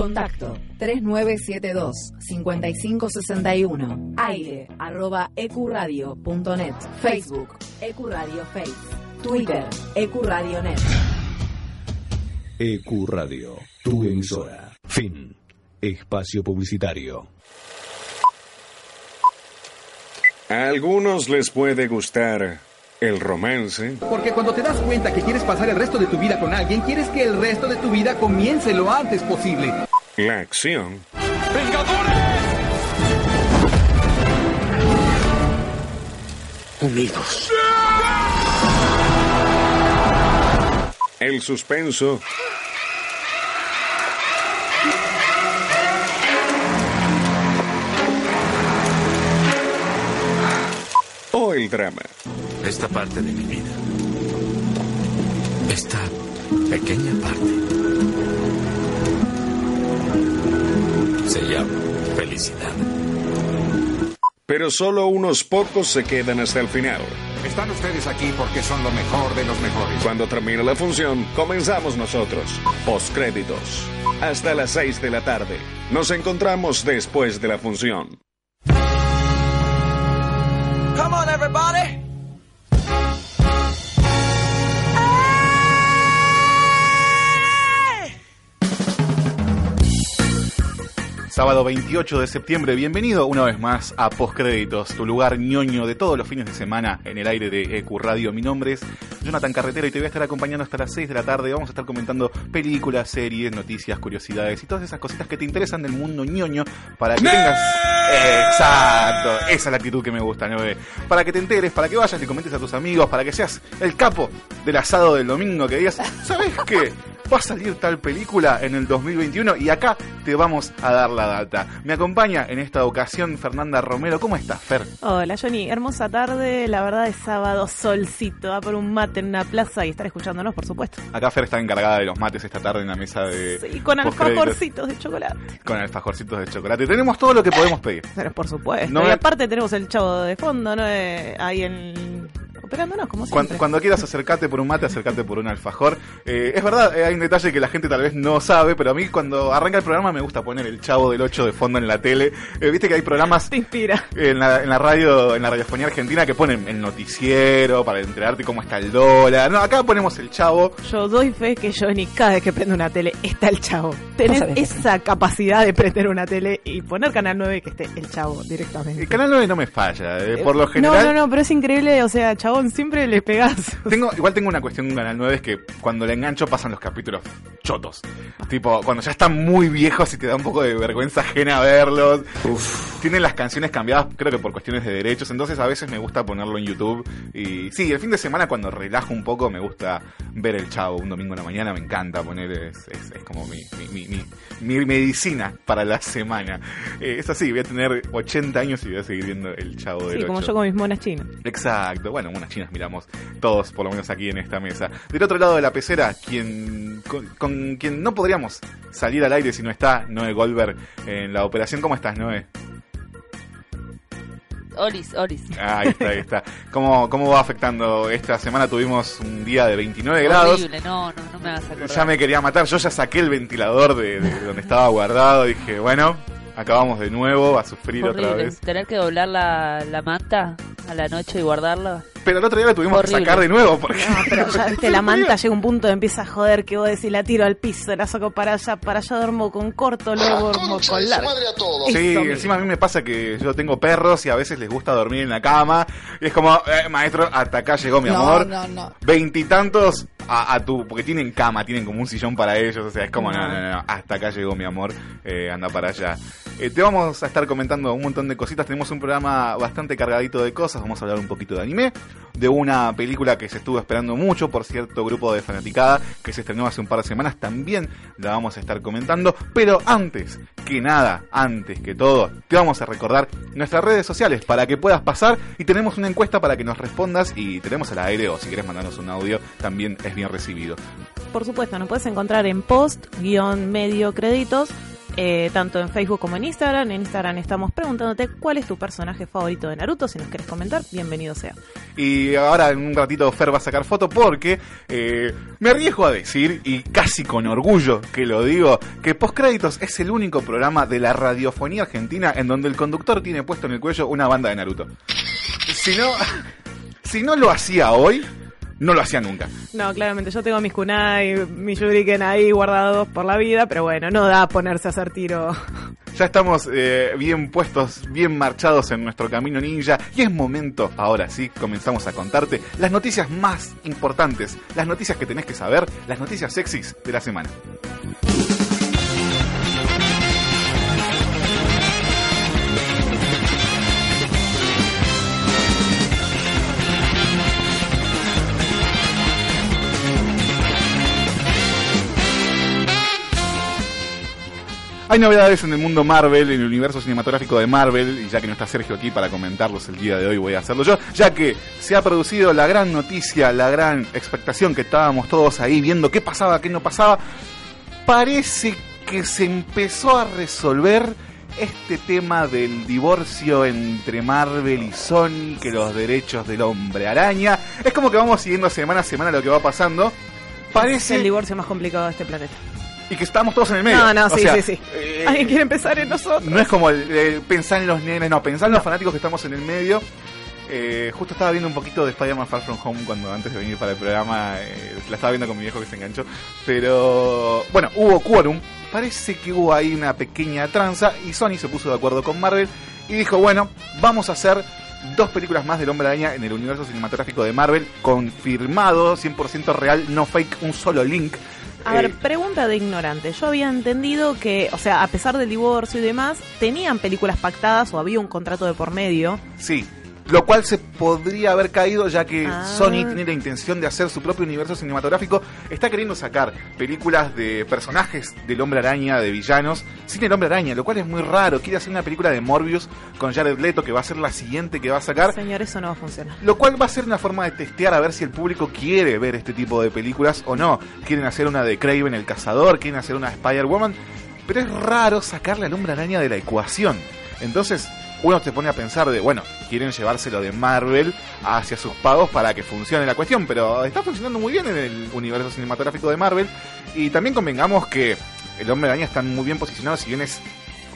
Contacto 3972-5561. Aire arroba ecuradio.net. Facebook Ecuradio Face. Twitter Ecuradionet. Ecuradio, tu emisora. Fin. Espacio publicitario. A algunos les puede gustar el romance, Porque cuando te das cuenta que quieres pasar el resto de tu vida con alguien, quieres que el resto de tu vida comience lo antes posible. La acción, Unidos. el suspenso o el drama. Esta parte de mi vida. Esta pequeña parte. Se llama felicidad. Pero solo unos pocos se quedan hasta el final. Están ustedes aquí porque son lo mejor de los mejores. Cuando termine la función, comenzamos nosotros. Postcréditos. Hasta las 6 de la tarde. Nos encontramos después de la función. Come on, everybody. Sábado 28 de septiembre, bienvenido una vez más a Postcréditos, tu lugar ñoño de todos los fines de semana en el aire de EQ Radio. Mi nombre es Jonathan Carretero y te voy a estar acompañando hasta las 6 de la tarde. Vamos a estar comentando películas, series, noticias, curiosidades y todas esas cositas que te interesan del mundo ñoño para que tengas... Exacto, esa es la actitud que me gusta, ¿no? Para que te enteres, para que vayas y comentes a tus amigos, para que seas el capo del asado del domingo, que digas, ¿sabes qué? Va a salir tal película en el 2021 y acá te vamos a dar la data. Me acompaña en esta ocasión Fernanda Romero. ¿Cómo estás, Fer? Hola Johnny, hermosa tarde, la verdad es sábado, solcito, va por un mate en una plaza y estar escuchándonos, por supuesto. Acá Fer está encargada de los mates esta tarde en la mesa de... Sí, con alfajorcitos de chocolate. Con alfajorcitos de chocolate. Tenemos todo lo que podemos pedir. Pero por supuesto. No y aparte tenemos el chavo de fondo, ¿no? Eh, ahí en... operándonos, como siempre. Cuando, quieras acercarte por un mate, acercarte por un alfajor. Eh, es verdad, eh, hay un detalle que la gente tal vez no sabe, pero a mí cuando arranca el programa me gusta poner el chavo del 8 de fondo en la tele. Eh, Viste que hay programas Te inspira. en la, en la radio, en la radiofonía argentina que ponen el noticiero para enterarte cómo está el dólar. No, acá ponemos el chavo. Yo doy fe que Johnny, cada vez que prende una tele, está el chavo. Tenés esa capacidad de prender una tele y poner Canal 9 y que esté el chavo directamente. El canal 9 no me falla, eh, por lo general. No, no, no, pero es increíble, o sea, chabón, siempre le pegás. Tengo, igual tengo una cuestión con Canal 9 es que cuando le engancho pasan los capítulos chotos. Tipo, cuando ya están muy viejos y te da un poco de vergüenza ajena verlos. Tienen las canciones cambiadas, creo que por cuestiones de derechos, entonces a veces me gusta ponerlo en YouTube. Y sí, el fin de semana cuando relajo un poco me gusta ver el chavo un domingo en la mañana, me encanta poner, es, es- es como mi, mi, mi- mi- mi medicina para la semana. Eh, es así, voy a tener 80 años y voy a seguir viendo el chavo del Sí, como yo con mis monas chinas. Exacto, bueno, unas chinas miramos todos, por lo menos aquí en esta mesa. Del otro lado de la pecera, quien con, con quien no podríamos salir al aire si no está Noé Goldberg en la operación. ¿Cómo estás, Noé? Oris, Oris. Ah, ahí está, ahí está. ¿Cómo, ¿Cómo va afectando? Esta semana tuvimos un día de 29 grados. Horrible, no, no, no me hagas acordar. Ya me quería matar. Yo ya saqué el ventilador de, de donde estaba guardado. Dije, bueno, acabamos de nuevo a sufrir otra vez. Tener que doblar la, la manta a la noche y guardarla. Pero el otro día la tuvimos Horrible. que sacar de nuevo porque No, pero ya viste, la manta llega un punto de empieza a joder que vos decís la tiro al piso, la saco para allá, para allá duermo con corto, luego duermo con largo. Sí, encima a mí me pasa que yo tengo perros y a veces les gusta dormir en la cama. Y es como, eh, maestro, hasta acá llegó mi No, amor. no, no. Veintitantos a, a tu. Porque tienen cama, tienen como un sillón para ellos. O sea, es como, no, no, no, no, hasta acá llegó mi amor. eh, anda para allá. Eh, te vamos a estar comentando un montón de cositas. Tenemos un programa bastante cargadito de cosas. Vamos a hablar un poquito de anime. De una película que se estuvo esperando mucho por cierto grupo de fanaticada que se estrenó hace un par de semanas. También la vamos a estar comentando. Pero antes que nada, antes que todo, te vamos a recordar nuestras redes sociales para que puedas pasar. Y tenemos una encuesta para que nos respondas. Y tenemos al aire o si quieres mandarnos un audio, también es bien recibido. Por supuesto, nos puedes encontrar en post, guion medio créditos, eh, tanto en Facebook como en Instagram. En Instagram estamos preguntándote cuál es tu personaje favorito de Naruto. Si nos quieres comentar, bienvenido sea. Y ahora en un ratito Fer va a sacar foto porque eh, me arriesgo a decir, y casi con orgullo que lo digo, que Postcréditos es el único programa de la radiofonía argentina en donde el conductor tiene puesto en el cuello una banda de Naruto. Si no, si no lo hacía hoy, no lo hacía nunca. No, claramente, yo tengo mis kunai, mis yuriken ahí guardados por la vida, pero bueno, no da ponerse a hacer tiro. Ya estamos eh, bien puestos, bien marchados en nuestro camino ninja y es momento, ahora sí, comenzamos a contarte las noticias más importantes, las noticias que tenés que saber, las noticias sexys de la semana. Hay novedades en el mundo Marvel, en el universo cinematográfico de Marvel, y ya que no está Sergio aquí para comentarlos el día de hoy, voy a hacerlo yo, ya que se ha producido la gran noticia, la gran expectación que estábamos todos ahí viendo qué pasaba, qué no pasaba. Parece que se empezó a resolver este tema del divorcio entre Marvel y Sony, que los derechos del hombre araña. Es como que vamos siguiendo semana a semana lo que va pasando. Parece Es el divorcio más complicado de este planeta. Y que estamos todos en el medio. No, no, O sí, sea, sí, sí. eh, ¿Alguien quiere empezar en nosotros? no es como el, el pensar en los nenes, no, pensar en los fanáticos que estamos en el medio. Eh, justo estaba viendo un poquito de Spider-Man Far From Home cuando antes de venir para el programa, eh, la estaba viendo con mi viejo que se enganchó. Pero bueno, hubo quórum, parece que hubo ahí una pequeña tranza y Sony se puso de acuerdo con Marvel y dijo, bueno, vamos a hacer dos películas más del Hombre Araña en el universo cinematográfico de Marvel, confirmado, 100% real, no fake, un solo link. A ver, Eh, pregunta de ignorante. Yo había entendido que, o sea, a pesar del divorcio y demás, tenían películas pactadas o había un contrato de por medio. Sí, lo cual se podría haber caído ya que Ah. Sony tiene la intención de hacer su propio universo cinematográfico. Está queriendo sacar películas de personajes del hombre araña, de villanos, sin el hombre araña, lo cual es muy raro. Quiere hacer una película de Morbius con Jared Leto, que va a ser la siguiente que va a sacar. Señor, eso no va a funcionar. Lo cual va a ser una forma de testear a ver si el público quiere ver este tipo de películas o no. Quieren hacer una de Craven el Cazador, quieren hacer una de Spider-Woman, pero es raro sacarle al hombre araña de la ecuación. Entonces, uno se pone a pensar de, bueno, quieren llevárselo de Marvel hacia sus pagos para que funcione la cuestión, pero está funcionando muy bien en el universo cinematográfico de Marvel. Y también convengamos que el hombre araña está muy bien posicionado, si bien es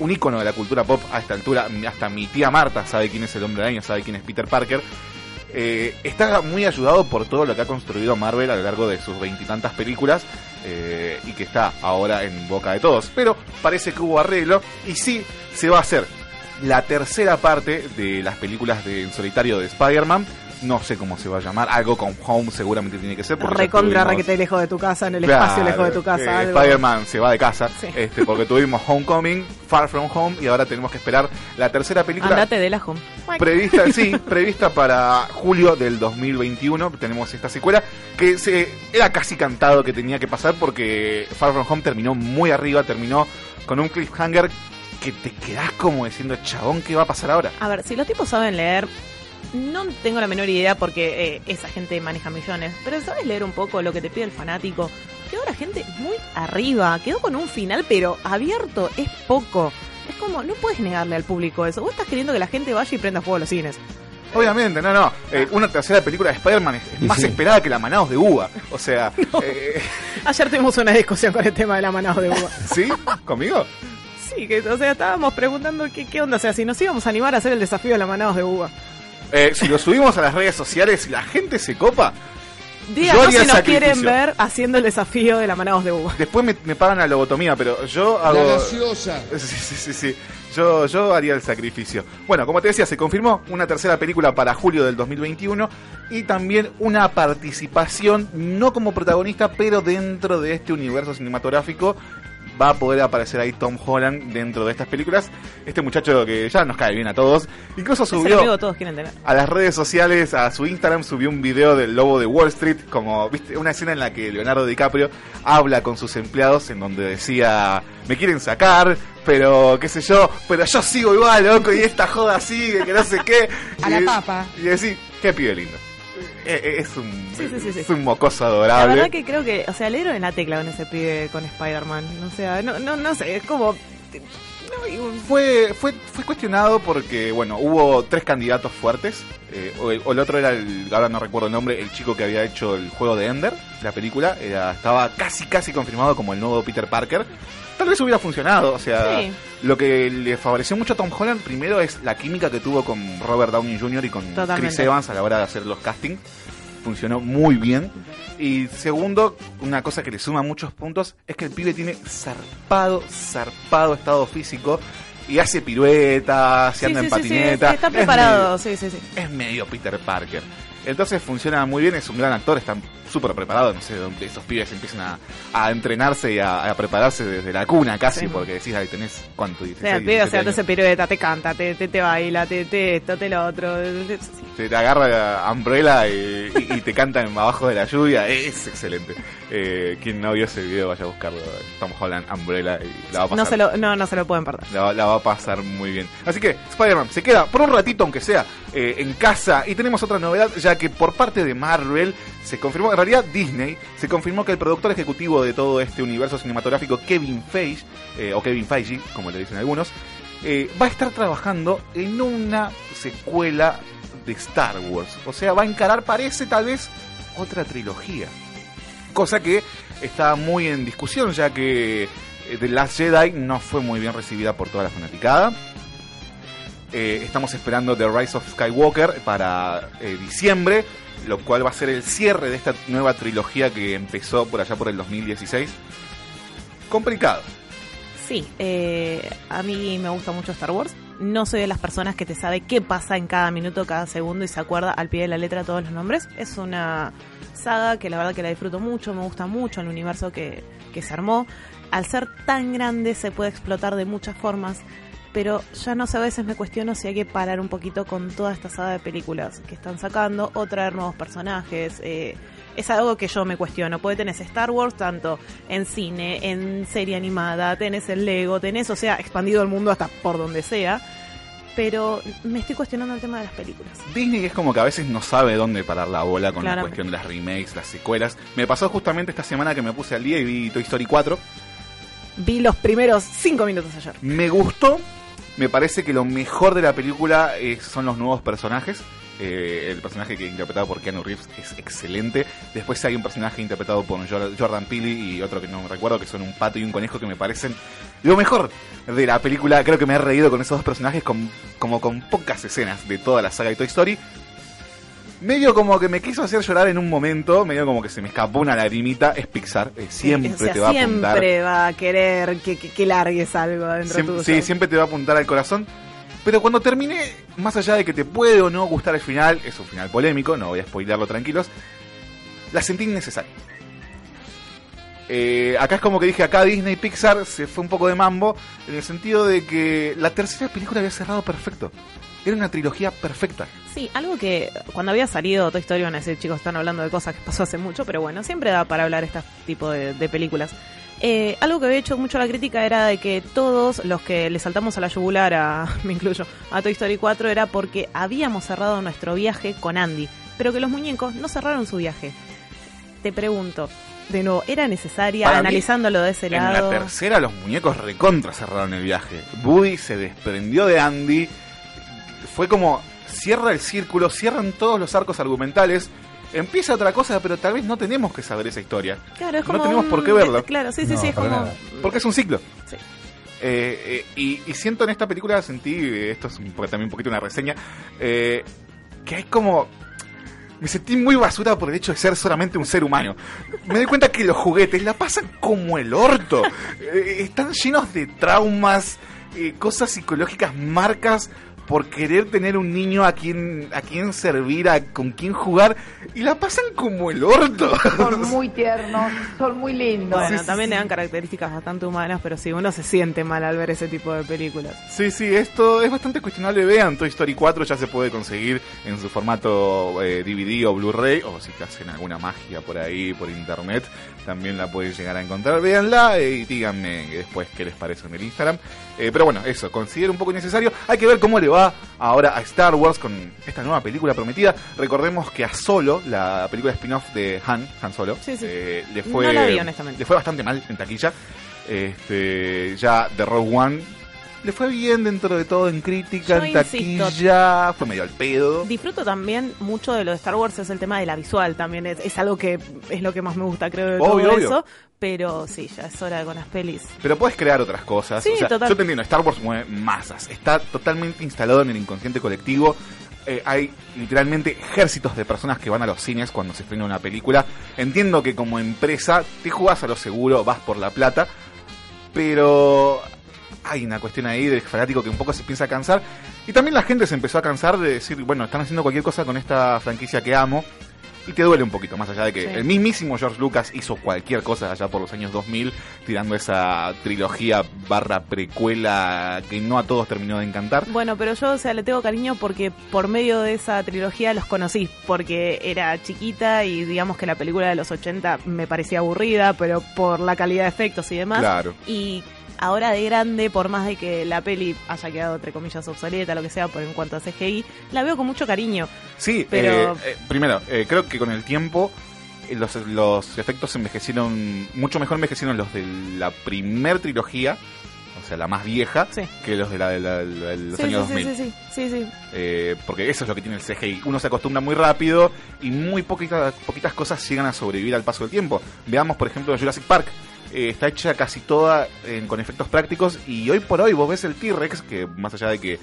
un icono de la cultura pop a esta altura, hasta mi tía Marta sabe quién es el hombre araña, sabe quién es Peter Parker. Eh, está muy ayudado por todo lo que ha construido Marvel a lo largo de sus veintitantas películas eh, y que está ahora en boca de todos. Pero parece que hubo arreglo y sí se va a hacer la tercera parte de las películas de en solitario de Spider-Man. No sé cómo se va a llamar, algo con Home seguramente tiene que ser. Recontra, tuvimos- requete lejos de tu casa, en el Claro, espacio lejos de tu casa. eh. Spider-Man se va de casa, Sí. este, porque tuvimos Homecoming, Far From Home y ahora tenemos que esperar la tercera película Andate de la home. prevista, sí, prevista para julio del 2021. Tenemos esta secuela que se era casi cantado que tenía que pasar porque Far From Home terminó muy arriba, terminó con un cliffhanger que te quedás como diciendo, chabón, ¿qué va a pasar ahora? A ver, si los tipos saben leer, no tengo la menor idea porque eh, esa gente maneja millones, pero sabes leer un poco lo que te pide el fanático. Quedó la gente muy arriba, quedó con un final, pero abierto es poco. Es como, no puedes negarle al público eso. Vos estás queriendo que la gente vaya y prenda fuego a los cines. Obviamente, no, no. Eh, una tercera película de Spider-Man es, más Sí. esperada que la Manados de Uva. O sea, eh, Ayer tuvimos una discusión con el tema de la manada de uva. ¿sí? ¿Conmigo? Sí, que, o sea, estábamos preguntando qué, qué onda, o sea, si nos íbamos a animar a hacer el desafío de la manada de uva. Eh, si lo subimos a las redes sociales y la gente se copa, Díganos si nos sacrificio. quieren ver haciendo el desafío de la manada de uva. después me, me pagan la lobotomía, pero yo hago... Sí, sí, sí, sí. Yo, yo haría el sacrificio. Bueno, como te decía, se confirmó una tercera película para julio del 2021 y también una participación, no como protagonista, pero dentro de este universo cinematográfico. Va a poder aparecer ahí Tom Holland dentro de estas películas. Este muchacho que ya nos cae bien a todos. Incluso subió todos quieren tener. a las redes sociales, a su Instagram, subió un video del lobo de Wall Street, como, viste, una escena en la que Leonardo DiCaprio habla con sus empleados, en donde decía, me quieren sacar, pero qué sé yo, pero yo sigo igual, loco, y esta joda sigue, que no sé qué. A Y la papa. Y decir, qué pibe lindo. Eh, eh, Es un, Sí, sí, sí, sí. es un mocoso La adorable. verdad que creo que, o sea, le dieron en la tecla con ese pibe con Spider-Man. O sea, no, no, no sé, es como. Fue, fue, fue cuestionado porque, bueno, hubo tres candidatos fuertes. eh, o, el, o el otro era el, ahora no recuerdo el nombre, el chico que había hecho el juego de Ender, la película. Era, estaba casi, casi confirmado como el nuevo Peter Parker. Tal vez hubiera funcionado, o sea, Sí. lo que le favoreció mucho a Tom Holland primero es la química que tuvo con Robert Downey Jr. y con Totalmente. Chris Evans a la hora de hacer los castings. Funcionó muy bien. Y segundo, una cosa que le suma muchos puntos es que el pibe tiene zarpado, zarpado estado físico y hace piruetas, se anda sí, en sí, sí, patineta. está Es preparado, sí, sí, sí. es medio Peter Parker. Entonces funciona muy bien, es un gran actor, está súper preparado, no sé, donde esos pibes empiezan a, a entrenarse y a, a prepararse desde la cuna casi, Sí. porque decís, ahí tenés, ¿cuánto? O 16, sea, el pibe, o 17 sea, te hace pirueta, te canta, te, te, te baila, te, te esto, te lo otro. te, te agarra a Umbrella y, y- y te cantan abajo de la lluvia. Es excelente. Eh, quien no vio ese video, vaya a buscarlo. Estamos hablando Umbrella y la va a pasar. No se, lo, no, no se lo pueden perder. La, va- la va a pasar muy bien. Así que Spider-Man se queda por un ratito, aunque sea, eh, en casa. Y tenemos otra novedad, ya que por parte de Marvel se confirmó, en realidad Disney, se confirmó que el productor ejecutivo de todo este universo cinematográfico, Kevin Feige, eh, o Kevin Feige, como le dicen algunos, eh, va a estar trabajando en una secuela de Star Wars. O sea, va a encarar, parece tal vez, otra trilogía. Cosa que está muy en discusión, ya que eh, The Last Jedi no fue muy bien recibida por toda la fanaticada. Estamos esperando The Rise of Skywalker para diciembre, lo cual va a ser el cierre de esta nueva trilogía que empezó por allá por el 2016. Complicado. Sí, eh, a mí me gusta mucho Star Wars. No soy de las personas que te sabe qué pasa en cada minuto, cada segundo y se acuerda al pie de la letra todos los nombres. Es una saga que la verdad que la disfruto mucho, me gusta mucho el universo que, que se armó. Al ser tan grande se puede explotar de muchas formas, pero ya no sé, a veces me cuestiono si hay que parar un poquito con toda esta saga de películas que están sacando o traer nuevos personajes. eh, es algo que yo me cuestiono. Porque tenés Star Wars tanto en cine, en serie animada, tenés el Lego, tenés, o sea, expandido el mundo hasta por donde sea. Pero me estoy cuestionando el tema de las películas. Disney es como que a veces no sabe dónde parar la bola con la cuestión de las remakes, las secuelas. Me pasó justamente esta semana que me puse al día y vi Toy Story 4. Vi los primeros cinco minutos ayer. Me gustó. Me parece que lo mejor de la película eh, son los nuevos personajes. Eh, el personaje que interpretado por Keanu Reeves es excelente. Después hay un personaje interpretado por Jor- Jordan Peele y otro que no recuerdo, que son un pato y un conejo que me parecen lo mejor de la película. Creo que me he reído con esos dos personajes con, como con pocas escenas de toda la saga de Toy Story. Medio como que me quiso hacer llorar en un momento, medio como que se me escapó una lagrimita, es Pixar, eh, siempre O sea, te va a apuntar. siempre va a querer que, que, que largues algo adentro Siem- tuyo. sí, siempre te va a apuntar al corazón. Pero cuando termine, más allá de que te puede o no gustar el final, es un final polémico, no voy a spoilearlo tranquilos, la sentí innecesaria. Eh, acá es como que dije, acá Disney Pixar se fue un poco de mambo, en el sentido de que la tercera película había cerrado perfecto. Era una trilogía perfecta. Sí, algo que cuando había salido Toy Story van a decir, chicos, están hablando de cosas que pasó hace mucho, pero bueno, siempre da para hablar este tipo de, de películas. Eh, algo que había hecho mucho la crítica era de que todos los que le saltamos a la yugular, a, me incluyo, a Toy Story 4 era porque habíamos cerrado nuestro viaje con Andy, pero que los muñecos no cerraron su viaje. Te pregunto, de nuevo, ¿era necesaria Para mí, analizándolo de ese En lado? la tercera los muñecos recontra cerraron el viaje. Woody se desprendió de Andy. Fue como cierra el círculo, cierran todos los arcos argumentales. Empieza otra cosa, pero tal vez no tenemos que saber esa historia. Claro, es no como tenemos un- por qué verlo. Claro, sí, sí, No, sí, es como... nada. Porque es un ciclo. Sí. Eh, eh, y, y siento en esta película, sentí, eh, esto es un, también un poquito una reseña, eh, que hay como... Me sentí muy basura por el hecho de ser solamente un ser humano. Me doy cuenta que los juguetes la pasan como el orto. Eh, están llenos de traumas, eh, cosas psicológicas, marcas por querer tener un niño a quien a quien servir, a, con quien jugar, y la pasan como el orto. Son muy tiernos, son muy lindos. Bueno, también le dan características bastante humanas, pero sí, uno se siente mal al ver ese tipo de películas. Sí, sí, esto es bastante cuestionable. Vean, Toy Story 4 ya se puede conseguir en su formato eh, DVD o Blu-ray, o si te hacen alguna magia por ahí, por internet, también la pueden llegar a encontrar. Véanla eh, y díganme después qué les parece en el Instagram. Eh, pero bueno, eso, considero un poco innecesario. Hay que ver cómo le va ahora a Star Wars con esta nueva película prometida. Recordemos que a Solo, la película spin-off de Han, Han Solo, eh, le fue No la vi, honestamente. le fue bastante mal en taquilla. Este, ya The Rogue One le fue bien dentro de todo en crítica, Yo en insisto. taquilla, fue medio al pedo. Disfruto también mucho de lo de Star Wars, es el tema de la visual también. Es, es algo que es lo que más me gusta, creo, de Obvio, todo obvio. eso. Pero sí, ya es hora de con las pelis. Pero puedes crear otras cosas. Sí, o sea, total. Yo te entiendo, Star Wars mueve masas. Está totalmente instalado en el inconsciente colectivo. Eh, hay literalmente ejércitos de personas que van a los cines cuando se estrena una película. Entiendo que como empresa te jugás a lo seguro, vas por la plata. Pero hay una cuestión ahí del fanático que un poco se piensa cansar. Y también la gente se empezó a cansar de decir, bueno, están haciendo cualquier cosa con esta franquicia que amo. Y te duele un poquito, más allá de que Sí. el mismísimo George Lucas hizo cualquier cosa allá por los años 2000, tirando esa trilogía barra precuela que no a todos terminó de encantar. Bueno, pero yo, o sea, le tengo cariño porque por medio de esa trilogía los conocí, porque era chiquita y digamos que la película de los 80 me parecía aburrida, pero por la calidad de efectos y demás. Claro. Y ahora de grande, por más de que la peli haya quedado entre comillas obsoleta, lo que sea, por en cuanto a CGI, la veo con mucho cariño. Sí, Pero- eh, eh, primero, eh, creo que con el tiempo los, los efectos envejecieron, mucho mejor envejecieron los de la primer trilogía, o sea, la más vieja, Sí. que los de, la, de la- de los sí, años sí, 2000. sí, sí, sí, sí. Eh, porque eso es lo que tiene el CGI. Uno se acostumbra muy rápido y muy poquitas, poquitas cosas llegan a sobrevivir al paso del tiempo. Veamos, por ejemplo, Jurassic Park. Eh, está hecha casi toda eh, con efectos prácticos y hoy por hoy vos ves el T-Rex, que más allá de que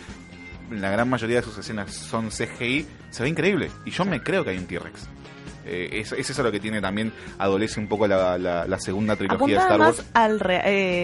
la gran mayoría de sus escenas son CGI, se ve increíble. Y yo me creo que hay un T-Rex. Eh, es, es eso lo que tiene también, adolece un poco la, la- la segunda trilogía de Star más Wars. al re-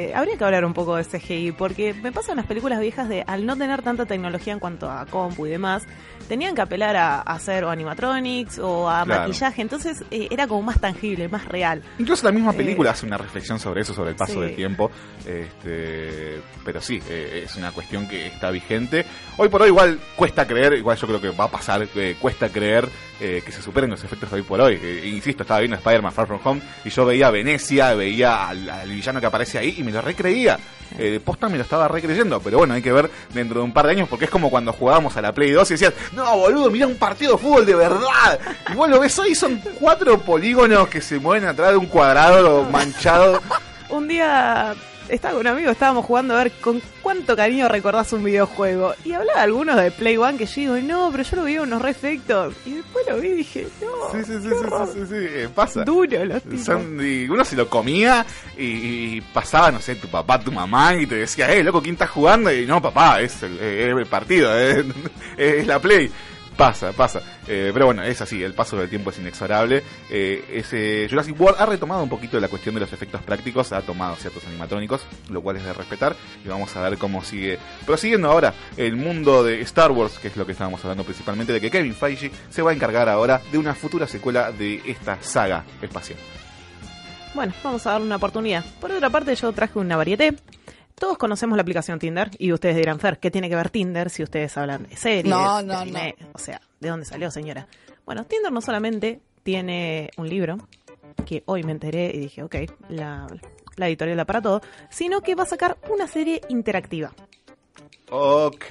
eh, habría que hablar un poco de CGI porque me pasa en las películas viejas de al no tener tanta tecnología en cuanto a compu y demás tenían que apelar a, a hacer o animatronics o a Claro. maquillaje entonces eh, era como más tangible más real Incluso la misma Eh, película hace una reflexión sobre eso, sobre el paso sí. del tiempo. Este, pero sí, eh, es una cuestión que está vigente. Hoy por hoy igual cuesta creer, igual yo creo que va a pasar, cuesta creer eh, que se superen los efectos de hoy por hoy. Insisto, estaba viendo Spider-Man Far From Home y yo veía Venecia, veía al, al villano que aparece ahí y me lo recreía. Eh, de posta me lo estaba recreyendo, pero bueno, hay que ver dentro de un par de años porque es como cuando jugábamos a la Play 2 y decías, no boludo, mirá un partido de fútbol de verdad. Y vos lo ves hoy, son cuatro polígonos que se mueven atrás de un cuadrado manchado. un día estaba con un amigo estábamos jugando a ver con cuánto cariño recordás un videojuego y hablaba algunos de Play One que yo digo no pero yo lo vi unos re efectos y después lo vi y dije no Sí, sí, sí, sí, sí, sí, sí, eh, pasa. duro los tipos Son- y uno se lo comía y, y pasaba, no sé, tu papá, tu mamá y te decía, eh, loco, ¿quién está jugando? Y no, papá, es el, eh, es el partido, eh, es la play. Pasa, pasa. Eh, pero bueno, es así, el paso del tiempo es inexorable. Eh, ese Jurassic World ha retomado un poquito la cuestión de los efectos prácticos, ha tomado ciertos animatrónicos, lo cual es de respetar, y vamos a ver cómo sigue prosiguiendo ahora el mundo de Star Wars, que es lo que estábamos hablando principalmente, de que Kevin Feige se va a encargar ahora de una futura secuela de esta saga espacial. Bueno, vamos a darle una oportunidad. Por otra parte, yo traje una varieté. Todos conocemos la aplicación Tinder y ustedes dirán, Fer, ¿qué tiene que ver Tinder si ustedes hablan de series? No, de no, anime? O sea, ¿de dónde salió, señora? Bueno, Tinder no solamente tiene un libro, que hoy me enteré y dije, ok, la, la editorial da para todo, sino que va a sacar una serie interactiva. Ok.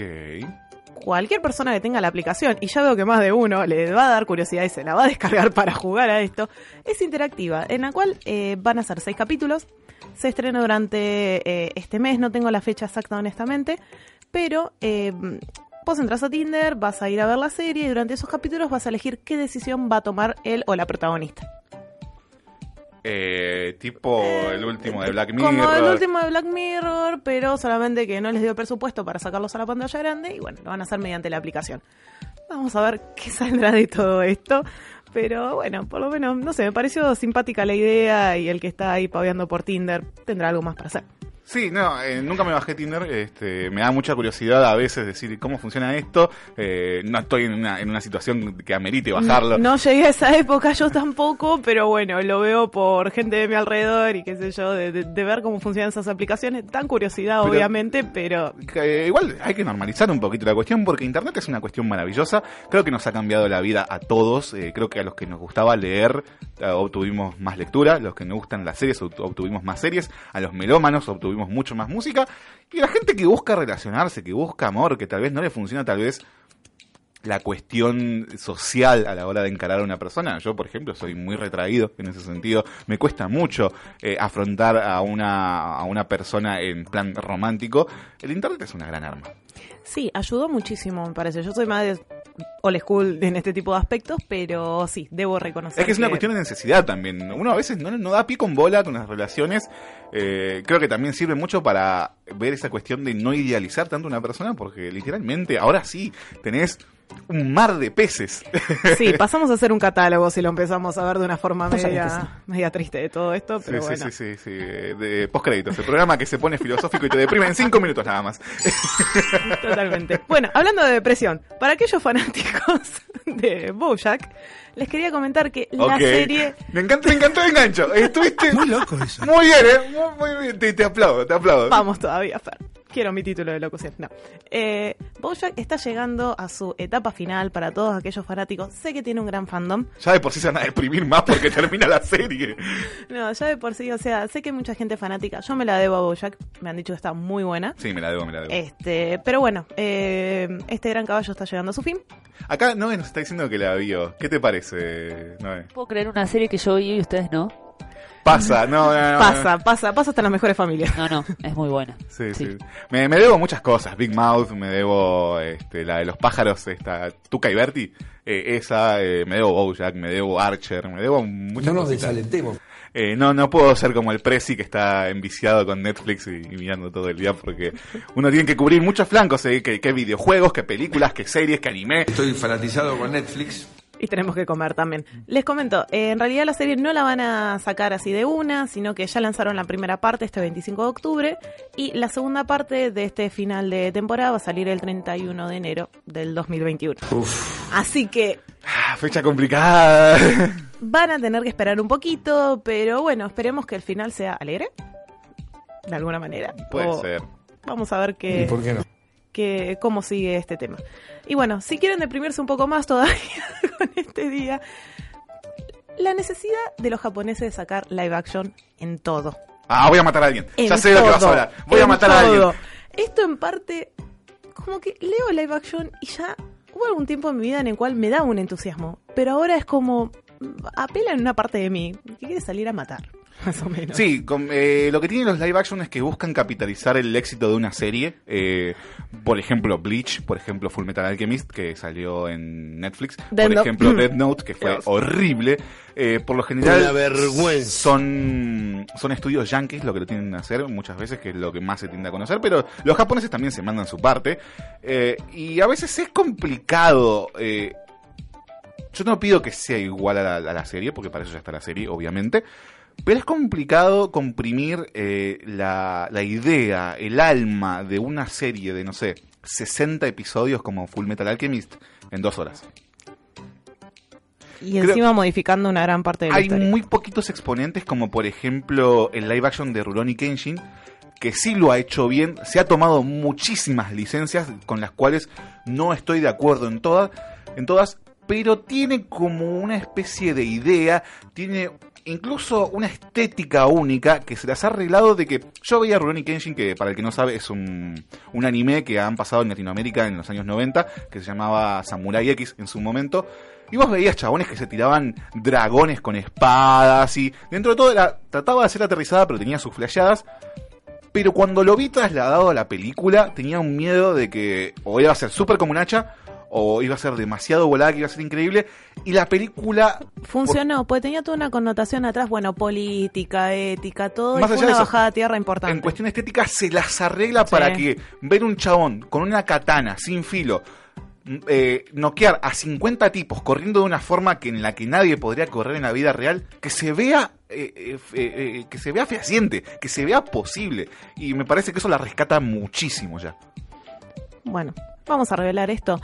Cualquier persona que tenga la aplicación, y ya veo que más de uno le va a dar curiosidad y se la va a descargar para jugar a esto, es interactiva, en la cual eh, van a ser seis capítulos. Se estrena durante eh, este mes, no tengo la fecha exacta honestamente, pero eh, vos entras a Tinder, vas a ir a ver la serie y durante esos capítulos vas a elegir qué decisión va a tomar él o la protagonista. Eh, tipo el último de Black Mirror. Como el último de Black Mirror, pero solamente que no les dio presupuesto para sacarlos a la pantalla grande y bueno, lo van a hacer mediante la aplicación. Vamos a ver qué saldrá de todo esto. Pero bueno, por lo menos, no sé, me pareció simpática la idea y el que está ahí paveando por Tinder tendrá algo más para hacer. Sí, no, eh, nunca me bajé Tinder. Este, me da mucha curiosidad a veces decir cómo funciona esto. Eh, no estoy en una, en una situación que amerite bajarlo. No llegué a esa época yo tampoco, pero bueno, lo veo por gente de mi alrededor y qué sé yo, de, de- de ver cómo funcionan esas aplicaciones. Dan curiosidad, Pero- obviamente, pero Que, igual hay que normalizar un poquito la cuestión porque Internet es una cuestión maravillosa. Creo que nos ha cambiado la vida a todos. Eh, creo que a los que nos gustaba leer eh, obtuvimos más lectura. Los que nos gustan las series obt- obtuvimos más series. A los melómanos obtuvimos mucho más música. Y la gente que busca relacionarse, que busca amor, que tal vez no le funciona tal vez la cuestión social a la hora de encarar a una persona. Yo, por ejemplo, soy muy retraído en ese sentido. Me cuesta mucho eh, afrontar a una, a una persona en plan romántico. El Internet es una gran arma. Sí, ayudó muchísimo, me parece. Yo soy más de old school en este tipo de aspectos, pero sí, debo reconocer. Es que es una cuestión de necesidad también. Uno a veces no, no da pie con bola con las relaciones. Eh, creo que también sirve mucho para ver esa cuestión de no idealizar tanto a una persona, porque literalmente ahora sí tenés un mar de peces. Sí, pasamos a hacer un catálogo si lo empezamos a ver de una forma media, media triste de todo esto, pero sí, bueno. sí, sí, sí, sí, de postcréditos, el programa que se pone filosófico y te deprime en cinco minutos nada más. Totalmente. Bueno, hablando de depresión, para aquellos fanáticos de Bojack, les quería comentar que la serie... Me encanta, me encantó el engancho. Estuviste muy loco eso. Muy bien, ¿eh? Muy, muy bien. Te, te aplaudo, te aplaudo. Vamos todavía, Fer. Quiero mi título de locución. No. Eh, Bojack está llegando a su etapa final para todos aquellos fanáticos. Sé que tiene un gran fandom. Ya de por sí se van a deprimir más porque termina la serie. No, ya de por sí, o sea, sé que hay mucha gente fanática. Yo me la debo a Bojack. Me han dicho que está muy buena. Sí, me la debo, me la debo. Este, pero bueno, eh, este gran caballo está llegando a su fin. Acá Noé nos está diciendo que la vio. ¿Qué te parece, Noé? Puedo creer una serie que yo vi y ustedes no. Pasa, no, no, no, Pasa, pasa, pasa hasta las mejores familias. No, no, es muy buena. Sí, sí. Me, me debo muchas cosas. Big Mouth, me debo este, la de los pájaros, esta Tuca y Bertie. eh, esa, eh, me debo Bojack, me debo Archer, me debo muchas No nos cositas. desalentemos. Eh, no, no puedo ser como el Prezi que está enviciado con Netflix y, mirando todo el día porque uno tiene que cubrir muchos flancos, eh, que, que videojuegos, que películas, que series, que anime. Estoy fanatizado con Netflix. Y tenemos que comer también. Les comento, eh, en realidad la serie no la van a sacar así de una, sino que ya lanzaron la primera parte este 25 de octubre y la segunda parte de este final de temporada va a salir el 31 de enero del 2021. Así que Ah, fecha complicada. van a tener que esperar un poquito, pero bueno, esperemos que el final sea alegre, de alguna manera. Puede O ser. Vamos a ver qué, ¿Y por qué no? Que, cómo sigue este tema. Y bueno, si quieren deprimirse un poco más todavía con este día, la necesidad de los japoneses de sacar live action en todo. Ah, voy a matar a alguien. ya sé de lo que vas a todo, hablar. Voy a matar a alguien. todo. Esto en parte, como que leo live action y ya hubo algún tiempo en mi vida en el cual me da un entusiasmo, pero ahora es como apela en una parte de mí que quiere salir a matar, más o menos. Sí, con- eh, lo que tienen los live action es que buscan capitalizar el éxito de una serie. eh, por ejemplo, Bleach, por ejemplo, Full Metal Alchemist, que salió en Netflix. Por Note. ejemplo, Dead Note, que fue horrible. Eh, por lo general, Una vergüenza. son, son estudios yankees lo que lo tienen que hacer muchas veces, que es lo que más se tiende a conocer, pero los japoneses también se mandan su parte. eh, y a veces es complicado. eh, yo no pido que sea igual a la, a la serie, porque para eso ya está la serie, obviamente. Pero es complicado comprimir eh, la, la idea, el alma de una serie de, no sé, 60 episodios como Full Metal Alchemist en dos horas. Y encima modificando una gran parte de la Hay historia. muy poquitos exponentes, como por ejemplo el live action de Rurouni Kenshin, que sí lo ha hecho bien, se ha tomado muchísimas licencias con las cuales no estoy de acuerdo en todas, en todas, pero tiene como una especie de idea, tiene incluso una estética única que se las ha arreglado de que yo veía Rurouni Kenshin, que para el que no sabe es un, un anime que han pasado en Latinoamérica en los años 90, que se llamaba Samurai X en su momento, y vos veías chabones que se tiraban dragones con espadas y dentro de todo era, trataba de ser aterrizada pero tenía sus flasheadas. Pero cuando lo vi trasladado a la película tenía un miedo de que o iba a ser súper como un hacha o iba a ser demasiado volada que iba a ser increíble. Y la película... Funcionó, porque tenía toda una connotación atrás, bueno, política, ética, todo, Más y fue allá de una eso, bajada a tierra importante. En cuestión estética se las arregla para que ver un chabón con una katana sin filo eh, noquear a 50 tipos corriendo de una forma que en la que nadie podría correr en la vida real, que se vea eh, eh, fe- eh, que se vea fehaciente, que se vea posible. Y me parece que eso la rescata muchísimo ya. Bueno, vamos a revelar esto.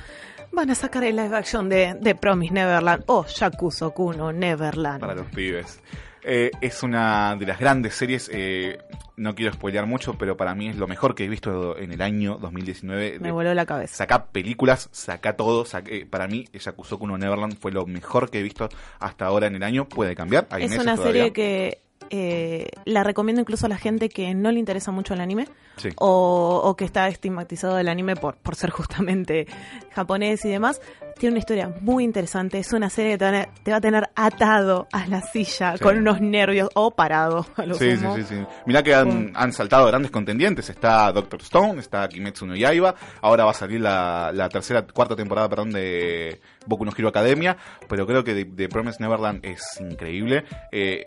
Van a sacar el live action de, de Promise Neverland o Yakuzo Kuno Neverland. para los pibes. Eh, es una de las grandes series, eh, no quiero spoilear mucho, pero para mí es lo mejor que he visto en el año 2019. Me De- voló la cabeza. Saca películas, saca todo. saqué- para mí, Yakusoku no Neverland fue lo mejor que he visto hasta ahora en el año. Puede cambiar. Hay Es una todavía. serie que eh, la recomiendo incluso a la gente que no le interesa mucho el anime, Sí. o, o que está estigmatizado el anime por, por ser justamente japonés y demás. Tiene una historia muy interesante. Es una serie que te va a tener, te va a tener atado a la silla Sí. con unos nervios o parado. A lo Sí, sí, sumo. sí, sí. Mirá que han, han saltado grandes contendientes. Está Doctor Stone, está Kimetsu no Yaiba. Ahora va a salir la, la tercera, cuarta temporada, perdón, de Boku no Hero Academia. Pero creo que The, The Promised Neverland es increíble. Eh,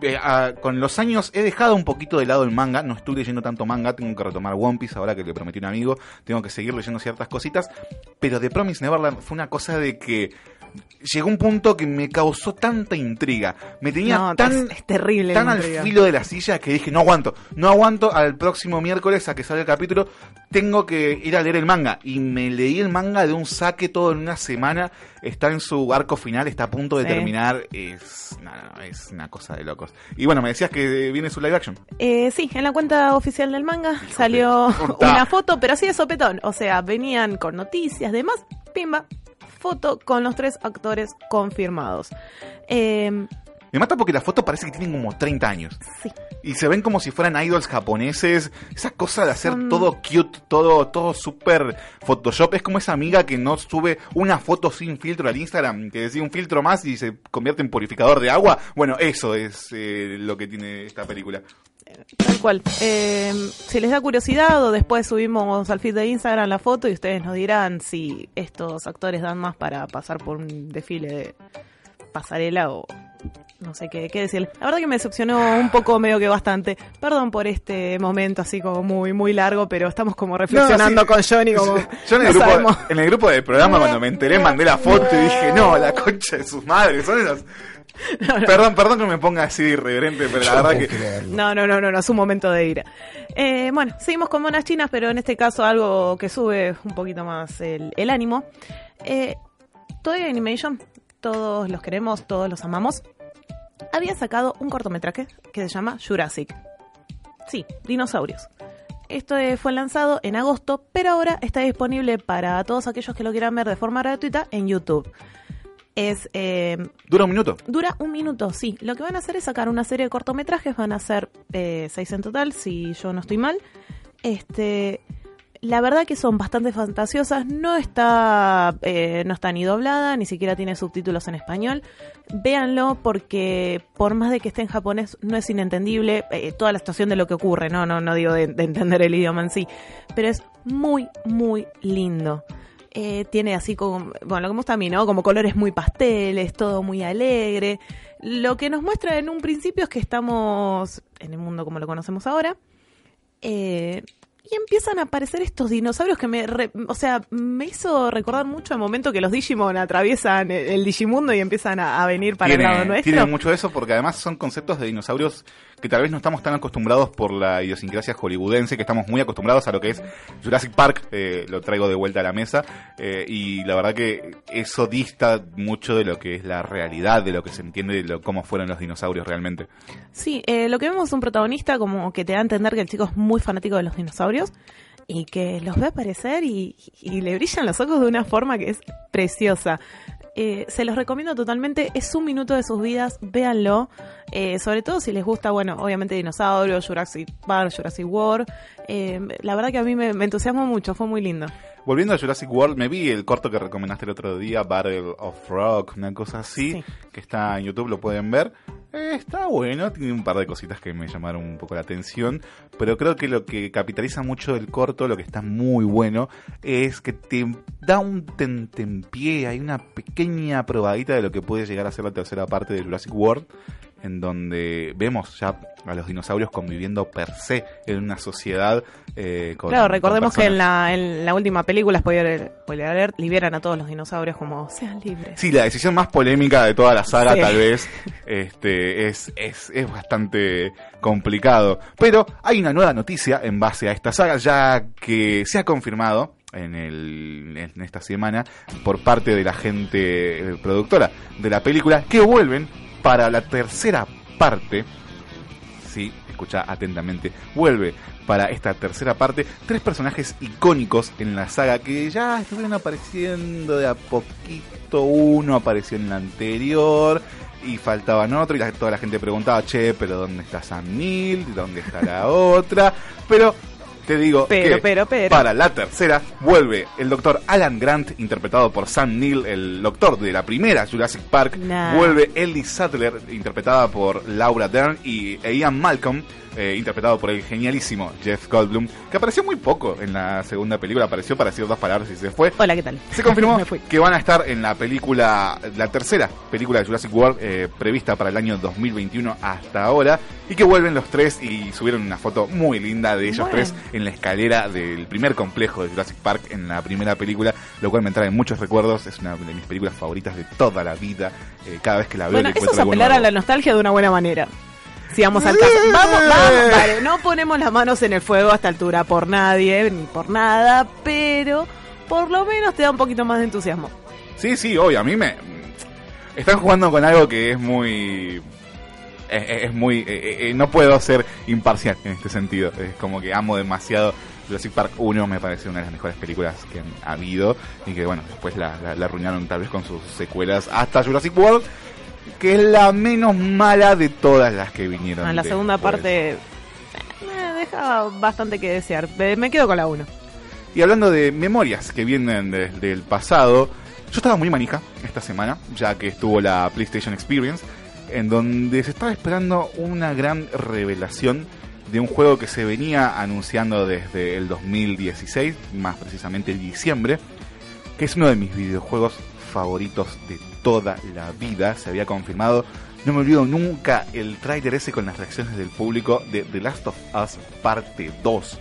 eh, ah, con los años he dejado un poquito de lado el manga. No estoy leyendo tanto manga. Tengo que retomar One Piece ahora que le prometí un amigo. Tengo que seguir leyendo ciertas cositas. Pero The Promised Neverland fue una cosa de que llegó un punto que me causó tanta intriga. Me tenía No, tan, es, terrible. tan al filo de la silla que dije, no aguanto, no aguanto al próximo miércoles a que salga el capítulo, tengo que ir a leer el manga. Y me leí el manga de un saque todo en una semana, está en su arco final, está a punto de Sí. terminar, es, no, es una cosa de locos. Y bueno, me decías que viene su live action. Eh, sí, en la cuenta oficial del manga salió una foto, pero así de sopetón. O sea, venían con noticias, demás, pimba, foto con los tres actores confirmados. Eh, Me mata porque la foto parece que tienen como 30 años. Sí. Y se ven como si fueran idols japoneses. Esa cosa de hacer Son- todo cute, todo, todo súper Photoshop. Es como esa amiga que no sube una foto sin filtro al Instagram, que decía un filtro más y se convierte en purificador de agua. Bueno, eso es eh, lo que tiene esta película. Tal cual. Eh, si les da curiosidad o después subimos al feed de Instagram la foto y ustedes nos dirán si estos actores dan más para pasar por un desfile de pasarela o no sé qué, qué decir. La verdad que me decepcionó un poco, medio que bastante. Perdón por este momento así como muy muy largo, pero estamos como reflexionando sí. con Johnny como Yo en el, no grupo, en el grupo del programa, cuando me enteré, mandé la foto y dije, no, la concha de sus madres. Son esas. Perdón, perdón que me ponga así irreverente, pero la verdad que. No, no, no, no, no, es un momento de ira. Eh, bueno, seguimos con monas chinas, pero en este caso algo que sube un poquito más el, el ánimo. Eh, Toei Animation, todos los queremos, todos los amamos, había sacado un cortometraje que se llama Jurassic. Sí, dinosaurios. Esto eh, fue lanzado en agosto, pero ahora está disponible para todos aquellos que lo quieran ver de forma gratuita en YouTube. Es eh, Dura un minuto. Dura un minuto, sí. Lo que van a hacer es sacar una serie de cortometrajes, van a ser eh, seis en total, si yo no estoy mal. Este, la verdad que son bastante fantasiosas, no está, eh, no está ni doblada, ni siquiera tiene subtítulos en español. Véanlo porque por más de que esté en japonés no es inentendible eh, toda la situación de lo que ocurre, no, no, no digo de, de entender el idioma en sí, pero es muy, muy lindo. Eh, tiene así como, bueno, lo que me gusta a mí, ¿no? Como colores muy pasteles, todo muy alegre. Lo que nos muestra en un principio es que estamos en el mundo como lo conocemos ahora. Eh, y empiezan a aparecer estos dinosaurios que me, re- o sea, me hizo recordar mucho el momento que los Digimon atraviesan el, el Digimundo y empiezan a, a venir para el lado nuestro. tiene mucho eso porque además son conceptos de dinosaurios que tal vez no estamos tan acostumbrados por la idiosincrasia hollywoodense, que estamos muy acostumbrados a lo que es Jurassic Park, eh, lo traigo de vuelta a la mesa, eh, y la verdad que eso dista mucho de lo que es la realidad, de lo que se entiende de lo, cómo fueron los dinosaurios realmente. Sí, eh, lo que vemos es un protagonista como que te da a entender que el chico es muy fanático de los dinosaurios y que los ve aparecer y, y le brillan los ojos de una forma que es preciosa. Eh, se los recomiendo totalmente, es un minuto de sus vidas, véanlo. Eh, sobre todo si les gusta, bueno, obviamente dinosaurios, Jurassic Park, Jurassic World. Eh, la verdad que a mí me, me entusiasmó mucho, fue muy lindo. Volviendo a Jurassic World, me vi el corto que recomendaste el otro día, Battle of Rock, una cosa así, que está en YouTube, lo pueden ver. Eh, está bueno, tiene un par de cositas que me llamaron un poco la atención, pero creo que lo que capitaliza mucho el corto, lo que está muy bueno, es que te da un tentempié, hay una pequeña probadita de lo que puede llegar a ser la tercera parte de Jurassic World, en donde vemos ya a los dinosaurios conviviendo per se en una sociedad eh, con claro, con recordemos que en la, en la última película, spoiler, spoiler alert, liberan a todos los dinosaurios como sean libres. Sí, la decisión más polémica de toda la saga, Sí. tal vez, este, es, es, es bastante complicado. Pero hay una nueva noticia en base a esta saga, ya que se ha confirmado en, el, en esta semana por parte de la gente productora de la película que vuelven para la tercera parte. Sí, escucha atentamente. Vuelve para esta tercera parte tres personajes icónicos en la saga que ya estuvieron apareciendo de a poquito. Uno apareció en la anterior y faltaban otro. Y toda la gente preguntaba, che, pero ¿dónde está Sam Neill? ¿Dónde está la otra? Pero te digo Pero, que pero, pero. para la tercera vuelve el doctor Alan Grant, interpretado por Sam Neill, el doctor de la primera Jurassic Park. Nah. Vuelve Ellie Sattler, interpretada por Laura Dern, y Ian Malcolm, eh, interpretado por el genialísimo Jeff Goldblum, que apareció muy poco en la segunda película, apareció para decir dos palabras y se fue. Hola, ¿qué tal? Se confirmó que van a estar en la película, la tercera película de Jurassic World, eh, prevista para el año 2021 hasta ahora, y que vuelven los tres y subieron una foto muy linda de ellos Bueno. tres en la escalera del primer complejo de Jurassic Park en la primera película, lo cual me trae muchos recuerdos, es una de mis películas favoritas de toda la vida, eh, cada vez que la veo Bueno, le eso es apelar a la nostalgia de una buena manera. Sigamos al caso. Vamos, vamos, vale, no ponemos las manos en el fuego a esta altura por nadie, ni por nada, pero por lo menos te da un poquito más de entusiasmo. Sí, sí, obvio, a mí me... Están jugando con algo que es muy... Es, es muy... eh, eh, no puedo ser imparcial en este sentido. Es como que amo demasiado Jurassic Park 1, me parece una de las mejores películas que han habido. Y que bueno, después la, la, la arruinaron tal vez con sus secuelas hasta Jurassic World, que es la menos mala de todas las que vinieron. En la segunda parte eh, me deja bastante que desear. Me quedo con la 1. Y hablando de memorias que vienen desde el pasado, yo estaba muy manija esta semana, ya que estuvo la PlayStation Experience, en donde se estaba esperando una gran revelación de un juego que se venía anunciando desde el 2016, más precisamente en diciembre, que es uno de mis videojuegos favoritos de toda la vida, se había confirmado. No me olvido nunca el tráiler ese con las reacciones del público de The Last of Us Parte 2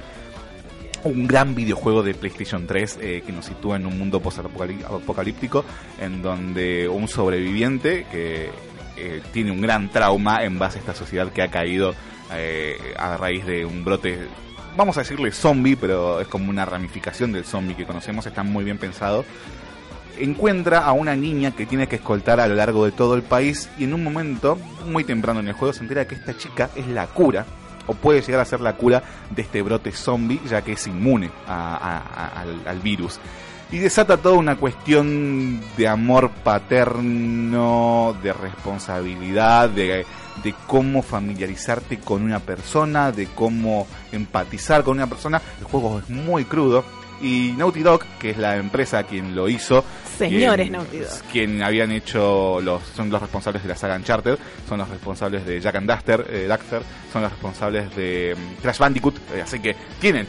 un gran videojuego de PlayStation 3 eh, que nos sitúa en un mundo post-apocalíptico en donde un sobreviviente que eh, tiene un gran trauma en base a esta sociedad que ha caído eh, a raíz de un brote, vamos a decirle zombie, pero es como una ramificación del zombie que conocemos, está muy bien pensado. Encuentra a una niña que tiene que escoltar a lo largo de todo el país y en un momento, muy temprano en el juego, se entera que esta chica es la cura o puede llegar a ser la cura de este brote zombie, ya que es inmune a- a- al, al virus. Y desata toda una cuestión de amor paterno, de responsabilidad, de, de cómo familiarizarte con una persona, de cómo empatizar con una persona. El juego es muy crudo. Y Naughty Dog, que es la empresa quien lo hizo, Señores quien- Naughty Dog. quien habían hecho los son los responsables de la saga Uncharted, son los responsables de Jack and Daxter, eh, Daxter son los responsables de mm, Crash Bandicoot, eh, así que tienen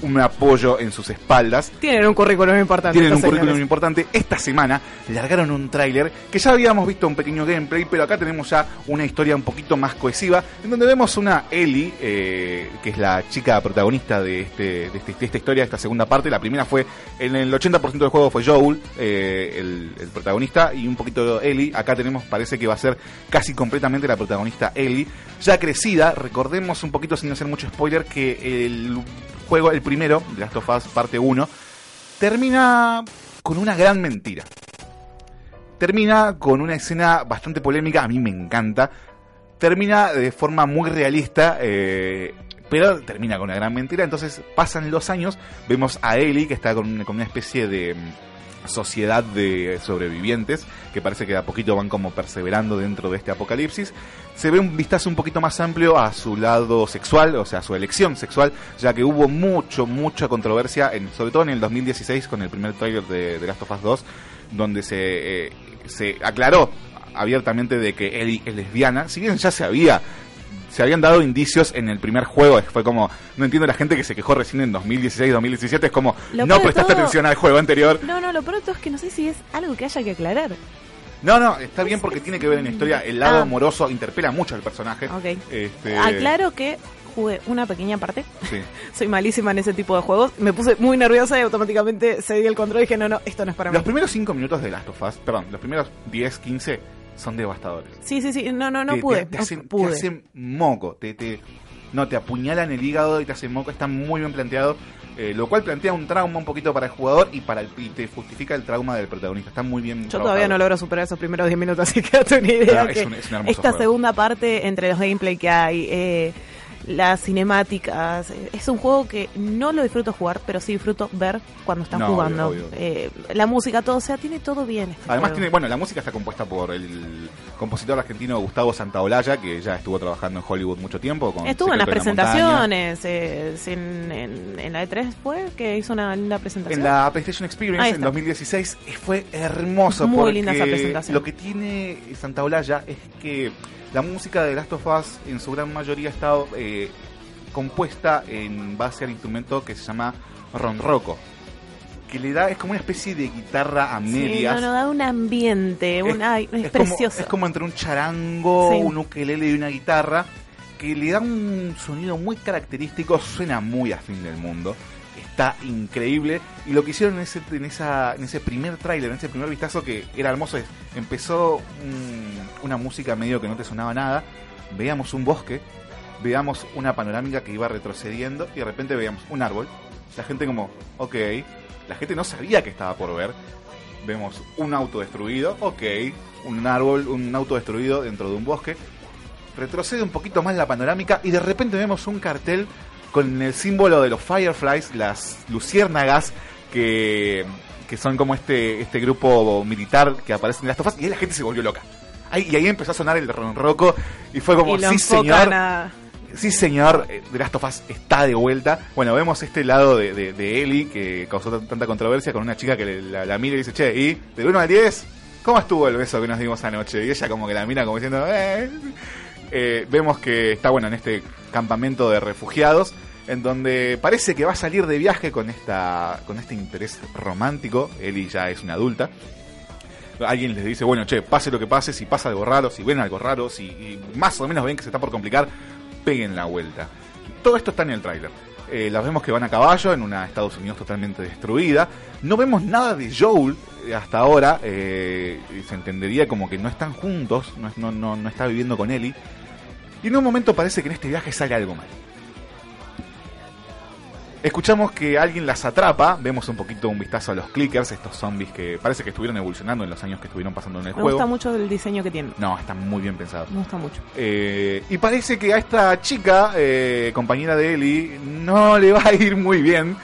un apoyo en sus espaldas. Tienen un currículum importante. Tienen un currículum importante. Esta semana largaron un tráiler que ya habíamos visto un pequeño gameplay, pero acá tenemos ya una historia un poquito más cohesiva, en donde vemos una Ellie, eh, que es la chica protagonista de, este, de, este- de esta historia, de esta segunda parte. La primera fue, en el 80% del juego fue Joel, eh, el, el protagonista, y un poquito Ellie. Acá tenemos, parece que va a ser casi completamente la protagonista Ellie. Ya crecida, recordemos un poquito sin hacer mucho spoiler, que el juego, el primero, Last of Us parte 1, termina con una gran mentira. Termina con una escena bastante polémica, a mí me encanta. Termina de forma muy realista, eh, pero termina con una gran mentira. Entonces pasan los años, vemos a Ellie que está con, con una especie de mm, sociedad de sobrevivientes que parece que de a poquito van como perseverando dentro de este apocalipsis. Se ve un vistazo un poquito más amplio a su lado sexual, o sea, a su elección sexual, ya que hubo mucho, mucha controversia, en, sobre todo en el 2016 con el primer trailer de, de Last of Us 2, donde se, eh, se aclaró abiertamente de que Ellie es lesbiana, si bien ya se había se habían dado indicios en el primer juego, fue como, no entiendo la gente que se quejó recién en 2016, 2017, es como, Lo no prestaste todo- atención al juego anterior. No, no, lo pronto es que no sé si es algo que haya que aclarar. No, no, está bien porque tiene que ver en la historia, el lado Ah. amoroso interpela mucho al personaje. Ok. Este, Aclaro que jugué una pequeña parte. Sí. Soy malísima en ese tipo de juegos. Me puse muy nerviosa y automáticamente cedí el control y dije, no, no, esto no es para mí. Los primeros 5 minutos de Last of Us, perdón, los primeros 10, 15 son devastadores. Sí, sí, sí, no, no, no te, pude. Te, hacen, te hacen moco, te, te, no, te apuñalan el hígado y te hacen moco, está muy bien planteado, eh, lo cual plantea un trauma un poquito para el jugador y para el, y te justifica el trauma del protagonista, está muy bien Yo todavía no logro superar esos primeros 10 minutos, así que date una idea. Es que un- es un esta juego. segunda parte, entre los gameplay que hay, eh, las cinemáticas. eh, Es un juego que no lo disfruto jugar, pero sí disfruto ver cuando están No, jugando. obvio, obvio. Eh, la música, todo, o sea, tiene todo bien. Este Además juego. tiene, bueno, la música está compuesta por el compositor argentino Gustavo Santaolalla, que ya estuvo trabajando en Hollywood mucho tiempo. Con Estuvo en las la presentaciones, eh, en, en- en la E3 fue que hizo una linda presentación. En la PlayStation Experience en está. 2016 y fue hermoso Muy porque linda esa presentación. lo que tiene Santaolalla es que la música de Last of Us en su gran mayoría ha estado eh, compuesta en base al instrumento que se llama ronroco que le da es como una especie de guitarra a Sí, medias no, no, da un ambiente, un, ay, es, precioso. es como entre un charango, Sí. un ukelele y una guitarra que le da un sonido muy característico, suena muy a fin del mundo. Está increíble. Y lo que hicieron en ese, en esa, en ese primer tráiler, en ese primer vistazo que era hermoso, es empezó mm, una música medio que no te sonaba nada. Veíamos un bosque, veíamos una panorámica que iba retrocediendo y de repente veíamos un árbol. La gente como, ok. La gente no sabía que estaba por ver. Vemos un auto destruido, ok. Un árbol, un auto destruido dentro de un bosque. Retrocede un poquito más la panorámica y de repente vemos un cartel con el símbolo de los Fireflies, las luciérnagas que, que son como este, este grupo militar que aparece en Last of Us y ahí la gente se volvió loca. Ahí, y ahí empezó a sonar el ronroco y fue como, y sí señor, a- Sí, señor, eh, The Last of Us está de vuelta. Bueno, vemos este lado de, de, de Ellie que causó tan- tanta controversia con una chica que le- la, la mira y dice, che, ¿y del 1 al 10? ¿Cómo estuvo el beso que nos dimos anoche? Y ella como que la mira como diciendo, eh. Eh, vemos que está, bueno, en este campamento de refugiados, en donde parece que va a salir de viaje con, esta, con este interés romántico. Ellie ya es una adulta alguien les dice, bueno, che, pase lo que pase, si pasa algo raro, si ven algo raro, si más o menos ven que se está por complicar, peguen la vuelta. Todo esto está en el tráiler. Eh, las vemos que van a caballo en una Estados Unidos totalmente destruida. No vemos nada de Joel eh, hasta ahora. eh, se entendería como que no están juntos, no, no, no, no está viviendo con Ellie. Y en un momento parece que en este viaje sale algo mal. Escuchamos que alguien las atrapa, vemos un poquito un vistazo a los clickers, estos zombies que parece que estuvieron evolucionando en los años que estuvieron pasando en el Me juego. gusta mucho el diseño que tiene. No, está muy bien pensado. Me gusta mucho. Eh, y parece que a esta chica, eh, compañera de Ellie, no le va a ir muy bien.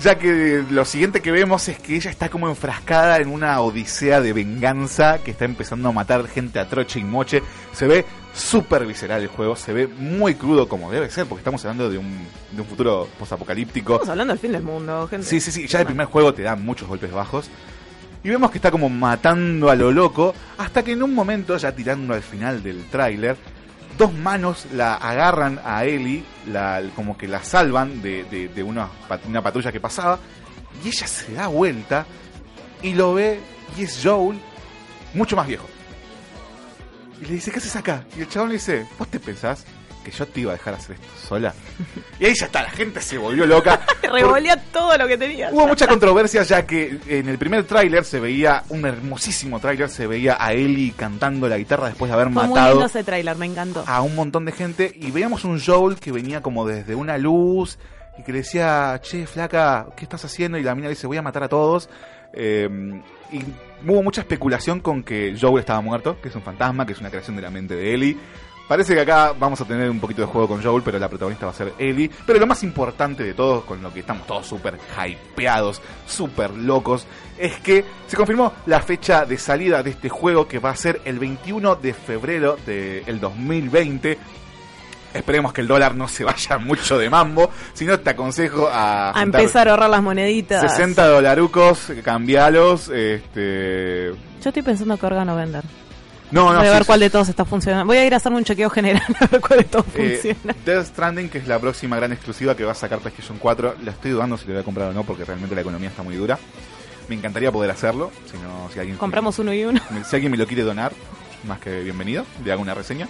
Ya que lo siguiente que vemos es que ella está como enfrascada en una odisea de venganza que está empezando a matar gente a troche y moche. Se ve súper visceral el juego, se ve muy crudo como debe ser, porque estamos hablando de un, de un futuro posapocalíptico. Estamos hablando del fin del mundo, gente. Sí, sí, sí. Ya el primer juego te da muchos golpes bajos. Y vemos que está como matando a lo loco. Hasta que en un momento, ya tirando al final del tráiler, dos manos la agarran a Ellie, la, como que la salvan de, de- de una, una patrulla que pasaba. Y ella se da vuelta y lo ve y es Joel, mucho más viejo. Y le dice, ¿qué haces acá? Y el chabón le dice, ¿vos te pensás que yo te iba a dejar hacer esto sola? Y ahí ya está, la gente se volvió loca. Revolía todo lo que tenía. Hubo mucha controversia ya que en el primer tráiler se veía, un hermosísimo tráiler, se veía a Ellie cantando la guitarra después de haber Fue muy matado lindo ese tráiler, me encantó. a un montón de gente y veíamos un Joel que venía como desde una luz y que le decía, che, flaca, ¿qué estás haciendo? Y la mina le dice, voy a matar a todos. Eh, y hubo mucha especulación con que Joel estaba muerto, que es un fantasma, que es una creación de la mente de Ellie. Parece que acá vamos a tener un poquito de juego con Joel, pero la protagonista va a ser Ellie. Pero lo más importante de todo, con lo que estamos todos súper hypeados, súper locos, es que se confirmó la fecha de salida de este juego que va a ser el 21 de febrero del 2020. Esperemos que el dólar no se vaya mucho de mambo, si no te aconsejo a, A empezar a ahorrar las moneditas. 60 dolarucos, cambialos, este... Yo estoy pensando qué órgano vender. No, no, Voy a ver sí, cuál de todos está funcionando. Voy a ir a hacerme un chequeo general a ver cuál de todos Eh, funciona. Death Stranding, que es la próxima gran exclusiva que va a sacar PlayStation 4, la estoy dudando si le voy a comprar o no, porque realmente la economía está muy dura. Me encantaría poder hacerlo, si, no, si alguien Compramos uno y uno. si alguien me lo quiere donar, más que bienvenido, le hago una reseña.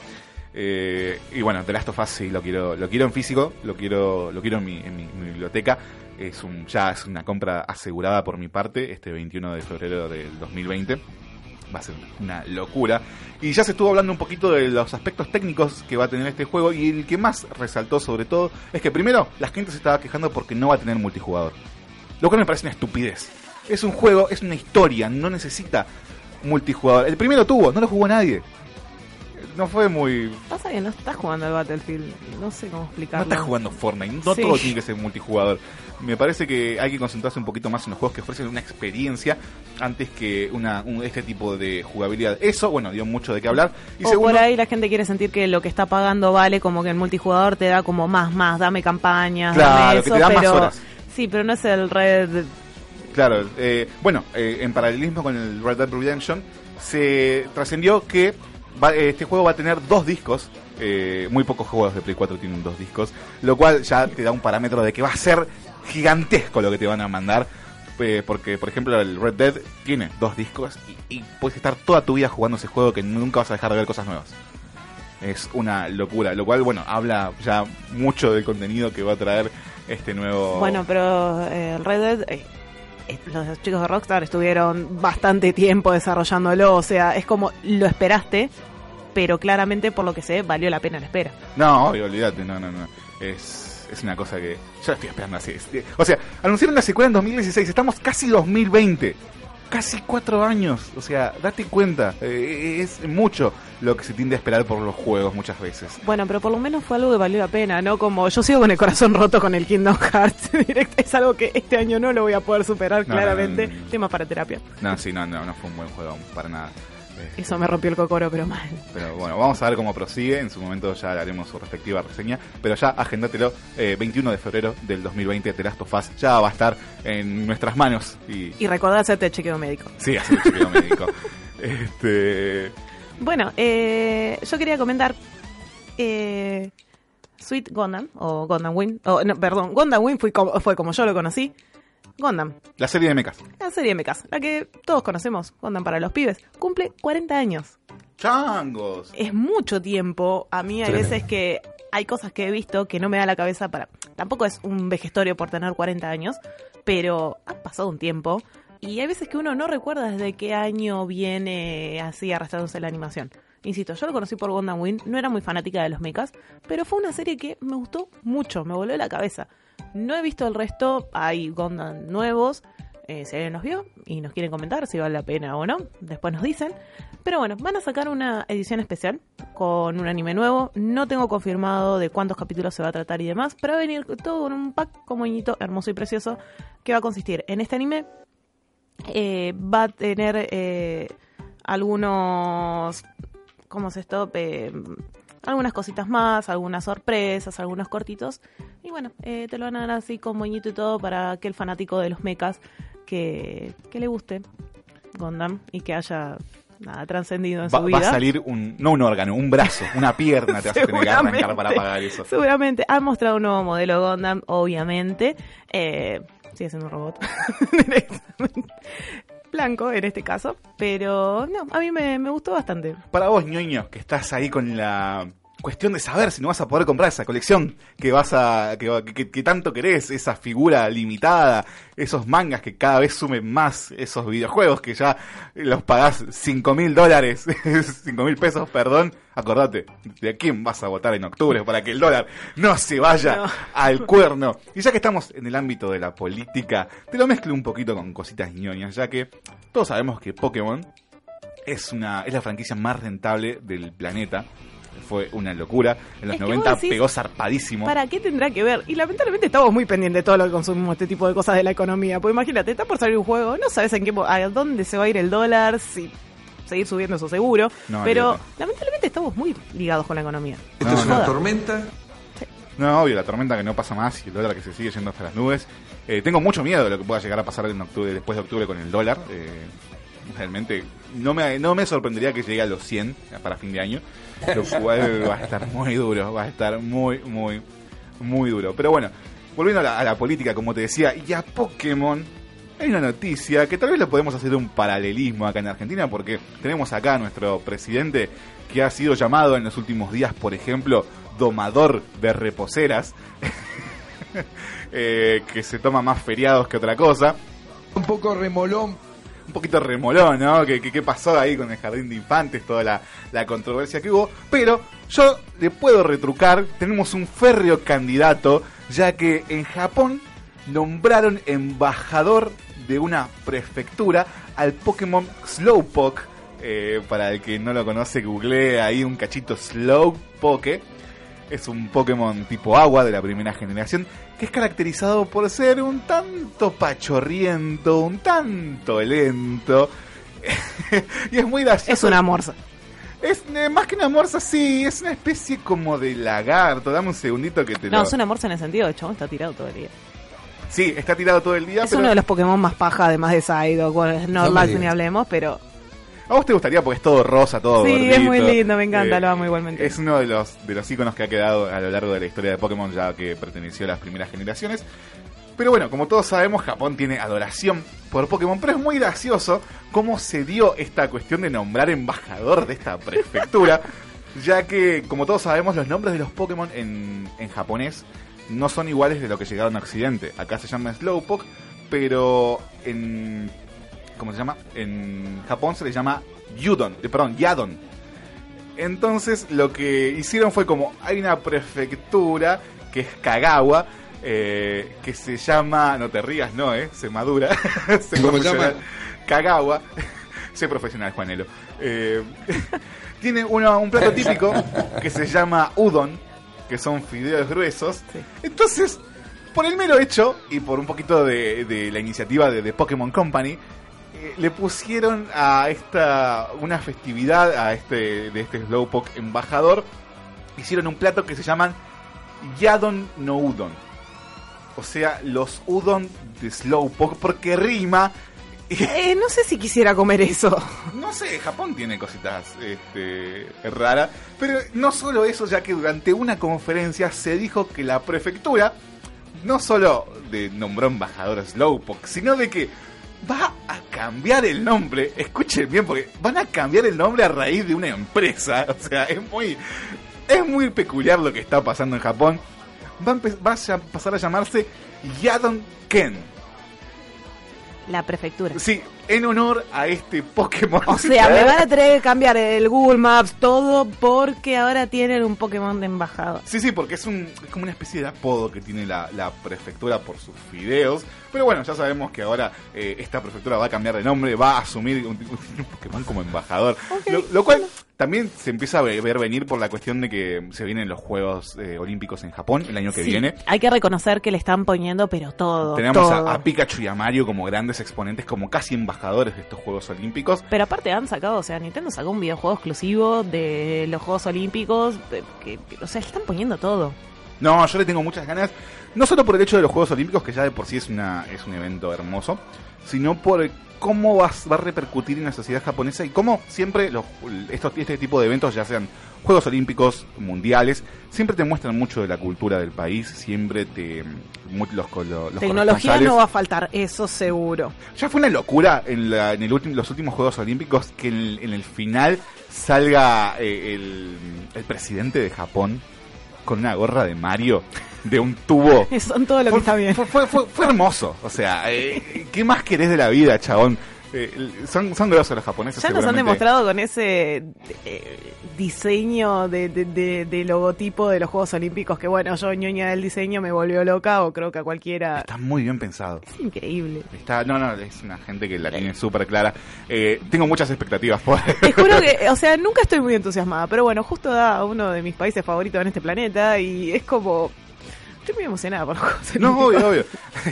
Eh, y bueno, The Last of Us sí lo quiero, lo quiero en físico, lo quiero, lo quiero en mi, en mi- biblioteca. Es un, ya es una compra asegurada por mi parte, este 21 de febrero del 2020. Va a ser una locura. Y ya se estuvo hablando un poquito de los aspectos técnicos que va a tener este juego. Y el que más resaltó sobre todo es que primero la gente se estaba quejando porque no va a tener multijugador. Lo cual me parece una estupidez. Es un juego, es una historia, no necesita multijugador. El primero tuvo, no lo jugó nadie. No fue muy... Pasa que no estás jugando al Battlefield, no sé cómo No explicarlo. estás jugando Fortnite, no Sí. todo tiene que ser multijugador. Me parece que hay que concentrarse un poquito más en los juegos que ofrecen una experiencia antes que una, un- este tipo de jugabilidad. Eso, bueno, dio mucho de qué hablar. Y o segundo, por ahí la gente quiere sentir que lo que está pagando vale, como que el multijugador te da como más, más, dame campañas, Claro, dame que eso, te da más pero horas. sí, pero no es el Red Claro, eh, bueno, eh, en paralelismo con el Red Dead Redemption, se trascendió que va- este juego va a tener dos discos. eh, muy pocos juegos de Play 4 tienen dos discos, lo cual ya te da un parámetro de que va a ser gigantesco lo que te van a mandar. eh, porque, por ejemplo, el Red Dead tiene dos discos y, puedes estar toda tu vida jugando ese juego que nunca vas a dejar de ver cosas nuevas. Es una locura, lo cual, bueno, habla ya mucho del contenido que va a traer este nuevo... Bueno, pero eh, el Red Dead, eh, los chicos de Rockstar estuvieron bastante tiempo desarrollándolo, o sea, es como lo esperaste, pero claramente por lo que sé valió la pena la espera. No, obvio, olvídate, no, no, no. Es, es una cosa que yo estoy esperando así. O sea, anunciaron la secuela en 2016, estamos casi 2020. Casi cuatro años, o sea, date cuenta, eh, es mucho lo que se tiende a esperar por los juegos muchas veces. Bueno, pero por lo menos fue algo que valió la pena, ¿no? Como yo sigo con el corazón roto con el Kingdom Hearts Direct, es algo que este año no lo voy a poder superar No, claramente. no, no, no. Tema para terapia. No, sí, no, no, no fue un buen juego para nada. Eh, Eso me rompió el cocoro, pero mal. Pero bueno, vamos a ver cómo prosigue. En su momento ya haremos su respectiva reseña. Pero ya agendátelo, eh, 21 de febrero del 2020, The Last of Us ya va a estar en nuestras manos. Y Y recordá hacerte el chequeo médico. sí, así chequeo médico. Este, Bueno, eh, yo quería comentar eh, Sweet Gundam, o Gundam Wing, o, no, perdón, Gundam Wing fue como, fue como yo lo conocí. Gundam, la serie de mechas. la serie de mechas, la que todos conocemos, Gundam para los pibes, cumple 40 años. ¡Changos! Es mucho tiempo. A mí hay Tremendo. veces que hay cosas que he visto que no me da la cabeza para... Tampoco es un vejestorio por tener 40 años, pero ha pasado un tiempo y hay veces que uno no recuerda desde qué año viene así arrastrándose la animación. Insisto, yo lo conocí por Gundam Wing, no era muy fanática de los mechas, pero fue una serie que me gustó mucho, me voló la cabeza. No he visto el resto, hay Gundam nuevos, eh, si alguien nos vio y nos quieren comentar si vale la pena o no, después nos dicen. Pero bueno, van a sacar una edición especial con un anime nuevo. No tengo confirmado de cuántos capítulos se va a tratar y demás, pero va a venir todo con un pack como moñito hermoso y precioso que va a consistir en este anime. eh, va a tener eh, algunos. ¿Cómo es esto? Algunas cositas más, algunas sorpresas, algunos cortitos. Y bueno, eh, te lo van a dar así con moñito y todo para aquel fanático de los mechas que, que le guste Gondam y que haya nada trascendido en Va, su va vida. a salir un, no un órgano, un brazo, una pierna te vas a tener que arrancar Seguramente. para pagar eso. Seguramente. Han mostrado un nuevo modelo Gundam, obviamente. Eh, sigue siendo un robot. Blanco en este caso. Pero no, a mí me, me gustó bastante. Para vos, ñoño, que estás ahí con la cuestión de saber si no vas a poder comprar esa colección que vas a que, que- que tanto querés, esa figura limitada, esos mangas que cada vez sumen más, esos videojuegos que ya los pagás 5 mil dólares, 5 mil pesos, perdón, acordate, de quién vas a votar en octubre para que el dólar no se vaya No. al cuerno. Y ya que estamos en el ámbito de la política, te lo mezclo un poquito con cositas ñoñas, ya que todos sabemos que Pokémon es una es la franquicia más rentable del planeta. Fue una locura. En los Es que vos 90 decís, pegó zarpadísimo. ¿Para qué tendrá que ver? Y lamentablemente estamos muy pendientes de todo lo que consumimos, este tipo de cosas de la economía. Porque imagínate, está por salir un juego, no sabes en qué, a dónde se va a ir el dólar, si seguir subiendo eso seguro. No, pero lamentablemente estamos muy ligados con la economía. Esto No, es una tormenta. No, obvio, la tormenta que no pasa más y el dólar que se sigue yendo hasta las nubes. Eh, tengo mucho miedo de lo que pueda llegar a pasar en octubre, después de octubre con el dólar. Eh, realmente no me, no me sorprendería que llegue a los 100 para fin de año. Lo cual va a estar muy duro, va a estar muy, muy, muy duro. Pero bueno, volviendo a la, política, como te decía, y a Pokémon, hay una noticia que tal vez le podemos hacer un paralelismo acá en Argentina, porque tenemos acá a nuestro presidente que ha sido llamado en los últimos días, por ejemplo, domador de reposeras, eh, que se toma más feriados que otra cosa. Un poco remolón. Un poquito remolón, ¿no? ¿Qué, qué, pasó ahí con el jardín de infantes? Toda la, la controversia que hubo. Pero yo le puedo retrucar, tenemos un férreo candidato, ya que en Japón nombraron embajador de una prefectura al Pokémon Slowpoke, Eh, para el que no lo conoce, googleé ahí un cachito Slowpoke. Es un Pokémon tipo agua de la primera generación que es caracterizado por ser un tanto pachorriento, un tanto lento. y es muy gracioso. Es una morsa. Es eh, más que una morsa, sí, es una especie como de lagarto. Dame un segundito que te No, lo... es una morsa en el sentido de chabón está tirado todo el día. Sí, está tirado todo el día, Es pero uno de los Pokémon más paja, además de Psyduck. Bueno, Normal, digas. ni hablemos, pero a vos te gustaría porque es todo rosa, todo Sí, gordito. es muy lindo, me encanta, Eh, lo amo igualmente. Es uno de los, de los iconos que ha quedado a lo largo de la historia de Pokémon, ya que perteneció a las primeras generaciones. Pero bueno, como todos sabemos, Japón tiene adoración por Pokémon, pero es muy gracioso cómo se dio esta cuestión de nombrar embajador de esta prefectura, ya que, como todos sabemos, los nombres de los Pokémon en, en japonés no son iguales de lo que llegaron a Occidente. Acá se llama Slowpoke, pero en... ¿Cómo se llama? En Japón se le llama Yudon, eh, perdón, Yadon. Entonces lo que hicieron fue como, hay una prefectura que es Kagawa, eh, que se llama, no te rías, no, eh, se madura. se ¿Cómo llama? Kagawa. sé profesional, Juanelo. Eh, tiene uno, un plato típico que se llama udon, que son fideos gruesos. Entonces, por el mero hecho y por un poquito de, de la iniciativa de, de Pokémon Company, le pusieron a esta una festividad a este de este Slowpoke embajador. Hicieron un plato que se llaman Yadon no Udon. O sea, los udon de Slowpoke porque rima. Eh, no sé si quisiera comer eso. No sé, Japón tiene cositas este, raras. Pero no solo eso, ya que durante una conferencia se dijo que la prefectura no solo de nombró embajador a Slowpoke, sino de que va a cambiar el nombre. Escuchen bien, porque van a cambiar el nombre a raíz de una empresa. O sea, es muy, es muy peculiar lo que está pasando en Japón. Va a, va a pasar a llamarse Yadon Ken. La prefectura. Sí, en honor a este Pokémon. O sea, me van a tener que cambiar el Google Maps, todo, porque ahora tienen un Pokémon de embajador. Sí, sí, porque es, un, es como una especie de apodo que tiene la, la prefectura por sus fideos. Pero bueno, ya sabemos que ahora eh, esta prefectura va a cambiar de nombre, va a asumir un, un Pokémon como embajador. Lo, lo cual también se empieza a ve- ver venir por la cuestión de que se vienen los Juegos eh, Olímpicos en Japón el año que Sí, viene. Hay que reconocer que le están poniendo, pero todo. Tenemos todo. a, a Pikachu y a Mario como grandes exponentes, como casi embajadores de estos Juegos Olímpicos. Pero aparte han sacado, o sea, Nintendo sacó un videojuego exclusivo de los Juegos Olímpicos, que, que- o sea, le están poniendo todo. No, yo le tengo muchas ganas, no solo por el hecho de los Juegos Olímpicos, que ya de por sí es, una, es un evento hermoso, sino por cómo va, va a repercutir en la sociedad japonesa y cómo siempre los, estos, este tipo de eventos, ya sean Juegos Olímpicos, mundiales, siempre te muestran mucho de la cultura del país, siempre te... mu- Los, los, Tecnología no va a faltar, eso seguro. ya fue una locura en, la- en el último- los últimos Juegos Olímpicos que en el, en el final salga eh, el, el presidente de Japón con una gorra de Mario de un tubo. Son todo lo que Fue- está bien. Fue, fue, fue- fue hermoso. O sea, eh, ¿qué más querés de la vida, chabón? Eh, son, son grosos los japoneses. Ya nos han demostrado con ese eh, diseño de, de- de- de logotipo de los Juegos Olímpicos que, bueno, yo ñoña del diseño me volvió loca o creo que a cualquiera... Está muy bien pensado. Es increíble. Está, no, no, es una gente que la tiene súper clara. Eh, tengo muchas expectativas por Te juro que, o sea, nunca estoy muy entusiasmada, pero bueno, justo da uno de mis países favoritos en este planeta y es como... Estoy muy emocionada por Juegos No, obvio, obvio.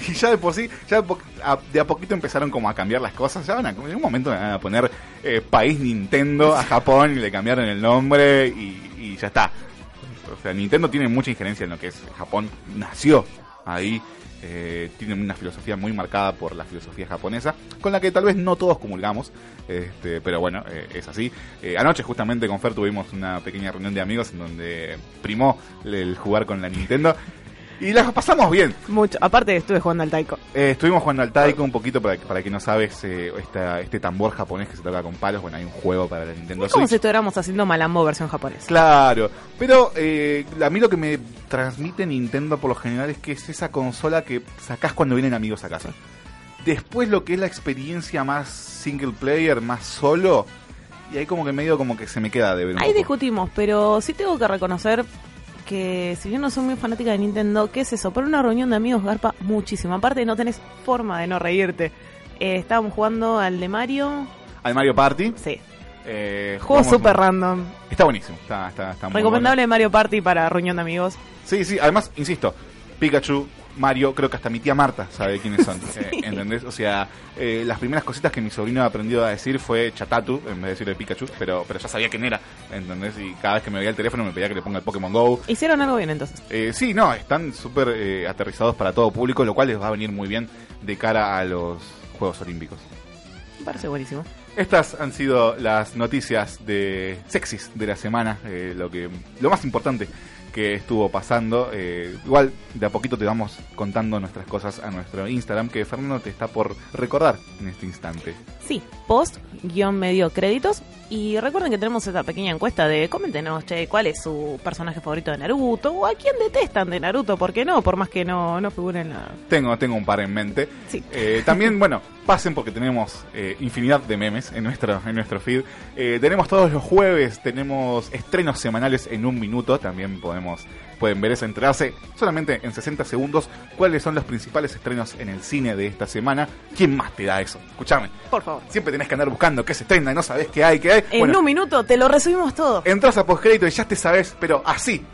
Y ya de por sí, ya de, po- a, de a poquito empezaron como a cambiar las cosas. Ya van a, en un momento van a poner eh, país Nintendo a Japón y le cambiaron el nombre y, y ya está. O sea, Nintendo tiene mucha injerencia en lo que es Japón. Nació ahí. eh, tiene una filosofía muy marcada por la filosofía japonesa, con la que tal vez no todos comulgamos, este, pero bueno, eh, es así. Eh, anoche justamente con Fer tuvimos una pequeña reunión de amigos en donde primó el jugar con la Nintendo y la pasamos bien. Mucho. Aparte estuve jugando al Taiko. Eh, estuvimos jugando al taiko un poquito para, para que no sabes eh, esta- este tambor japonés que se toca con palos. Bueno, hay un juego para la Nintendo Es como Switch. si estuviéramos haciendo Malambo versión japonesa. Claro, pero eh, a mí lo que me transmite Nintendo por lo general es que es esa consola que sacás cuando vienen amigos a casa. Después lo que es la experiencia más single player, más solo, y ahí como que medio como que se me queda de ver Ahí poco. discutimos, pero sí tengo que reconocer que si bien no soy muy fanática de Nintendo, ¿qué es eso? Para una reunión de amigos garpa muchísimo. Aparte no tenés forma de no reírte. Eh, estábamos jugando al de Mario. Al Mario Party. Sí. Eh, Juego súper random. Está buenísimo, está, está, está muy Recomendable Mario Party para reunión de amigos. Sí, sí, además, insisto, Pikachu, Mario, creo que hasta mi tía Marta sabe quiénes son. eh, ¿Entendés? O sea, eh, las primeras cositas que mi sobrino aprendió a decir fue Chatatu, en vez de decirle Pikachu, pero, pero ya sabía quién era. ¿Entendés? Y cada vez que me veía el teléfono me pedía que le ponga el Pokémon Go. Hicieron algo bien entonces. Eh, sí, no, están súper eh, aterrizados para todo público, lo cual les va a venir muy bien de cara a los Juegos Olímpicos. Me parece buenísimo. Estas han sido las noticias de sexys de la semana, eh, lo que lo más importante que estuvo pasando. Eh, igual de a poquito te vamos contando nuestras cosas a nuestro Instagram que Fernando te está por recordar en este instante. Sí, post guion medio créditos. Y recuerden que tenemos esta pequeña encuesta de coméntenos, che, cuál es su personaje favorito de Naruto o a quién detestan de Naruto, ¿por qué no? Por más que no, no figure en la... Tengo, tengo un par en mente. Sí. Eh, también, bueno, pasen porque tenemos eh, infinidad de memes en nuestro, en nuestro feed. Eh, tenemos todos los jueves, tenemos estrenos semanales en un minuto. También podemos, pueden ver eso, enterarse solamente en 60 segundos cuáles son los principales estrenos en el cine de esta semana. ¿Quién más te da eso? Escúchame. Por favor. Siempre tenés que andar buscando qué se estrena y no sabés qué hay, qué hay. En Bueno, un minuto te lo resumimos todo. entras a postcrédito y ya te sabes, pero así.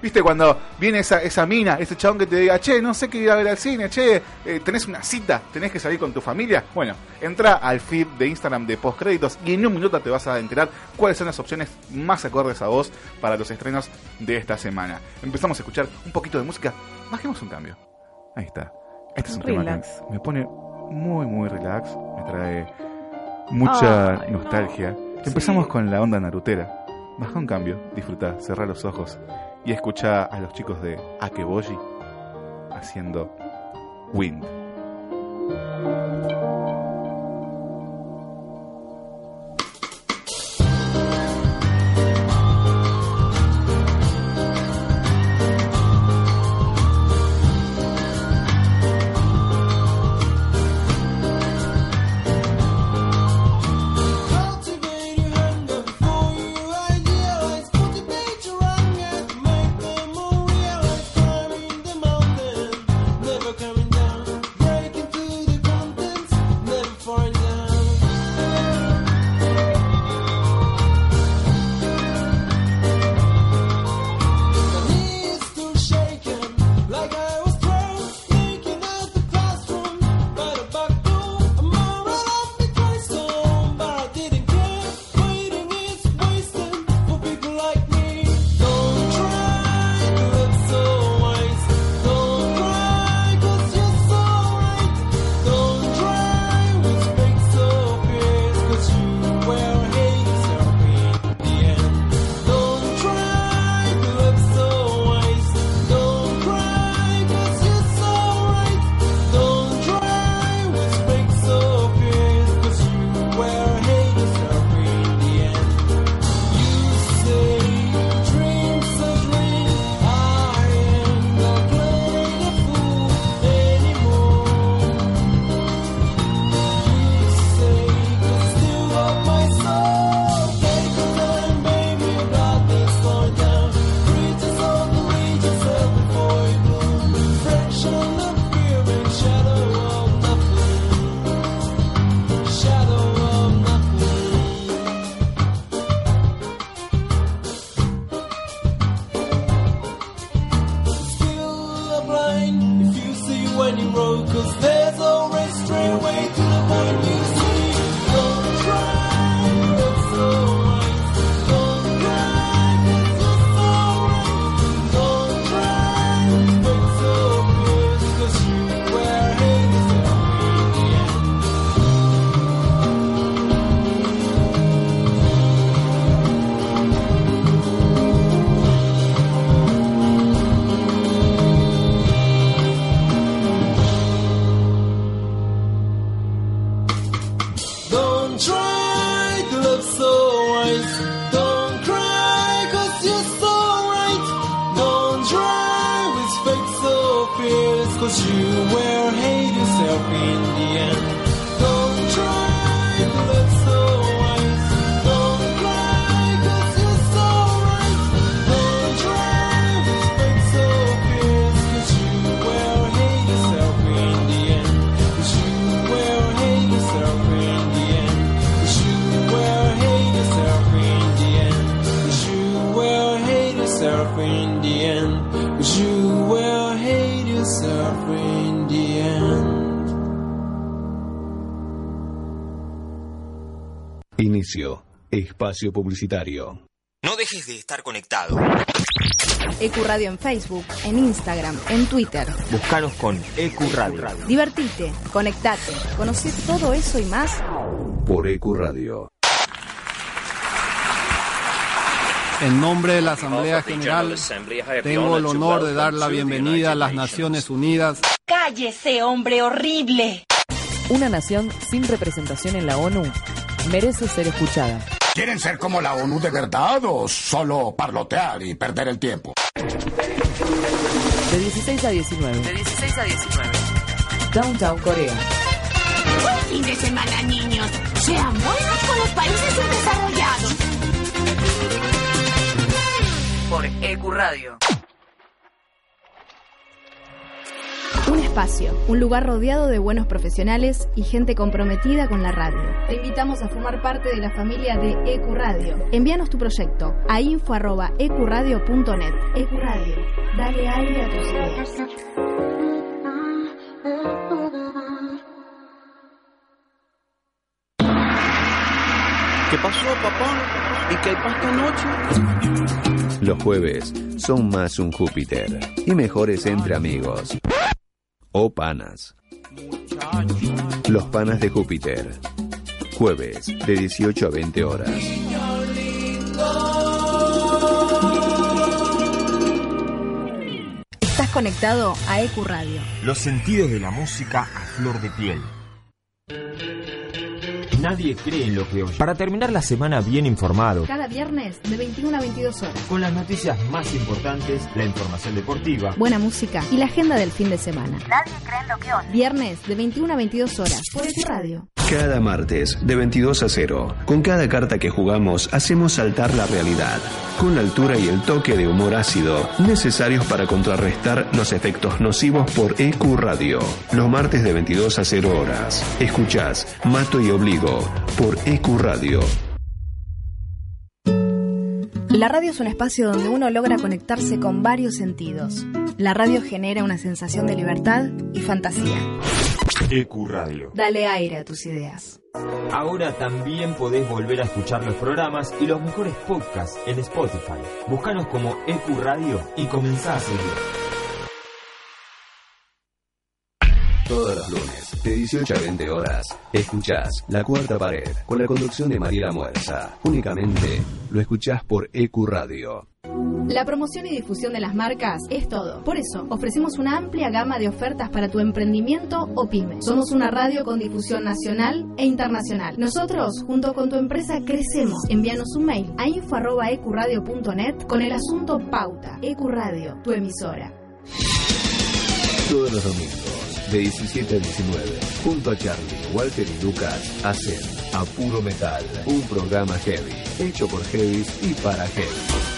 ¿Viste cuando viene esa, esa mina, ese chabón que te diga, che, no sé qué ir a ver al cine, che, eh, tenés una cita, tenés que salir con tu familia? Bueno, entra al feed de Instagram de postcréditos y en un minuto te vas a enterar cuáles son las opciones más acordes a vos para los estrenos de esta semana. Empezamos a escuchar un poquito de música, bajemos un cambio. Ahí está. Este es un tema Relax. que me pone muy, muy relax, me trae mucha nostalgia. Empezamos con la onda narutera. Baja un cambio, disfruta, cerra los ojos y escucha a los chicos de Akeboji haciendo Wind. in the end. Espacio publicitario. No dejes de estar conectado. Ecuradio en Facebook, en Instagram, en Twitter. Búscanos con Ecuradio. Divertite, conectate, conoce todo eso y más por Ecuradio. En nombre de la Asamblea General, tengo el honor de dar la bienvenida a las Naciones Unidas. ¡Cállese, hombre horrible! Una nación sin representación en la ONU merece ser escuchada. ¿Quieren ser como la ONU de verdad o solo parlotear y perder el tiempo? De 16 a 19. De 16 a 19. Downtown Corea. Buen fin de semana, niños. Sean buenos con los países subdesarrollados. Por Ecuradio. Un espacio, un lugar rodeado de buenos profesionales y gente comprometida con la radio. Te invitamos a formar parte de la familia de Ecuradio. Envíanos tu proyecto a info@ecuradio.net. Ecuradio, dale aire a tus ideas. ¿Qué pasó, papá? ¿Y qué hay para esta noche? Los jueves son más un Júpiter y mejores entre amigos. O panas. Los panas de Júpiter. Jueves de 18 a 20 horas. Estás conectado a Ecuradio. Los sentidos de la música a flor de piel. Nadie cree en lo que oye. Para terminar la semana bien informado. Cada viernes de 21 a 22 horas. Con las noticias más importantes, la información deportiva. Buena música y la agenda del fin de semana. Nadie cree en lo que oye. Viernes de 21 a 22 horas. Por Ecuradio. Cada martes de 22 a 0. Con cada carta que jugamos hacemos saltar la realidad. Con la altura y el toque de humor ácido necesarios para contrarrestar los efectos nocivos por EQ Radio. Los martes de 22 a 0 horas. Escuchás Mato y Obligo por EQ Radio. La radio es un espacio donde uno logra conectarse con varios sentidos. La radio genera una sensación de libertad y fantasía. EQ Radio. Dale aire a tus ideas. Ahora también podés volver a escuchar los programas y los mejores podcasts en Spotify. Búscanos como EQ Radio y comenzá a seguir. Todos los lunes, de 18 a 20 horas, escuchás La Cuarta Pared con la conducción de Mariela Muerza. Únicamente lo escuchás por EQ Radio. La promoción y difusión de las marcas es todo. Por eso, ofrecemos una amplia gama de ofertas para tu emprendimiento o pyme. Somos una radio con difusión nacional e internacional. Nosotros, junto con tu empresa, crecemos. Envíanos un mail a info.ecuradio.net con el asunto Pauta. Ecuradio, tu emisora. Todos los domingos, de 17 a 19, junto a Charlie, Walter y Lucas, hacen A Puro Metal, un programa heavy, hecho por heavies y para heavy,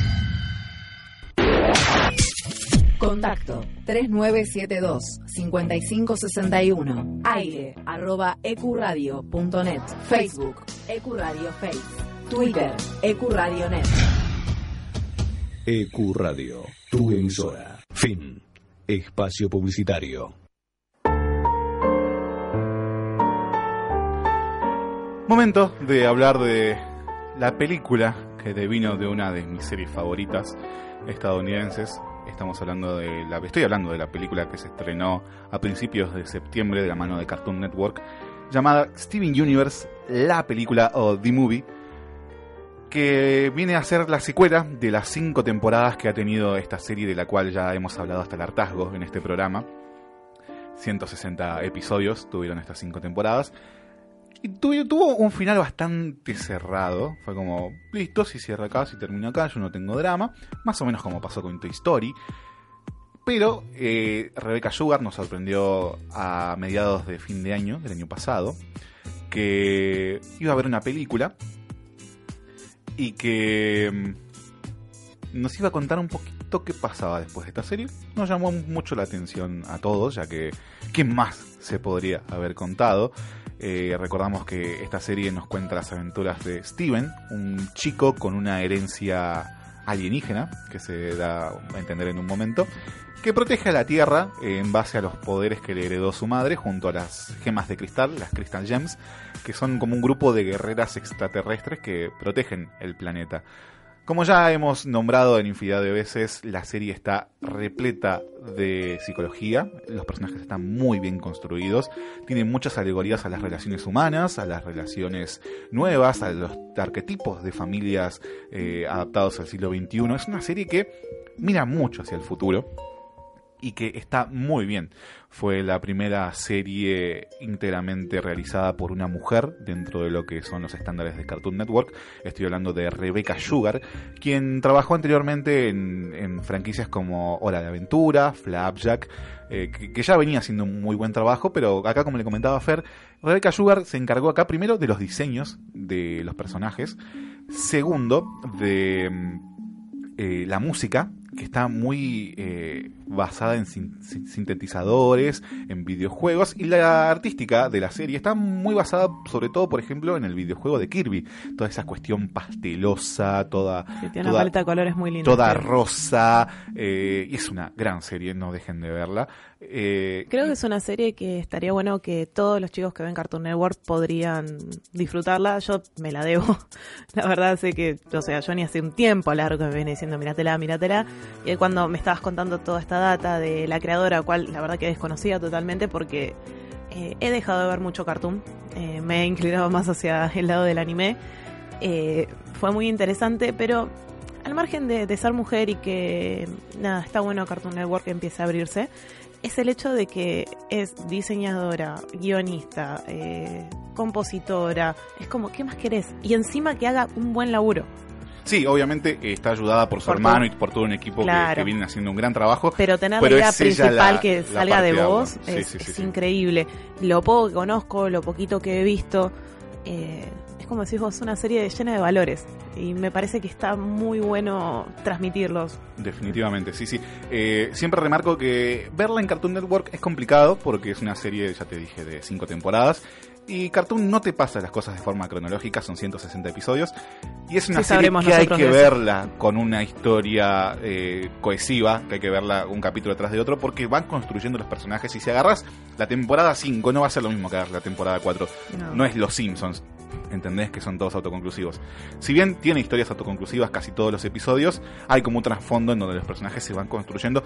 Contacto 3972-5561. Aire arroba ecuradio.net. Facebook Ecuradio Face. Twitter Ecuradio.net. EQ Radio, tu emisora. Fin. Espacio publicitario. Momento de hablar de la película que devino de una de mis series favoritas estadounidenses. Estamos hablando de la, estoy hablando de la película que se estrenó a principios de septiembre de la mano de Cartoon Network, llamada Steven Universe, la película o The Movie, que viene a ser la secuela de las cinco temporadas que ha tenido esta serie de la cual ya hemos hablado hasta el hartazgo en este programa. 160 episodios tuvieron estas cinco temporadas. Y tuvo, un final bastante cerrado. Fue como, listo, si cierra acá, si termina acá, yo no tengo drama. Más o menos como pasó con Toy Story. Pero eh, Rebecca Sugar nos sorprendió a mediados de fin de año, del año pasado, que iba a haber una película y que mm, nos iba a contar un poquito qué pasaba después de esta serie. Nos llamó mucho la atención a todos, ya que ¿qué más se podría haber contado? Eh, recordamos que esta serie nos cuenta las aventuras de Steven, un chico con una herencia alienígena, que se da a entender en un momento, que protege a la Tierra en base a los poderes que le heredó su madre junto a las gemas de cristal, las Crystal Gems, que son como un grupo de guerreras extraterrestres que protegen el planeta. Como ya hemos nombrado en infinidad de veces, la serie está repleta de psicología, los personajes están muy bien construidos, tienen muchas alegorías a las relaciones humanas, a las relaciones nuevas, a los arquetipos de familias eh, adaptados al siglo XXI. Es una serie que mira mucho hacia el futuro y que está muy bien. Fue la primera serie íntegramente realizada por una mujer dentro de lo que son los estándares de Cartoon Network. Estoy hablando de Rebecca Sugar, quien trabajó anteriormente en, franquicias como Hora de Aventura, Flapjack, eh, que, que ya venía haciendo un muy buen trabajo, pero acá, como le comentaba Fer, Rebecca Sugar se encargó acá primero de los diseños de los personajes, segundo de mm, eh, la música, que está muy eh, basada en sin- sin- sintetizadores, en videojuegos, y la artística de la serie está muy basada sobre todo, por ejemplo, en el videojuego de Kirby. Toda esa cuestión pastelosa, toda... Tiene una toda- paleta de colores muy linda. Toda rosa, eh, y es una gran serie, no dejen de verla. Eh, Creo que es una serie que estaría bueno que todos los chicos que ven Cartoon Network podrían disfrutarla. Yo me la debo. La verdad sé que, o sea, yo ni hace un tiempo largo que me viene diciendo míratela, míratela. Y cuando me estabas contando toda esta data de la creadora, cual la verdad que desconocía totalmente porque eh, he dejado de ver mucho cartoon. Eh, me he inclinado más hacia el lado del anime. Eh, fue muy interesante, pero al margen de, ser mujer y que nada, está bueno Cartoon Network empiece a abrirse, es el hecho de que es diseñadora, guionista, compositora, es como, ¿qué más querés? Y encima que haga un buen laburo. Sí, obviamente está ayudada por su Por hermano todo. y por todo un equipo que- Claro. que, vienen haciendo un gran trabajo. Pero tener pero la idea principal la- que salga de vos. Sí, es, sí, sí, es sí. increíble. Lo poco que conozco, lo poquito que he visto, eh, es como decís vos, una serie llena de valores. Y me parece que está muy bueno transmitirlos. Definitivamente, sí, sí. Eh, siempre remarco que verla en Cartoon Network es complicado porque es una serie, ya te dije, de cinco temporadas. Y Cartoon no te pasa las cosas de forma cronológica, son 160 episodios. Y es una Sí, serie que hay que verla con una historia eh, cohesiva, que hay que verla un capítulo detrás de otro, porque van construyendo los personajes. Y si agarras la temporada 5, no va a ser lo mismo que la temporada 4. No. no es Los Simpsons. ¿Entendés? Que son todos autoconclusivos. Si bien tiene historias autoconclusivas casi todos los episodios, hay como un trasfondo en donde los personajes se van construyendo.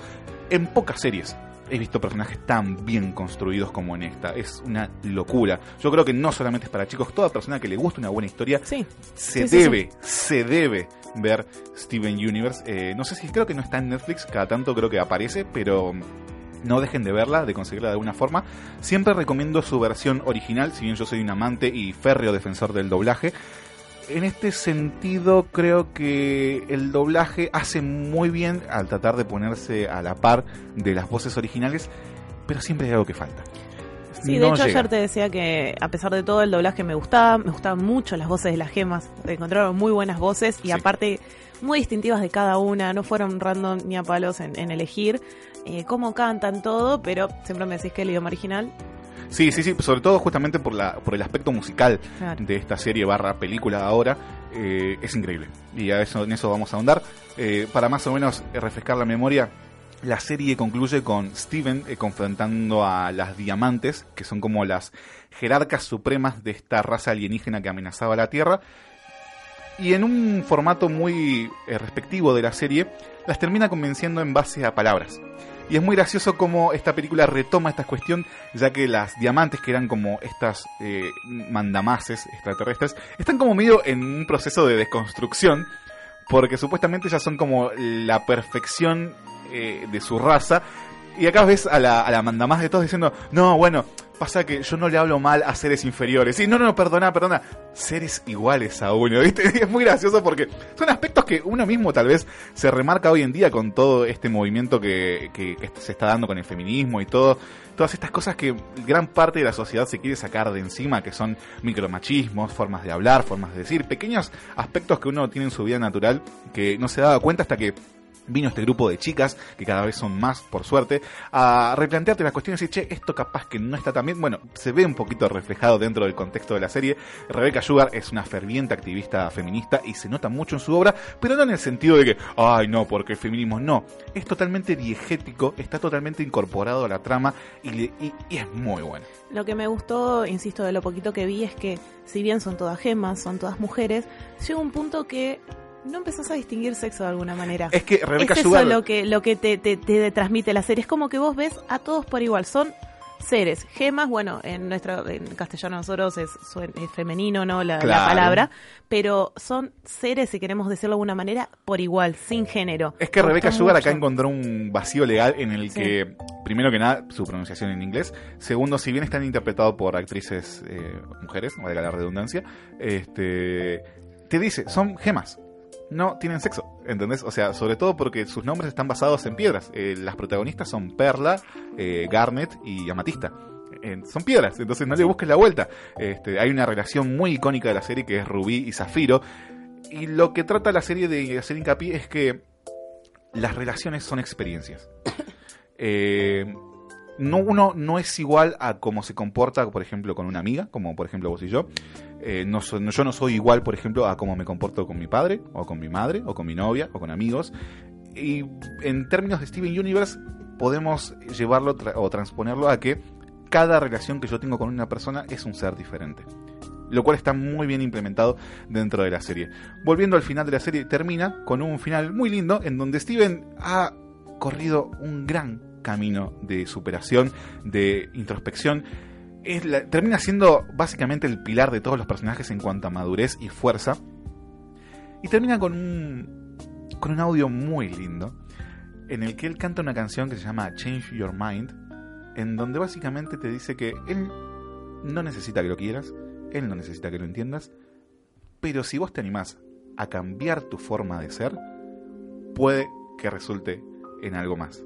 En pocas series he visto personajes tan bien construidos como en esta. Es una locura. Yo creo que no solamente es para chicos, toda persona que le gusta una buena historia se Sí, sí, debe, se debe ver Steven Universe. Eh, no sé si creo que no está en Netflix, cada tanto creo que aparece, pero no dejen de verla, de conseguirla de alguna forma. Siempre recomiendo su versión original, si bien yo soy un amante y férreo defensor del doblaje. En este sentido, creo que el doblaje hace muy bien al tratar de ponerse a la par de las voces originales, pero siempre hay algo que falta. Sí, de hecho llega. ayer te decía que a pesar de todo el doblaje me gustaba, me gustaban mucho las voces de las gemas, encontraron muy buenas voces y aparte muy distintivas de cada una, no fueron random ni a palos en, en elegir eh, cómo cantan todo, pero siempre me decís que el idioma original Sí, sí, sí, sobre todo justamente por, la, por el aspecto musical Claro. de esta serie barra película ahora, eh, es increíble. Y a eso, en eso vamos a ahondar. Eh, para más o menos eh, refrescar la memoria, la serie concluye con Steven eh, confrontando a las diamantes, que son como las jerarcas supremas de esta raza alienígena que amenazaba la Tierra. Y en un formato muy respectivo de la serie, las termina convenciendo en base a palabras. Y es muy gracioso cómo esta película retoma esta cuestión, ya que las diamantes, que eran como estas eh, mandamases extraterrestres, están como medio en un proceso de desconstrucción, porque supuestamente ya son como la perfección eh, de su raza. Y acá ves a la, a la mandamás de todos diciendo, no, bueno, pasa que yo no le hablo mal a seres inferiores. Sí, no, no, perdona, perdona. Seres iguales a uno, ¿viste? Es muy gracioso porque son aspectos que uno mismo tal vez se remarca hoy en día con todo este movimiento que, que- que se está dando con el feminismo y todo. Todas estas cosas que gran parte de la sociedad se quiere sacar de encima, que son micromachismos, formas de hablar, formas de decir, pequeños aspectos que uno tiene en su vida natural que no se daba cuenta hasta que vino este grupo de chicas, que cada vez son más, por suerte, a replantearte las cuestiones y, che, esto capaz que no está tan bien. Bueno, se ve un poquito reflejado dentro del contexto de la serie. Rebecca Sugar es una ferviente activista feminista y se nota mucho en su obra, pero no en el sentido de que, ay, no, porque el feminismo no. Es totalmente diegético, está totalmente incorporado a la trama y, le- y- y es muy bueno. Lo que me gustó, insisto, de lo poquito que vi es que, si bien son todas gemas, son todas mujeres, llega un punto que no empezás a distinguir sexo de alguna manera. Es que Rebecca es eso Sugar- lo que, lo que te, te- te transmite la serie. Es como que vos ves a todos por igual. Son seres, gemas, bueno, en nuestro en castellano nosotros es, es femenino, ¿no? La, palabra. Pero son seres, si queremos decirlo de alguna manera, por igual, sin género. Es que gustó Sugar mucho. acá encontró un vacío legal en el Sí. que, primero que nada, su pronunciación en inglés. Segundo, si bien están interpretados por actrices eh, mujeres, valga la redundancia, este, te dice, son gemas. No tienen sexo, ¿entendés? O sea, sobre todo porque sus nombres están basados en piedras. Eh, las protagonistas son Perla, eh, Garnet y Amatista. Eh, son piedras, entonces no le busques la vuelta. Este, hay una relación muy icónica de la serie que es Rubí y Zafiro. Y lo que trata la serie de hacer hincapié es que las relaciones son experiencias. Eh, no, uno no es igual a cómo se comporta, por ejemplo, con una amiga, como por ejemplo vos y yo. Eh, no so- yo no soy igual, por ejemplo, a cómo me comporto con mi padre, o con mi madre, o con mi novia, o con amigos. Y en términos de Steven Universe, podemos llevarlo o transponerlo a que cada relación que yo tengo con una persona es un ser diferente. Lo cual está muy bien implementado dentro de la serie. Volviendo al final de la serie, termina con un final muy lindo en donde Steven ha corrido un gran camino de superación, de introspección. Termina siendo básicamente el pilar de todos los personajes en cuanto a madurez y fuerza. Y termina con un, con un audio muy lindo en el que él canta una canción que se llama Change Your Mind, en donde básicamente te dice que él no necesita que lo quieras, él no necesita que lo entiendas, pero si vos te animás a cambiar tu forma de ser, puede que resulte en algo más.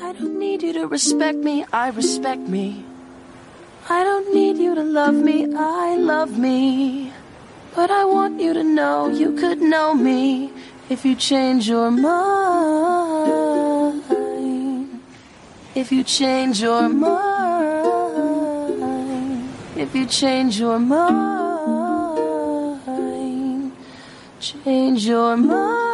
I don't need you to respect me, I respect me. I don't need you to love me, I love me. But I want you to know you could know me if you change your mind. If you change your mind. If you change your mind. Change your mind.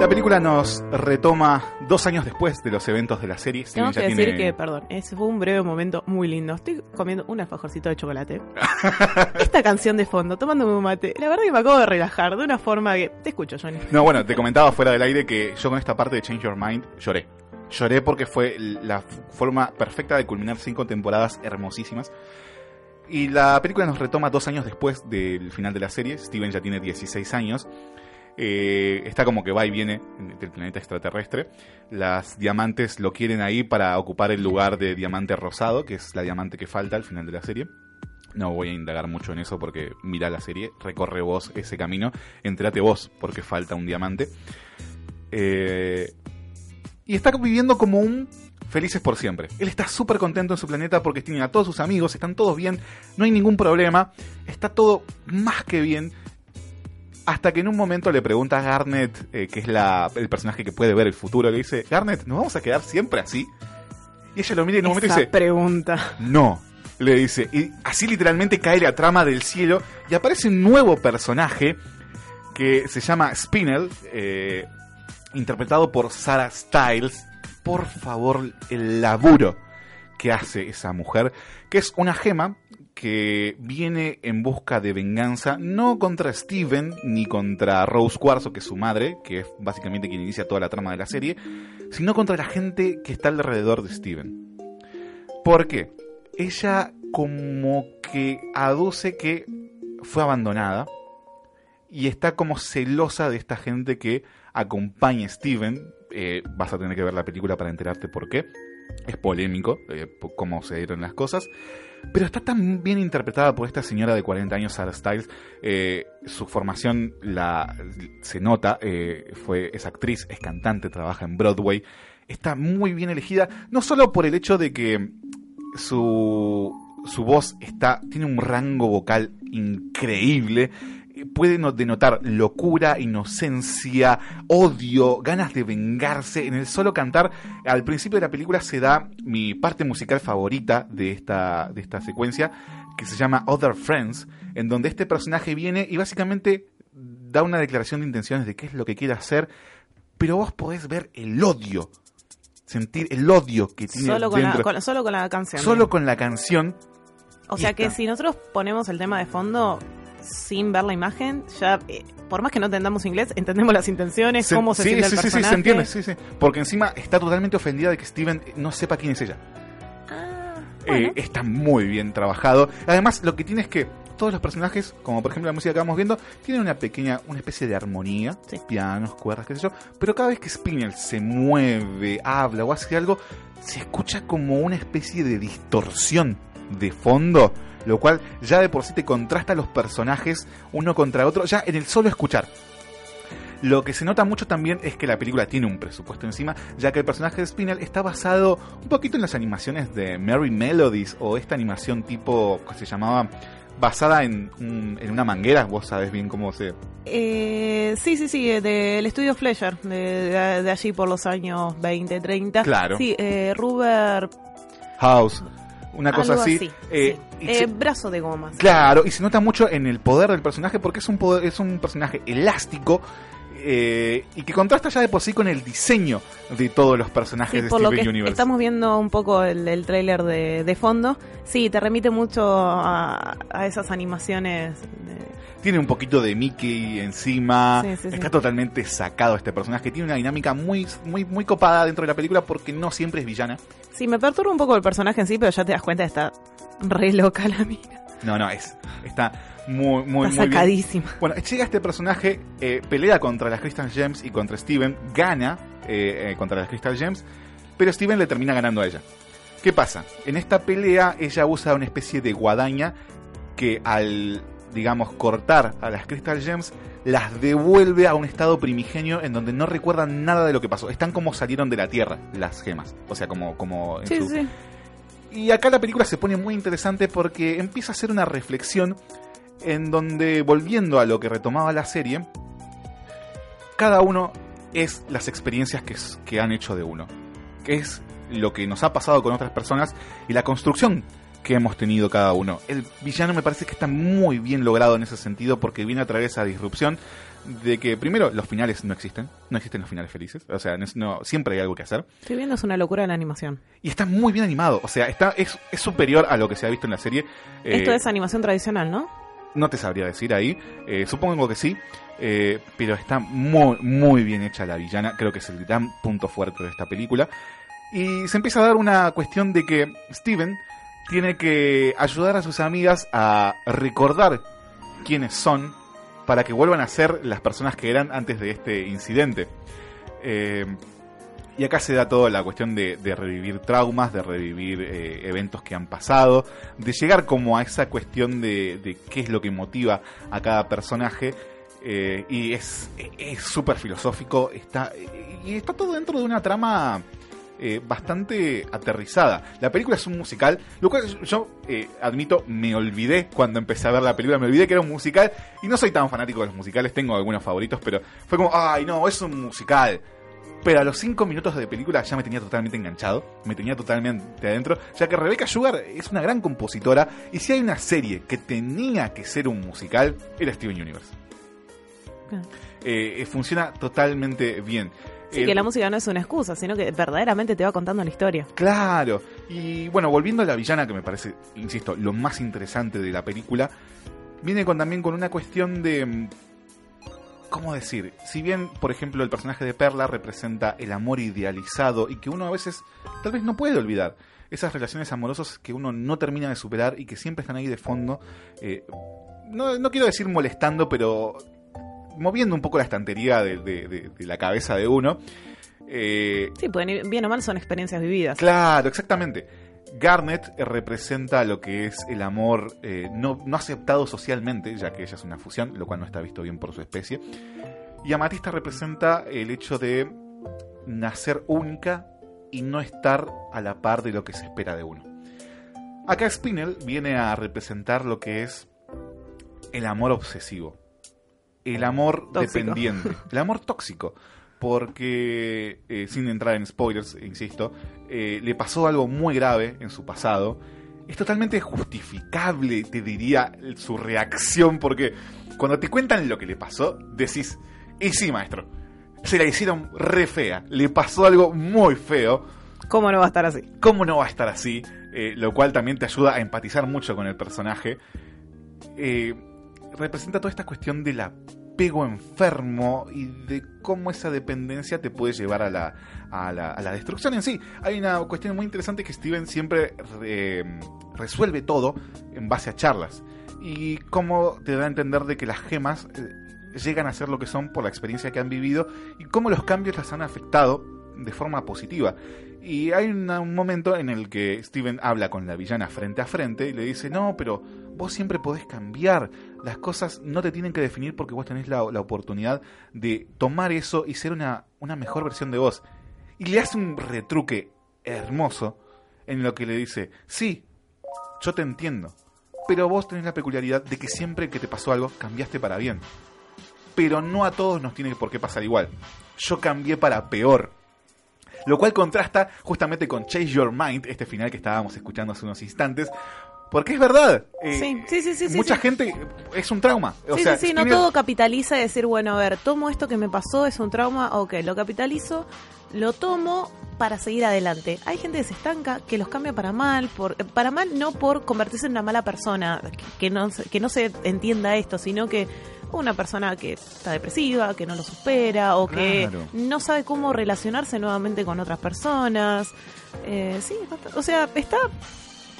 La película nos retoma dos años después de los eventos de la serie. Tengo que decir tiene- que, perdón, ese fue un breve momento muy lindo. Estoy comiendo un alfajorcito de chocolate. Esta canción de fondo, tomándome un mate. La verdad que me acabo de relajar de una forma que... Te escucho, Johnny. No, bueno, te comentaba fuera del aire que yo con esta parte de Change Your Mind lloré. Lloré porque fue la forma perfecta de culminar cinco temporadas hermosísimas. Y la película nos retoma dos años después del final de la serie. Steven ya tiene 16 años. Eh, está como que va y viene del planeta extraterrestre. Las diamantes lo quieren ahí para ocupar el lugar de diamante rosado, que es la diamante que falta al final de la serie. No voy a indagar mucho en eso porque mira la serie, recorre vos ese camino, entrate vos porque falta un diamante. Eh, y está viviendo como un felices por siempre. Él está súper contento en su planeta porque tiene a todos sus amigos, están todos bien, no hay ningún problema, está todo más que bien. Hasta que en un momento le pregunta a Garnet, eh, que es la, el personaje que puede ver el futuro, le dice, Garnet, ¿nos vamos a quedar siempre así? Y ella lo mira y en un momento dice, pregunta. no, le dice. Y así literalmente cae la trama del cielo y aparece un nuevo personaje que se llama Spinel, eh, interpretado por Sarah Styles. Por favor, el laburo que hace esa mujer, que es una gema que viene en busca de venganza, no contra Steven ni contra Rose Cuarzo, que es su madre, que es básicamente quien inicia toda la trama de la serie, sino contra la gente que está alrededor de Steven. ¿Por qué? Ella como que aduce que fue abandonada y está como celosa de esta gente que acompaña a Steven. Eh, vas a tener que ver la película para enterarte por qué. Es polémico eh, cómo se dieron las cosas. Pero está tan bien interpretada por esta señora de 40 años, Sarah Styles. Eh, su formación la, se nota. eh, fue, es actriz, es cantante, trabaja en Broadway. Está muy bien elegida. No solo por el hecho de que su, su voz está, tiene un rango vocal increíble. Puede no- denotar locura, inocencia, odio, ganas de vengarse. En el solo cantar, al principio de la película se da mi parte musical favorita de esta, de esta secuencia, que se llama Other Friends, en donde este personaje viene y básicamente da una declaración de intenciones de qué es lo que quiere hacer, pero vos podés ver el odio, sentir el odio que tiene Solo con, la, con- solo con la canción. Solo con la canción. O sea que está. si nosotros ponemos el tema de fondo sin ver la imagen, ya, eh, por más que no entendamos inglés, entendemos las intenciones, Se- cómo se sí, siente sí, el sí, sí, personaje. se entiende, sí, sí. Porque encima está totalmente ofendida de que Steven no sepa quién es ella. Eh, está muy bien trabajado. Además, lo que tiene es que todos los personajes, como por ejemplo la música que vamos viendo, tienen una pequeña, una especie de armonía, pianos, cuerdas, qué sé yo. Pero cada vez que Spinel se mueve, habla o hace algo, se escucha como una especie de distorsión de fondo, lo cual ya de por sí te contrasta los personajes uno contra otro, ya en el solo escuchar. Lo que se nota mucho también es que la película tiene un presupuesto encima, ya que el personaje de Spinel está basado un poquito en las animaciones de Merry Melodies o esta animación tipo que se llamaba basada en, un- en una manguera, vos sabés bien cómo se... Eh, sí, sí, sí, eh, del estudio de- de allí por los años 20, 30. Claro. Sí, eh, Ruber. House, una cosa algo así. así, Eh, sí. Eh, se- brazo de goma. Claro, y se nota mucho en el poder del personaje porque es un, poder- es un personaje elástico eh, y que contrasta ya de por sí con el diseño de todos los personajes Sí, de por lo Steven que Universe. estamos viendo un poco el, el tráiler de, de fondo, sí, te remite mucho a, a esas animaciones. de- Tiene un poquito de Mickey encima. Sí, sí, sí. Está totalmente sacado este personaje. Tiene una dinámica muy, muy, muy copada dentro de la película porque no siempre es villana. Sí, me perturba un poco el personaje en sí, pero ya te das cuenta, está re loca la mina. No, no, es. Está muy, muy, Está muy bien. sacadísima. Bueno, llega este personaje, eh, pelea contra las Crystal Gems y contra Steven, gana eh, eh, contra las Crystal Gems, pero Steven le termina ganando a ella. ¿Qué pasa? En esta pelea ella usa una especie de guadaña que al, digamos, cortar a las Crystal Gems, las devuelve a un estado primigenio en donde no recuerdan nada de lo que pasó. Están como salieron de la Tierra las gemas. O sea, como, como en Sí, su- sí. y acá la película se pone muy interesante porque empieza a hacer una reflexión en donde, volviendo a lo que retomaba la serie, cada uno es las experiencias que, que han hecho de uno, que es lo que nos ha pasado con otras personas y la construcción que hemos tenido cada uno. El villano me parece que está muy bien logrado en ese sentido porque viene a traer esa disrupción de que primero los finales no existen, no existen los finales felices, o sea, no, siempre hay algo que hacer. Estoy viendo, es una locura la animación. Y está muy bien animado. O sea, está, es, es superior a lo que se ha visto en la serie. Eh, Esto es animación tradicional, ¿no? No te sabría decir ahí. Eh, supongo que sí. eh, pero está muy, muy bien hecha la villana. Creo que es el gran punto fuerte de esta película. Y se empieza a dar una cuestión de que Steven tiene que ayudar a sus amigas a recordar quiénes son para que vuelvan a ser las personas que eran antes de este incidente. Eh, y acá se da toda la cuestión de, revivir traumas, de revivir eh, eventos que han pasado, de llegar como a esa cuestión de, de qué es lo que motiva a cada personaje. eh, y es es súper filosófico, está, y está todo dentro de una trama eh, bastante aterrizada. La película es un musical, lo cual yo eh, admito, me olvidé cuando empecé a ver la película, me olvidé que era un musical y no soy tan fanático de los musicales, tengo algunos favoritos, pero fue como, ay no, es un musical. Pero a los 5 minutos de película ya me tenía totalmente enganchado, me tenía totalmente adentro, ya que Rebecca Sugar es una gran compositora y si hay una serie que tenía que ser un musical, era Steven Universe. Eh, eh, funciona totalmente bien. Sí, El- que la música no es una excusa, sino que verdaderamente te va contando la historia. Claro. Y bueno, volviendo a la villana, que me parece, insisto, lo más interesante de la película, viene con, también con una cuestión de... ¿Cómo decir? Si bien, por ejemplo, el personaje de Perla representa el amor idealizado y que uno a veces tal vez no puede olvidar, esas relaciones amorosas que uno no termina de superar y que siempre están ahí de fondo, eh, no, no quiero decir molestando, pero moviendo un poco la estantería de, de- de- de la cabeza de uno. Eh, Sí, pueden ir, bien o mal son experiencias vividas. Claro, exactamente. Garnet representa lo que es el amor eh, no, no aceptado socialmente, ya que ella es una fusión, lo cual no está visto bien por su especie. Y Amatista representa el hecho de nacer única y no estar a la par de lo que se espera de uno. Acá Spinel viene a representar lo que es el amor obsesivo. el amor Tóxico. dependiente, el amor tóxico. Porque, eh, sin entrar en spoilers, insisto, eh, le pasó algo muy grave en su pasado. Es totalmente justificable, te diría, su reacción, porque cuando te cuentan lo que le pasó, decís, y sí, maestro, se la hicieron re fea, le pasó algo muy feo. ¿Cómo no va a estar así? ¿Cómo no va a estar así? Eh, lo cual también te ayuda a empatizar mucho con el personaje. Eh, representa toda esta cuestión del apego enfermo y de cómo esa dependencia te puede llevar a la, a la, a la destrucción en sí. Hay una cuestión muy interesante que Steven siempre resuelve todo en base a charlas. Y cómo te da a entender de que las gemas eh, llegan a ser lo que son por la experiencia que han vivido y cómo los cambios las han afectado de forma positiva. Y hay un momento en el que Steven habla con la villana frente a frente y le dice, no, pero vos siempre podés cambiar, las cosas no te tienen que definir porque vos tenés la, la oportunidad de tomar eso y ser una, una mejor versión de vos. Y le hace un retruque hermoso en lo que le dice, sí, yo te entiendo, pero vos tenés la peculiaridad de que siempre que te pasó algo cambiaste para bien. Pero no a todos nos tiene por qué pasar igual. Yo cambié para peor. Lo cual contrasta justamente con Chase Your Mind, este final que estábamos escuchando hace unos instantes. Porque es verdad. eh, Sí, sí, sí, sí, mucha sí. gente es un trauma. O sí, sea, sí, sí, no todo capitaliza y decir, bueno, a ver, tomo esto que me pasó, es un trauma, ok, lo capitalizo, lo tomo para seguir adelante. Hay gente que se estanca, que los cambia para mal, por, eh, para mal no por convertirse en una mala persona, que, que no, que no se entienda esto, sino que una persona que está depresiva, que no lo supera, o que Claro. no sabe cómo relacionarse nuevamente con otras personas. Eh, sí, o sea, está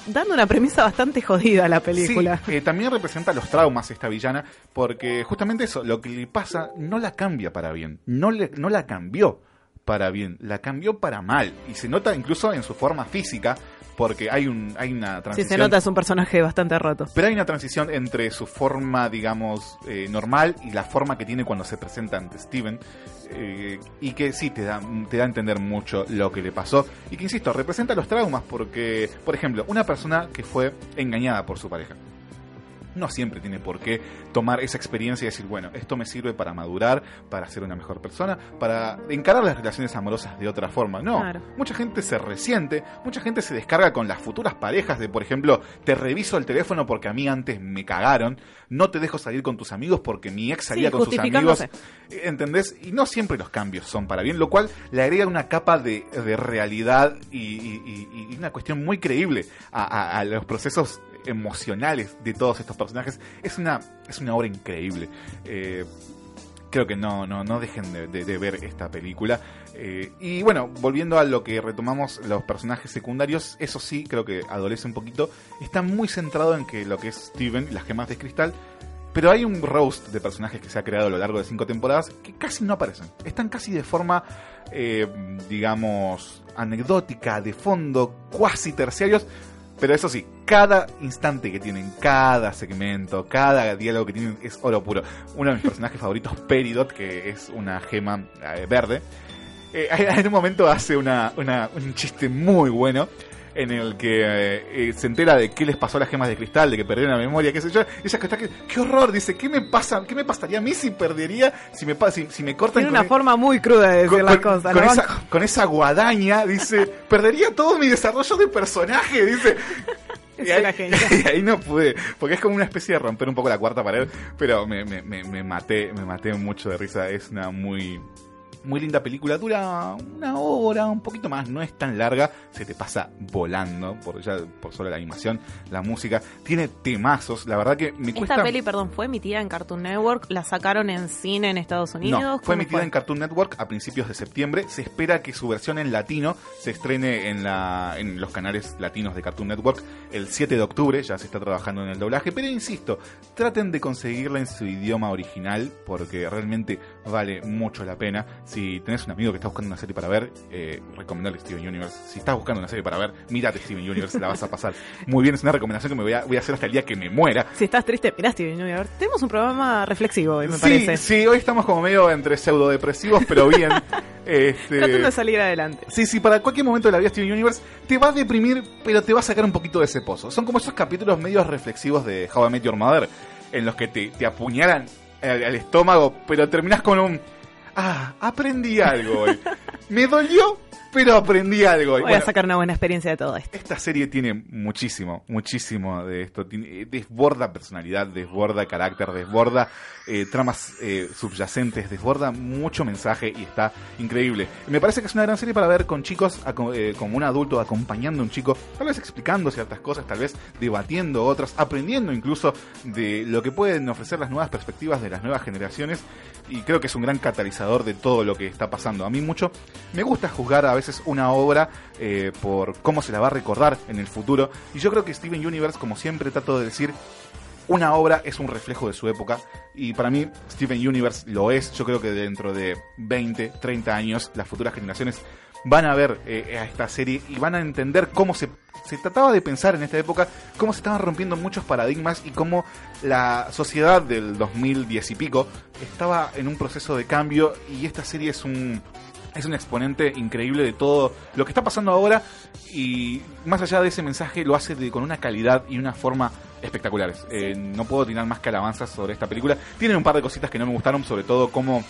dando una premisa bastante jodida a la película. Sí, eh, también representa los traumas esta villana, porque justamente eso, lo que le pasa no la cambia para bien, no, le, no la cambió para bien, la cambió para mal, y se nota incluso en su forma física, porque hay, un, hay una Sí, transición. se nota, es un personaje bastante roto. Pero hay una transición entre su forma, digamos, eh, normal y la forma que tiene cuando se presenta ante Steven. eh, y que sí te da, te da a entender mucho lo que le pasó. Y que, insisto, representa los traumas porque, por ejemplo, una persona que fue engañada por su pareja. No siempre tiene por qué tomar esa experiencia y decir, bueno, esto me sirve para madurar, para ser una mejor persona, para encarar las relaciones amorosas de otra forma. No, Claro. mucha gente se resiente, mucha gente se descarga con las futuras parejas de, por ejemplo, te reviso el teléfono porque a mí antes me cagaron, no te dejo salir con tus amigos porque mi ex salía Sí, con sus amigos. ¿Entendés? Y no siempre los cambios son para bien, lo cual le agrega una capa de, de realidad y, y- y- y una cuestión muy creíble a, a- a los procesos emocionales de todos estos personajes. Es una, es una obra increíble. Eh, creo que no, no, no dejen de, ver esta película. Eh, y bueno, volviendo a lo que retomamos, los personajes secundarios, eso sí, creo que adolece un poquito. Está muy centrado en que lo que es Steven las gemas de cristal. Pero hay un roast de personajes que se ha creado a lo largo de cinco temporadas que casi no aparecen. Están casi de forma, eh, digamos, anecdótica, de fondo, cuasi terciarios. Pero eso sí, cada instante que tienen, cada segmento, cada diálogo que tienen es oro puro. Uno de mis personajes favoritos, Peridot, que es una gema eh, verde, eh, en un momento hace una, un chiste muy bueno en el que eh, eh, se entera de qué les pasó a las gemas de cristal, de que perdieron la memoria, qué sé yo. Y ella que está que, qué horror, dice, ¿qué me pasa? ¿Qué me pasaría a mí si perdería, si me, si, si me cortan Tiene una el- forma muy cruda de decir con, las cosas. con ¿no? esa, con esa guadaña, dice, perdería todo mi desarrollo de personaje, dice. Y ahí, y ahí no pude, porque es como una especie de romper un poco la cuarta pared, pero me, me, me, me maté, me maté mucho de risa, es una muy, muy linda película, dura una hora, un poquito más, no es tan larga, se te pasa volando, por ya por solo la animación, la música, tiene temazos, la verdad que me cuesta... Esta peli, perdón, fue emitida en Cartoon Network, la sacaron en cine en Estados Unidos. No, fue ¿Cómo emitida en Cartoon Network a principios de septiembre. Se espera que su versión en latino se estrene en, la, en los canales latinos de Cartoon Network el 7 de octubre. Ya se está trabajando en el doblaje. Pero insisto, traten de conseguirla en su idioma original porque realmente vale mucho la pena. Si tenés un amigo que está buscando una serie para ver, eh, recomendarle Steven Universe. Si estás buscando una serie para ver, mírate Steven Universe, la vas a pasar muy bien. Es una recomendación que me voy a, voy a hacer hasta el día que me muera. Si estás triste, mirá Steven Universe. Tenemos un programa reflexivo hoy, me sí, parece. sí, hoy estamos como medio entre pseudodepresivos, pero bien. Este, Tratando de salir adelante. Sí, sí, para cualquier momento de la vida Steven Universe te va a deprimir, pero te va a sacar un poquito de ese pozo. Son como esos capítulos medios reflexivos de How I Met Your Mother, en los que te, te apuñalan al, al estómago, pero terminás con un... Ah, aprendí algo hoy. Me dolió, pero aprendí algo. Voy bueno, a sacar una buena experiencia de todo esto. esta serie tiene muchísimo, muchísimo de esto. Tiene- desborda personalidad, desborda carácter, desborda eh, tramas eh, subyacentes, desborda mucho mensaje y está increíble. Me parece que es una gran serie para ver con chicos, eh, como un adulto acompañando a un chico, tal vez explicando ciertas cosas, tal vez debatiendo otras, aprendiendo incluso de lo que pueden ofrecer las nuevas perspectivas de las nuevas generaciones. Y creo que es un gran catalizador de todo lo que está pasando. A mí mucho me gusta juzgar a veces una obra eh, por cómo se la va a recordar en el futuro. Y yo creo que Steven Universe, como siempre trato de decir, una obra es un reflejo de su época. Y para mí, Steven Universe lo es. Yo creo que dentro de 20, 30 años, las futuras generaciones van a ver eh, a esta serie y van a entender cómo se, se trataba de pensar en esta época, cómo se estaban rompiendo muchos paradigmas y cómo la sociedad del 2010 y pico estaba en un proceso de cambio y esta serie es un, es un exponente increíble de todo lo que está pasando ahora y más allá de ese mensaje lo hace de- con una calidad y una forma espectaculares. Eh, no puedo tirar más que alabanzas sobre esta película. Tiene un par de cositas que no me gustaron, sobre todo cómo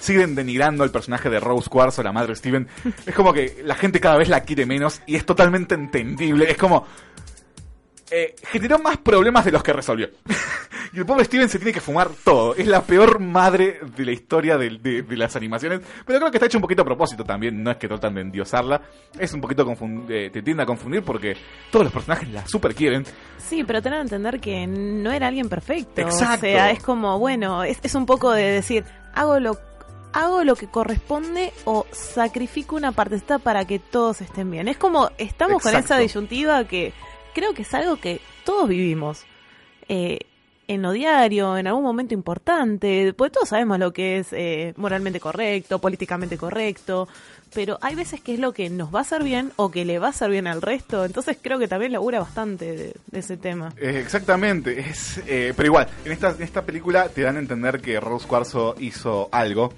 siguen denigrando al personaje de Rose Quartz o la madre Steven. Es como que la gente cada vez la quiere menos y es totalmente entendible. Es como... eh, generó más problemas de los que resolvió. y el pobre Steven se tiene que fumar todo. Es la peor madre de la historia de, de- de las animaciones. Pero creo que está hecho un poquito a propósito también. No es que tratan de endiosarla. Es un poquito eh, te tiende a confundir porque todos los personajes la super quieren. Sí, pero tener que entender que no era alguien perfecto. Exacto. O sea, es como, bueno, es, es un poco de decir, hago lo hago lo que corresponde o sacrifico una partecita para que todos estén bien. Es como, estamos con esa disyuntiva que creo que es algo que todos vivimos. Eh, en lo diario, en algún momento importante, porque todos sabemos lo que es eh, moralmente correcto, políticamente correcto, pero hay veces que es lo que nos va a hacer bien o que le va a hacer bien al resto, entonces creo que también labura bastante de, de ese tema. Eh, exactamente, es, eh, pero igual, en esta, en esta película te dan a entender que Rose Cuarzo hizo algo,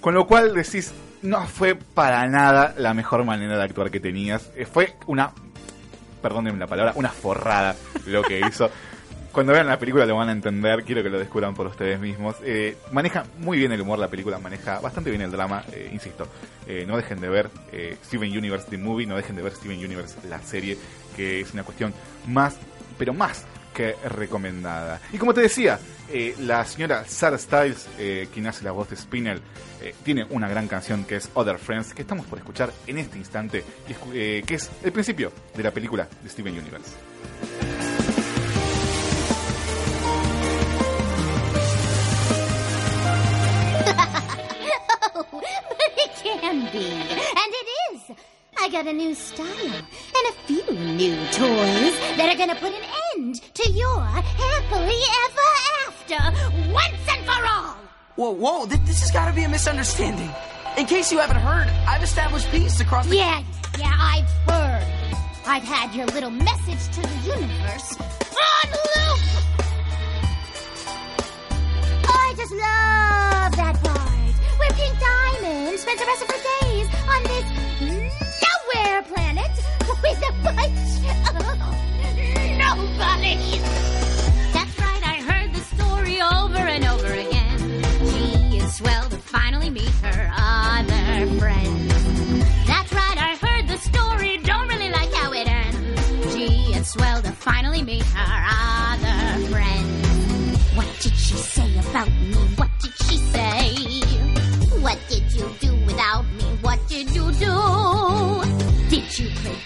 con lo cual decís, no fue para nada la mejor manera de actuar que tenías, Eh, fue una, perdónenme la palabra, una forrada lo que hizo. Cuando vean la película lo van a entender, quiero que lo descubran por ustedes mismos. Eh, maneja muy bien el humor la película, maneja bastante bien el drama, eh, insisto. Eh, no dejen de ver eh, Steven Universe The Movie, no dejen de ver Steven Universe la serie, que es una cuestión más, pero más recomendada. Y como te decía, eh, la señora Sarah Styles, eh, quien hace la voz de Spinner, eh, tiene una gran canción que es Other Friends, que estamos por escuchar en este instante, que es el principio de la película de Steven Universe. I got a new style and a few new toys that are gonna put an end to your happily ever after once and for all. Whoa, whoa, th- this has got to be a misunderstanding. In case you haven't heard, I've established peace across the. Yeah, yeah, I've heard. I've had your little message to the universe on loop. I just love that part where Pink Diamond spends the rest of her days on this with a bunch of nobodies. That's right, I heard the story over and over again. She is swell to finally meet her other friend. That's right, I heard the story, don't really like how it ends. She is swell to finally meet her other friend. What did she say about me? What did she say? What did you do without me? What did you do?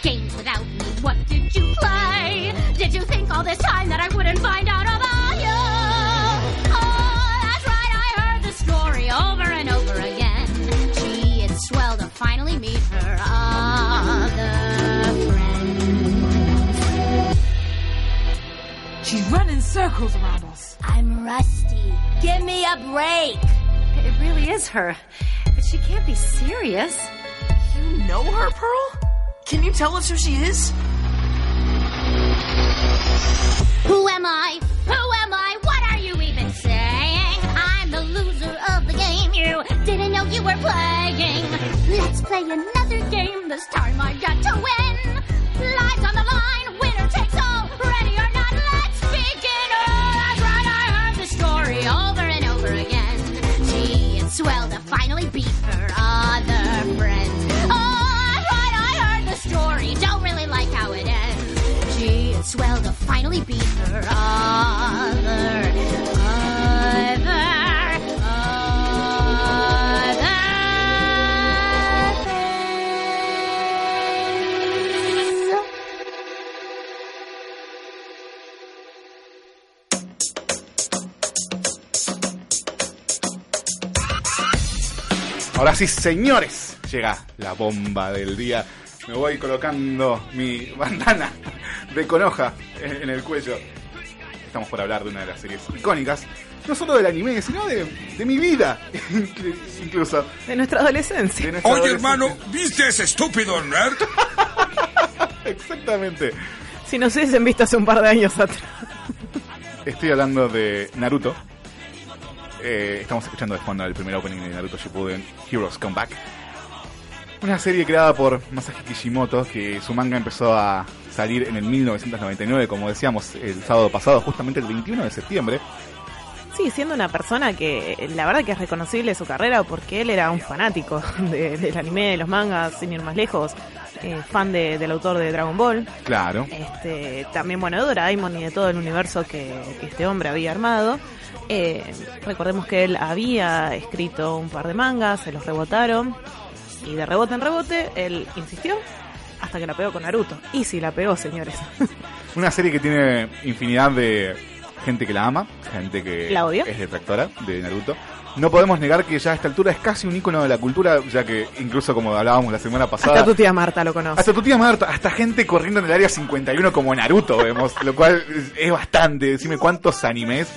Did you play games without me? What did you play? Did you think all this time that I wouldn't find out about you? Oh, that's right, I heard the story over and over again. She is swell to finally meet her other friend. She's running circles around us. I'm rusty. Give me a break. It really is her. But she can't be serious. You know her, Pearl? Can you tell us who she is? Who am I? Who am I? What are you even saying? I'm the loser of the game. You didn't know you were playing. Let's play another game. This time I got to win. Lives on the line. swell to finally beat her other. Ahora sí, señores, llega la bomba del día. Me voy colocando mi bandana de conoja en, en el cuello. Estamos por hablar de una de las series icónicas, no solo del anime, sino de, de mi vida, inclu- incluso. De nuestra adolescencia. De nuestra Oye, adolescencia. hermano, ¿viste ese estúpido nerd? Exactamente. Si nos hubiesen visto hace un par de años atrás. Estoy hablando de Naruto. Eh, estamos escuchando de fondo el primer opening de Naruto Shippuden, Heroes Come Back. Una serie creada por Masashi Kishimoto, que su manga empezó a salir en el 1999, como decíamos el sábado pasado, justamente el 21 de septiembre. Sí, siendo una persona que la verdad que es reconocible su carrera porque él era un fanático de- del anime, de los mangas, sin ir más lejos, eh, fan de- del autor de Dragon Ball, Claro. este, también bueno de Doraemon y de todo el universo que, que este hombre había armado. Eh, recordemos que él había escrito un par de mangas, se los rebotaron y de rebote en rebote él insistió hasta que la pegó con Naruto. Y sí la pegó, señores. Una serie que tiene infinidad de gente que la ama, gente que ¿La odia? es detractora de Naruto. No podemos negar que ya a esta altura es casi un icono de la cultura, ya que incluso como hablábamos la semana pasada, Hasta tu tía Marta lo conoce. Hasta tu tía Marta, hasta gente corriendo en el área 51 como Naruto vemos, lo cual es, bastante. Decime cuántos animes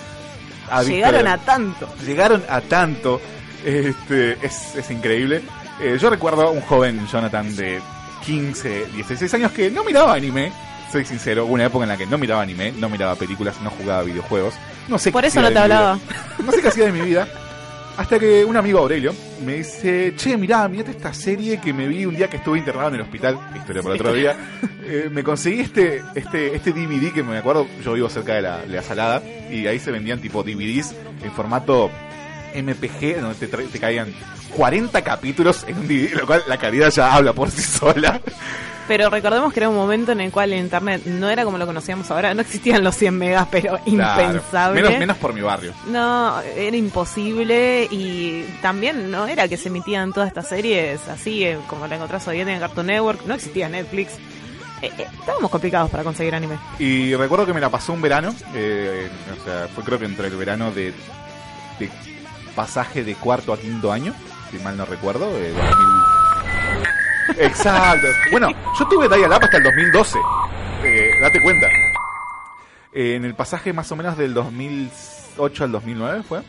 Llegaron a tanto. Llegaron a tanto. Este, es, es increíble. Eh, yo recuerdo a un joven Jonathan de 15, 16 años que no miraba anime. Soy sincero, hubo una época en la que no miraba anime, no miraba películas, no jugaba videojuegos. No sé Por qué eso no te hablaba. No sé qué hacía de mi vida. Hasta que un amigo Aurelio me dice, che, mirá, mirate esta serie que me vi un día que estuve internado en el hospital, historia por otro día. Eh, me conseguí este, este, este DVD que me acuerdo, yo vivo cerca de la, de la salada, y ahí se vendían tipo DVDs en formato MPG, donde te, te caían 40 capítulos en un DVD, lo cual la calidad ya habla por sí sola. Pero recordemos que era un momento en el cual el internet no era como lo conocíamos ahora, no existían los 100 megas, pero Claro. impensable. Menos, menos por mi barrio. No, era imposible y también no era que se emitían todas estas series así eh, como la encontrás hoy en en Cartoon Network, no existía Netflix. Eh, eh, estábamos complicados para conseguir anime. Y recuerdo que me la pasó un verano, eh, o sea, fue creo que entre el verano de, de pasaje de cuarto a quinto año, si mal no recuerdo, de 2000. Exacto. Bueno, yo tuve Dial Up hasta el 2012, eh, date cuenta. Eh, en el pasaje más o menos del 2008 al 2009 fue.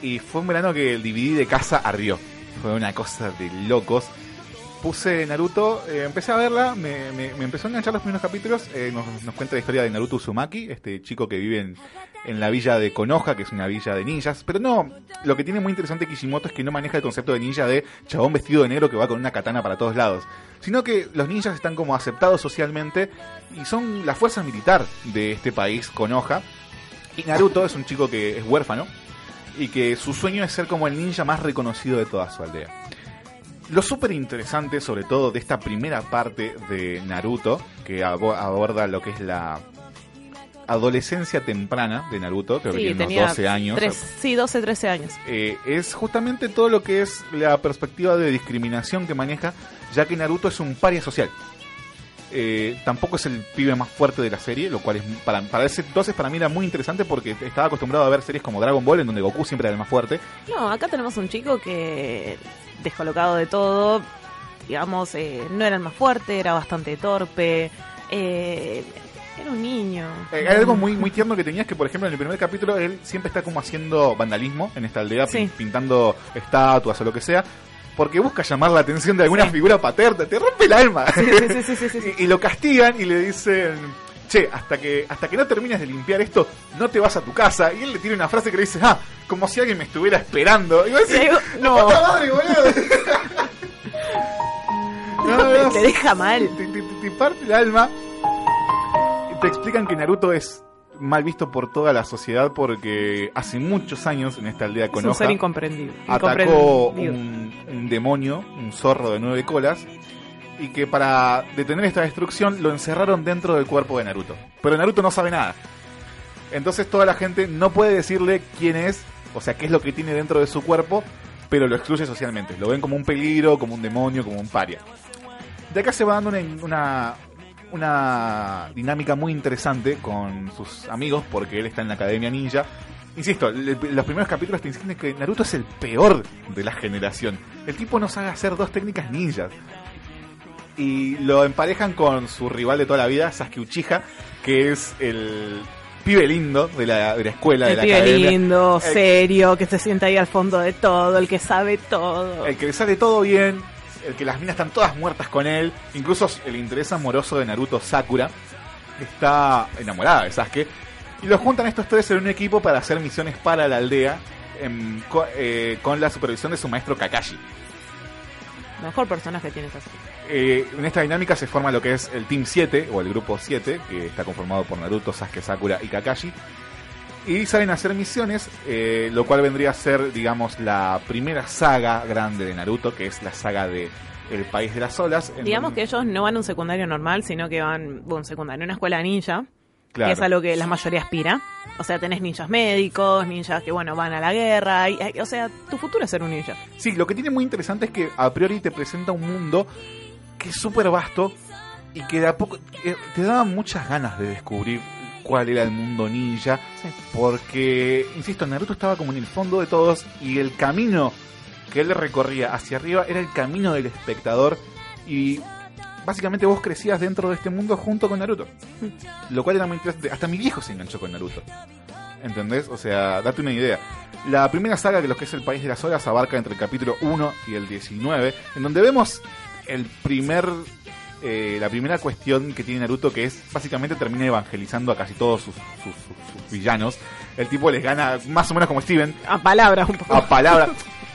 Y fue un verano que el DVD de casa ardió. Fue una cosa de locos puse Naruto, eh, empecé a verla, me, empezó a enganchar los primeros capítulos, nos, nos cuenta la historia de Naruto Uzumaki, este chico que vive en, en la villa de Konoha, que es una villa de ninjas, pero no, lo que tiene muy interesante Kishimoto es que no maneja el concepto de ninja de chabón vestido de negro que va con una katana para todos lados, sino que los ninjas están como aceptados socialmente y son la fuerza militar de este país, Konoha, y Naruto es un chico que es huérfano y que su sueño es ser como el ninja más reconocido de toda su aldea. Lo súper interesante, sobre todo de esta primera parte de Naruto, que abo- aborda lo que es la adolescencia temprana de Naruto, creo que Sí, tiene unos tenía 12 años, sí, 12, 13 años. eh, es justamente todo lo que es la perspectiva de discriminación que maneja, ya que Naruto es un paria social. Eh, tampoco es el pibe más fuerte de la serie, lo cual es para, para ese entonces para mí era muy interesante porque estaba acostumbrado a ver series como Dragon Ball en donde Goku siempre era el más fuerte. No, acá tenemos un chico que, descolocado de todo, digamos, eh, no era el más fuerte, era bastante torpe, eh, era un niño. Eh, hay algo muy, muy tierno que tenías que, por ejemplo, en el primer capítulo él siempre está como haciendo vandalismo en esta aldea, Sí. pin- pintando estatuas o lo que sea, porque busca llamar la atención de alguna figura paterna, te rompe el alma. Sí, sí, sí, sí, sí, sí, sí. y, y lo castigan y le dicen, che, hasta que, hasta que no termines de limpiar esto, no te vas a tu casa. Y él le tiene una frase que le dice, ah, como si alguien me estuviera esperando. Y vos decís, no, no. madre, boludo. No, no, te deja mal. Te, te- te parte el alma. Te explican que Naruto es mal visto por toda la sociedad porque hace muchos años en esta aldea Konoha ser incomprendido. atacó un, un demonio, un zorro de nueve colas, y que para detener esta destrucción lo encerraron dentro del cuerpo de Naruto. Pero Naruto no sabe nada. Entonces toda la gente no puede decirle quién es, o sea, qué es lo que tiene dentro de su cuerpo, pero lo excluye socialmente. Lo ven como un peligro, como un demonio, como un paria. De acá se va dando una, una, una dinámica muy interesante con sus amigos, porque él está en la Academia Ninja, Insisto, le- los primeros capítulos te insisten que Naruto es el peor de la generación. El tipo no sabe hacer dos técnicas ninjas. Y lo emparejan con su rival de toda la vida, Sasuke Uchiha, que es el pibe lindo de la, de la escuela, de El la pibe academia. lindo, serio, que se sienta ahí al fondo de todo, el que sabe todo. el que le sale todo bien, el que las minas están todas muertas con él, incluso el interés amoroso de Naruto Sakura está enamorada de Sasuke. Y los juntan estos tres en un equipo para hacer misiones para la aldea em, eh, con la supervisión de su maestro Kakashi. Mejor personaje tiene esa serie. Eh, en esta dinámica se forma lo que es el Team 7 o el Grupo 7, que está conformado por Naruto, Sasuke, Sakura y Kakashi. Y salen a hacer misiones, eh, lo cual vendría a ser, digamos, la primera saga grande de Naruto, que es la saga de El País de las Olas. Digamos donde- que ellos no van a un secundario normal, sino que van a un secundario, una escuela ninja, Claro. que es a lo que la mayoría aspira. O sea, tenés ninjas médicos, ninjas que, bueno, van a la guerra. y- y- o sea, tu futuro es ser un ninja. Sí, lo que tiene muy interesante es que a priori te presenta un mundo que es súper vasto y que de a poco eh, te daba muchas ganas de descubrir cuál era el mundo ninja. Porque, insisto, Naruto estaba como en el fondo de todos y el camino que él recorría hacia arriba era el camino del espectador y básicamente vos crecías dentro de este mundo junto con Naruto. Lo cual era muy interesante. Hasta mi viejo se enganchó con Naruto. ¿Entendés? O sea, date una idea. La primera saga de lo que es el País de las Horas abarca entre el capítulo 1 y el 19, en donde vemos el primer eh, la primera cuestión que tiene Naruto que es básicamente termina evangelizando a casi todos sus, sus- sus- sus villanos. El tipo les gana más o menos como Steven. A palabras un poco. A palabra.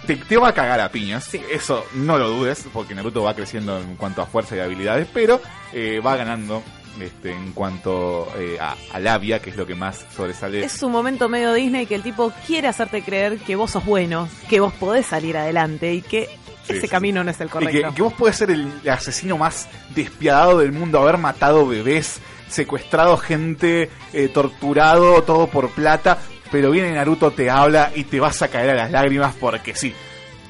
Te, te va a cagar a piñas. Eso no lo dudes, porque Naruto va creciendo en cuanto a fuerza y habilidades, pero eh, va ganando este, en cuanto eh, a, a labia, que es lo que más sobresale. Es un momento medio Disney que el tipo quiere hacerte creer que vos sos bueno, que vos podés salir adelante y que Sí, ese sí. camino no es el Y correcto. que, que vos podés ser el asesino más despiadado del mundo, haber matado bebés, secuestrado gente, eh, torturado, todo por plata, pero viene Naruto, te habla y te vas a caer a las lágrimas porque sí.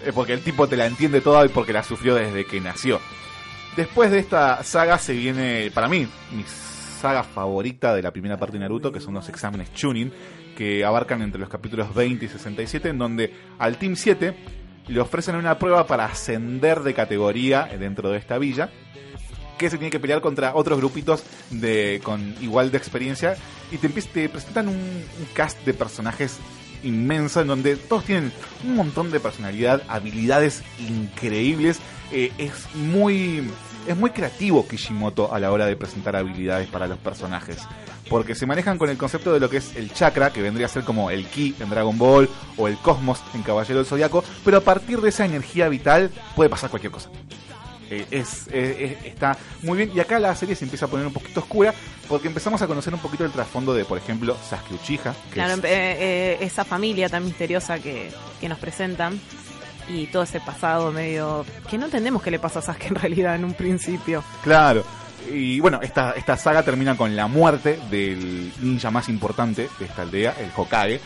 Eh, Porque el tipo te la entiende toda y porque la sufrió desde que nació. Después de esta saga se viene, para mí, mi saga favorita de la primera parte de Naruto, que son los exámenes Chunin, que abarcan entre los capítulos 20 y 67, en donde al Team 7 le ofrecen una prueba para ascender de categoría dentro de esta villa, que se tiene que pelear contra otros grupitos de con igual de experiencia, y te, presentan un, un cast de personajes inmenso en donde todos tienen un montón de personalidad, habilidades increíbles. Eh, es muy es muy creativo Kishimoto a la hora de presentar habilidades para los personajes. Porque se manejan con el concepto de lo que es el chakra, que vendría a ser como el ki en Dragon Ball o el cosmos en Caballero del Zodiaco, pero a partir de esa energía vital puede pasar cualquier cosa. Eh, es, eh, es- está muy bien. Y acá la serie se empieza a poner un poquito oscura porque empezamos a conocer un poquito el trasfondo de, por ejemplo, Sasuke Uchiha. Que Claro, es- eh, eh, esa familia tan misteriosa que, que nos presentan y todo ese pasado medio que no entendemos qué le pasa a Sasuke en realidad en un principio. Claro. Y bueno, esta, esta saga termina con la muerte del ninja más importante de esta aldea, el Hokage.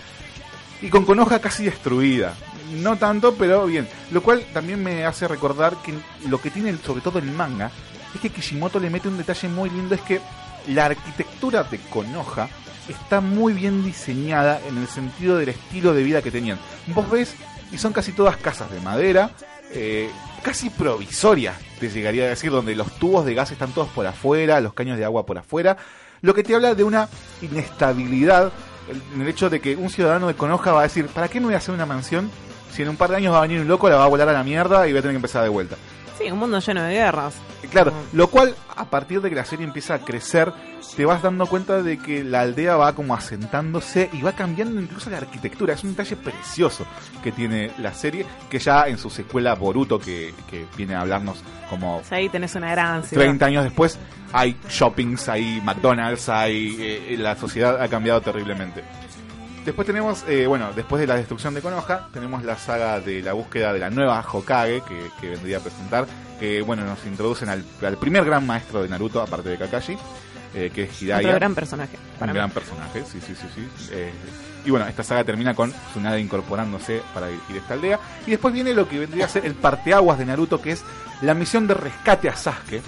Y con Konoha casi destruida. No tanto, pero bien. Lo cual también me hace recordar que lo que tiene sobre todo el manga es que Kishimoto le mete un detalle muy lindo, es que la arquitectura de Konoha está muy bien diseñada en el sentido del estilo de vida que tenían. Vos ves, y son casi todas casas de madera, eh, casi provisorias, te llegaría a decir, donde los tubos de gas están todos por afuera, los caños de agua por afuera, lo que te habla de una inestabilidad en el hecho de que un ciudadano de Konoha va a decir, ¿para qué me voy a hacer una mansión si en un par de años va a venir un loco, la va a volar a la mierda y voy a tener que empezar de vuelta? Sí, un mundo lleno de guerras. Claro, lo cual a partir de que la serie empieza a crecer, te vas dando cuenta de que la aldea va como asentándose y va cambiando incluso la arquitectura. Es un detalle precioso que tiene la serie, que ya en su secuela Boruto, que, que viene a hablarnos como ahí tenés una gran ciudad. 30 años después, hay shoppings, hay McDonald's, hay eh, la sociedad ha cambiado terriblemente. Después tenemos, eh, bueno, después de la destrucción de Konoha, tenemos la saga de la búsqueda de la nueva Hokage que, que vendría a presentar, que bueno, nos introducen al, al primer gran maestro de Naruto, aparte de Kakashi, eh, que es Hidaya. Otro gran personaje. para Un mí. gran personaje, sí, sí, sí, sí. Eh, y bueno, esta saga termina con Tsunade incorporándose para dirigir esta aldea. Y después viene lo que vendría a ser el parteaguas de Naruto, que es la misión de rescate a Sasuke.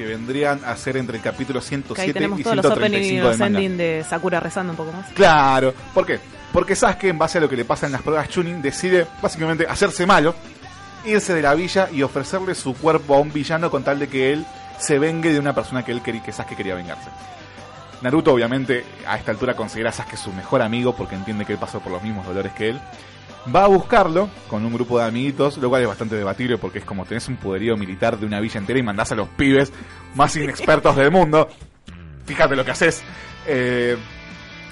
Que vendrían a ser entre el capítulo Que 107 ahí tenemos y todos los opening y 135 los de Sakura rezando un poco más. Claro, ¿por qué? Porque Sasuke, en base a lo que le pasa en las pruebas Chunin, decide básicamente hacerse malo, irse de la villa y ofrecerle su cuerpo a un villano con tal de que él se vengue de una persona que él quería, que Sasuke quería vengarse. Naruto, obviamente, a esta altura considera a Sasuke su mejor amigo porque entiende que él pasó por los mismos dolores que él. Va a buscarlo con un grupo de amiguitos, lo cual es bastante debatible porque es como tenés un poderío militar de una villa entera y mandás a los pibes más inexpertos del mundo. Fíjate lo que haces. Eh,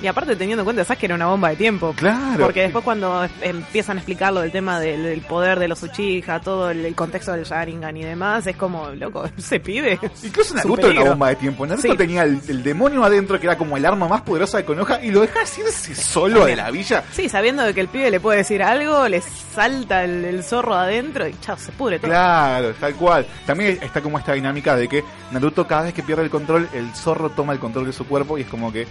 Y aparte teniendo en cuenta ¿sabes? que era una bomba de tiempo. Claro. Porque después cuando empiezan a explicar lo del tema del, del poder de los Uchiha, todo el, el contexto del Sharingan y demás, es como, loco, se pide. Incluso Naruto era una bomba de tiempo. Naruto Sí. tenía el, el demonio adentro que era como el arma más poderosa de Konoha y lo deja irse solo de la villa. Sí, sabiendo de que el pibe le puede decir algo, le salta el, el zorro adentro y chao, se pudre todo. Claro, tal cual. También está como esta dinámica de que Naruto cada vez que pierde el control, el zorro toma el control de su cuerpo y es como que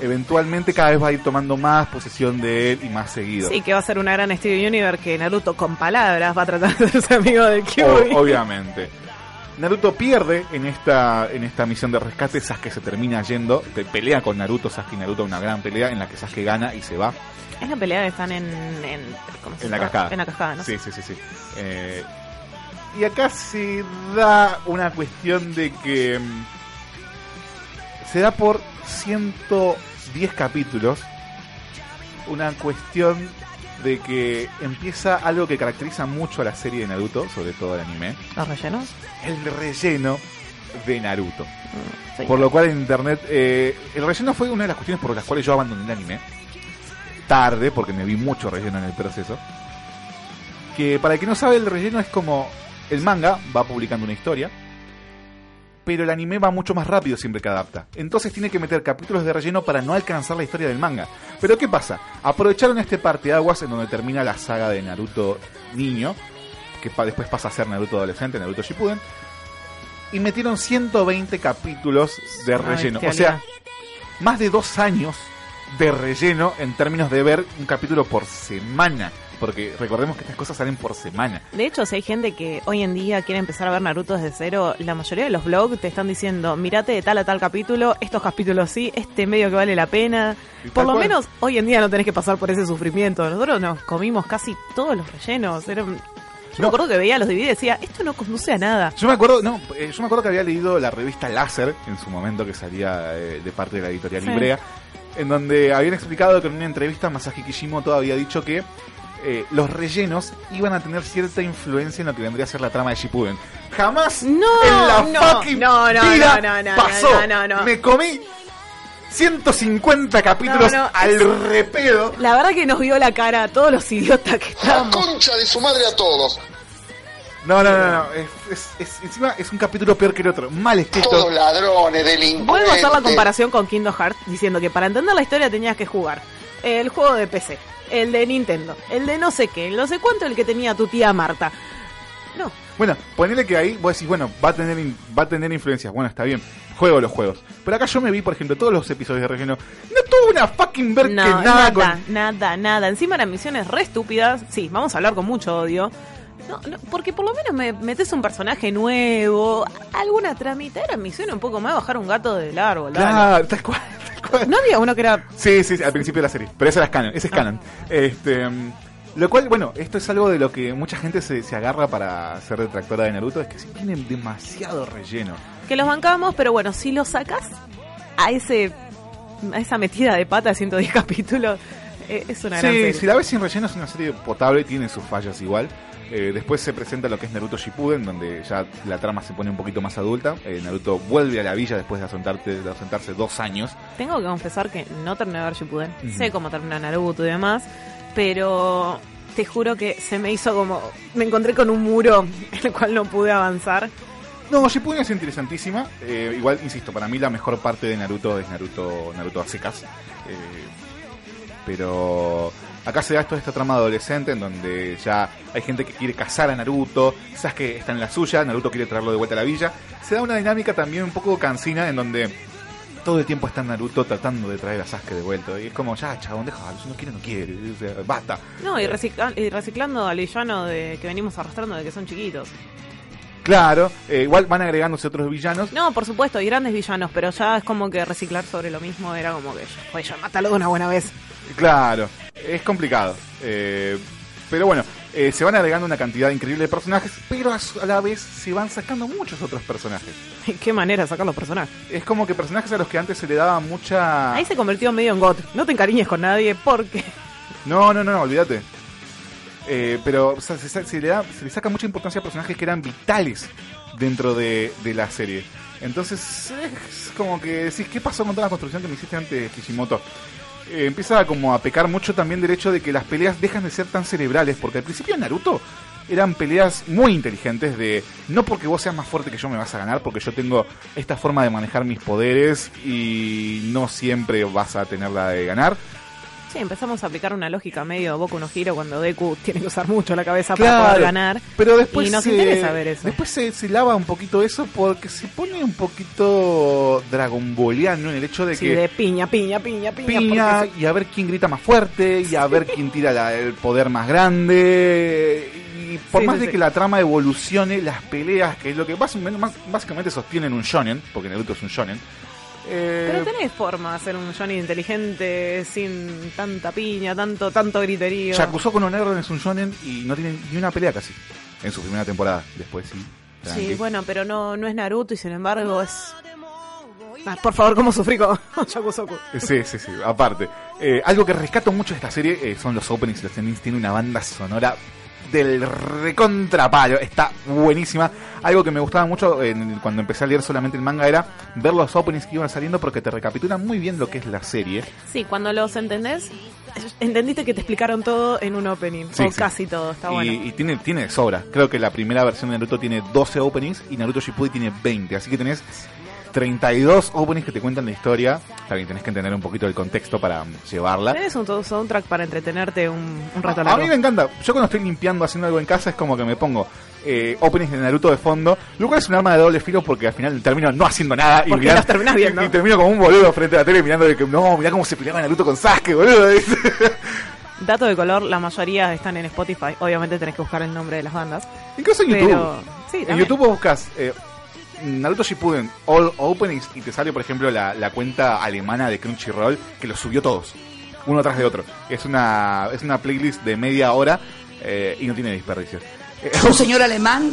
eventualmente cada vez va a ir tomando más posesión de él y más seguido. Sí, que va a ser una gran Steven Universe que Naruto con palabras va a tratar de hacerse amigo de Kyuubi. Obviamente. Naruto pierde en esta en esta misión de rescate, Sasuke se termina yendo, pe- pelea con Naruto, Sasuke y Naruto una gran pelea en la que Sasuke gana y se va Es la pelea que están en... en ¿cómo se en la cascada. En la cascada, ¿no? Sí, sí, sí, sí. Eh, y acá se da una cuestión de que mm, se da por 110 capítulos una cuestión de que empieza algo que caracteriza mucho a la serie de Naruto, sobre todo el anime, ¿Los rellenos? el relleno de Naruto. Sí. Por lo cual en internet, eh, el relleno fue una de las cuestiones por las cuales yo abandoné el anime. Tarde, porque me vi mucho relleno en el proceso. Que para el que no sabe, el relleno es como el manga va publicando una historia, pero el anime va mucho más rápido siempre que adapta. Entonces tiene que meter capítulos de relleno para no alcanzar la historia del manga. Pero ¿qué pasa? Aprovecharon este parteaguas en donde termina la saga de Naruto niño, que pa- después pasa a ser Naruto adolescente, Naruto Shippuden, y metieron 120 capítulos de relleno. O sea, más de dos años de relleno en términos de ver un capítulo por semana. Porque recordemos que estas cosas salen por semana. De hecho, si hay gente que hoy en día quiere empezar a ver Naruto desde cero, la mayoría de los blogs te están diciendo, mirate de tal a tal capítulo, estos capítulos sí, este medio que vale la pena. Por lo cual. menos hoy en día no tenés que pasar por ese sufrimiento. Nosotros nos comimos casi todos los rellenos. Era un- Yo me acuerdo que veía los DVD y decía, esto no conduce a nada. Yo me acuerdo, no, eh, yo me acuerdo que había leído la revista Láser en su momento que salía eh, de parte de la editorial Sí. Ibrea, en donde habían explicado que en una entrevista Masashi Kishimoto había dicho que eh, los rellenos iban a tener cierta influencia en lo que vendría a ser la trama de Shippuden. Jamás No, en la no, fucking no, no, vida no, no, no, pasó. no, no, no. Me comí 150 capítulos No, no, al es- repedo. La verdad que nos vio la cara a todos los idiotas que estábamos. Concha de su madre a todos. No, no, no, no. Es, es- es- encima es un capítulo peor que el otro. Mal escrito. Todos ladrones, delincuentes. Vuelvo a hacer la comparación con Kingdom Hearts diciendo que para entender la historia tenías que jugar el juego de PC, el de Nintendo, el de no sé qué, el no sé cuánto, el que tenía tu tía Marta. No, Bueno, ponele que ahí vos decís, bueno, va a tener va a tener influencias. Bueno, está bien. Juego los juegos. Pero acá yo me vi, por ejemplo, todos los episodios de relleno. No tuve una fucking ver no, que nada, nada, con. nada, nada. Encima eran misiones re estúpidas. Sí, vamos a hablar con mucho odio. No, no, porque por lo menos me metes un personaje nuevo, alguna tramita. Era misión un poco más bajar un gato del árbol. Claro, tal cual, tal cual. No había uno que era Sí, sí, sí, al principio de la serie. Pero esa era canon, ese es canon. Este, mm, lo cual, bueno, esto es algo de lo que mucha gente se, se agarra para ser detractora de Naruto, es que si tienen demasiado relleno. que los bancamos, pero bueno, si lo sacas a ese a esa metida de pata de 110 capítulos, eh, es una gran Sí, serie. si la ves sin relleno es una serie potable, tiene sus fallas igual. Eh, después se presenta lo que es Naruto Shippuden, donde ya la trama se pone un poquito más adulta. Eh, Naruto vuelve a la villa después de ausentarse, de ausentarse dos años. Tengo que confesar que no terminé de ver Shippuden. Sé cómo termina Naruto y demás, pero te juro que se me hizo como... Me encontré con un muro en el cual no pude avanzar. No, Shippuden es interesantísima. Eh, igual, insisto, para mí la mejor parte de Naruto es Naruto, Naruto a secas. Pero acá se da toda esta trama adolescente en donde ya hay gente que quiere cazar a Naruto, Sasuke está en la suya, Naruto quiere traerlo de vuelta a la villa. Se da una dinámica también un poco cansina en donde todo el tiempo está Naruto tratando de traer a Sasuke de vuelta. Y es como, ya, chabón, déjalo, si no quiere, no quiere. O sea, basta. No, y, recicla- y reciclando al villano de que venimos arrastrando de que son chiquitos. Claro, eh, igual van agregándose otros villanos. No, por supuesto, y grandes villanos, pero ya es como que reciclar sobre lo mismo era como que, oye, ya mátalo de una buena vez. Claro, es complicado. Eh, pero bueno, eh, se van agregando una cantidad increíble de personajes, pero a, su- a la vez se van sacando muchos otros personajes. Qué manera de sacar los personajes. Es como que personajes a los que antes se le daba mucha... Ahí se convirtió medio en God. No te encariñes con nadie porque... No, no, no, olvídate. Eh, pero o sea, se, sa- se le da, se le saca mucha importancia a personajes que eran vitales dentro de, de la serie. Entonces, es como que decís, ¿qué pasó con toda la construcción que me hiciste antes, Kishimoto? Eh, empieza como a pecar mucho también del hecho de que las peleas dejan de ser tan cerebrales, porque al principio en Naruto eran peleas muy inteligentes de no porque vos seas más fuerte que yo me vas a ganar, porque yo tengo esta forma de manejar mis poderes y no siempre vas a tener la de ganar. Sí, empezamos a aplicar una lógica medio Boku no Hero cuando Deku tiene que usar mucho la cabeza para poder ganar. Pero después y nos se- interesa ver eso. Después se, se lava un poquito eso porque se pone un poquito Dragon Balliano en el hecho de Sí, que de piña, piña, piña, piña. piña sí. y a ver quién grita más fuerte y a ver quién tira la- el poder más grande y por Sí, más de que la trama evolucione las peleas que es lo que bas- más- básicamente sostienen un shonen porque Naruto es un shonen eh, Pero tenés forma de hacer un Johnny inteligente, sin tanta piña, tanto tanto griterío. Yakuzo con Onero es un shonen y no tiene ni una pelea casi en su primera temporada después sí tranqui. Sí, bueno, pero no, no es Naruto y sin embargo es... Ah, por favor, ¿cómo sufrí con Yakusoku? Sí, sí, sí, aparte. Eh, algo que rescato mucho de esta serie eh, son los openings y los endings. Tiene una banda sonora del recontrapalo. Está buenísima. Algo que me gustaba mucho en- cuando empecé a leer solamente el manga era ver los openings que iban saliendo porque te recapitulan muy bien lo que es la serie. Sí, cuando los entendés, entendiste que te explicaron todo en un opening. Sí, o sí. casi todo, está y, bueno. y tiene, tiene sobra. Creo que la primera versión de Naruto tiene 12 openings y Naruto Shippuden tiene 20. Así que tenés 32 openings que te cuentan la historia. También tenés que entender un poquito el contexto para llevarla. Tenés un todo soundtrack para entretenerte un, un rato A largo. mí me encanta. Yo cuando estoy limpiando, haciendo algo en casa, es como que me pongo eh, openings de Naruto de fondo. Lo cual es un arma de doble filo porque al final termino no haciendo nada. y, terminás viendo. y termino como un boludo frente a la tele mirando de que no, mirá cómo se peleaba Naruto con Sasuke, boludo. Dato de color, la mayoría están en Spotify. Obviamente tenés que buscar el nombre de las bandas. Incluso en Pero- YouTube. sí, en. YouTube vos buscas eh, Naruto Shippuden All Openings y te sale, por ejemplo, la, la cuenta alemana de Crunchyroll que los subió todos, uno tras de otro. Es una, es una playlist de media hora eh, y no tiene desperdicio. Eh, Un señor alemán.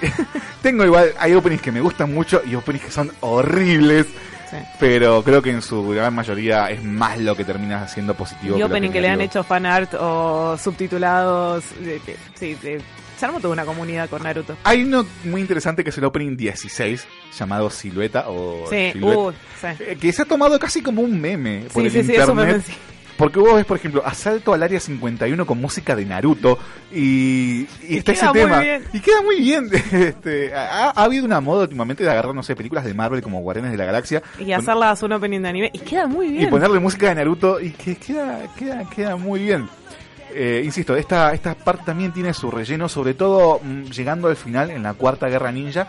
Tengo igual, hay openings que me gustan mucho y openings que son horribles. Pero creo que en su gran mayoría es más lo que termina haciendo positivo. Y opening que le han hecho fan art o subtitulados. de- de- sí, de- se armó toda una comunidad con Naruto. Hay uno muy interesante que es el opening 16, llamado Silueta o Sí, eh, que se ha tomado casi como un meme por el eso internet. Porque vos ves, por ejemplo, asalto al área 51 con música de Naruto y, y está ese tema. bien. Y queda muy bien. Este, ha, ha habido una moda últimamente de agarrar, no sé, películas de Marvel como Guardianes de la Galaxia Y hacerlas un opening de anime. Y queda muy bien. y ponerle música de Naruto y que queda, queda, queda muy bien. Eh, insisto, esta, esta parte también tiene su relleno, sobre todo mm, llegando al final en la cuarta guerra ninja,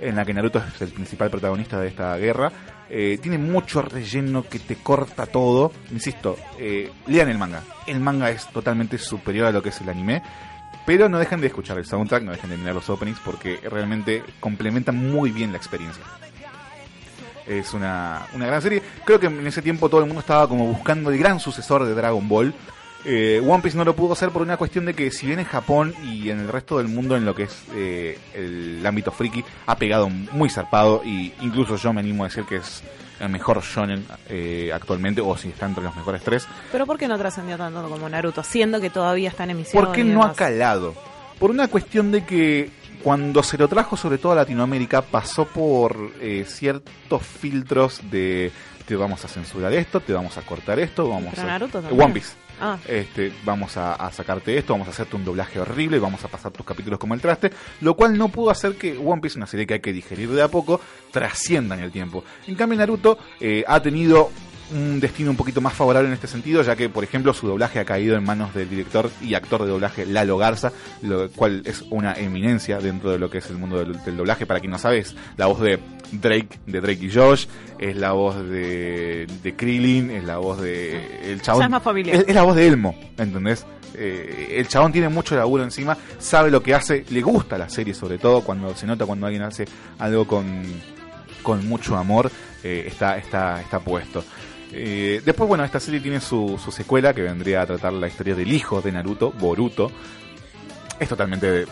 en la que Naruto es el principal protagonista de esta guerra. Eh, tiene mucho relleno que te corta todo. Insisto, eh, lean el manga. El manga es totalmente superior a lo que es el anime. Pero no dejen de escuchar el soundtrack, no dejen de mirar los openings porque realmente complementan muy bien la experiencia. Es una, una gran serie. Creo que en ese tiempo todo el mundo estaba como buscando el gran sucesor de Dragon Ball. Eh, One Piece no lo pudo hacer por una cuestión de que si bien en Japón y en el resto del mundo en lo que es eh, el ámbito friki ha pegado muy zarpado y incluso yo me animo a decir que es el mejor shonen eh, actualmente o si está entre los mejores tres Pero ¿por qué no trascendió tanto como Naruto? Siendo que todavía está en emisión. ¿Por qué no ha calado? Por una cuestión de que cuando se lo trajo sobre todo a Latinoamérica pasó por eh, ciertos filtros de te vamos a censurar esto, te vamos a cortar esto, vamos Pero a Naruto también. One Piece. Ah. Este, vamos a, sacarte esto, vamos a hacerte un doblaje horrible, vamos a pasar tus capítulos como el traste, lo cual no pudo hacer que One Piece, una serie que hay que digerir de a poco, trascienda en el tiempo. En cambio, Naruto eh, ha tenido un destino un poquito más favorable en este sentido, ya que, por ejemplo, su doblaje ha caído en manos del director y actor de doblaje Lalo Garza, lo cual es una eminencia dentro de lo que es el mundo del, del doblaje. Para quien no sabe, es la voz de Drake, de Drake y Josh, es la voz de, de Krillin, es la voz de el chabón. Es la voz de Elmo, ¿entendés? Eh, el chabón tiene mucho laburo encima, sabe lo que hace, le gusta la serie sobre todo, cuando se nota cuando alguien hace algo con, con mucho amor, eh, está, está, está puesto. Eh, después, bueno, esta serie tiene su, su secuela que vendría a tratar la historia del hijo de Naruto, Boruto. Es totalmente,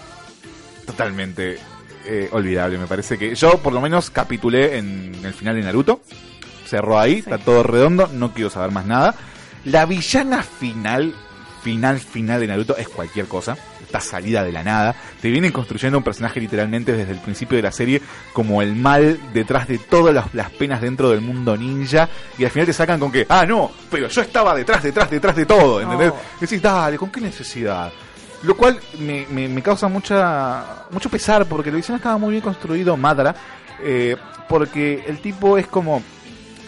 totalmente eh, olvidable, me parece que yo por lo menos capitulé en el final de Naruto. Cerró ahí, está todo redondo, no quiero saber más nada. La villana final, final, final de Naruto es cualquier cosa. Está salida de la nada. Te vienen construyendo un personaje literalmente desde el principio de la serie como el mal detrás de todas las, las penas dentro del mundo ninja. Y al final te sacan con que, ah, no, pero yo estaba detrás, detrás, detrás de todo. ¿Entendés? Decís, dale, ¿con qué necesidad? Lo cual me, me, me causa mucha mucho pesar porque la visión estaba muy bien construido, Madara. eh, porque el tipo es como,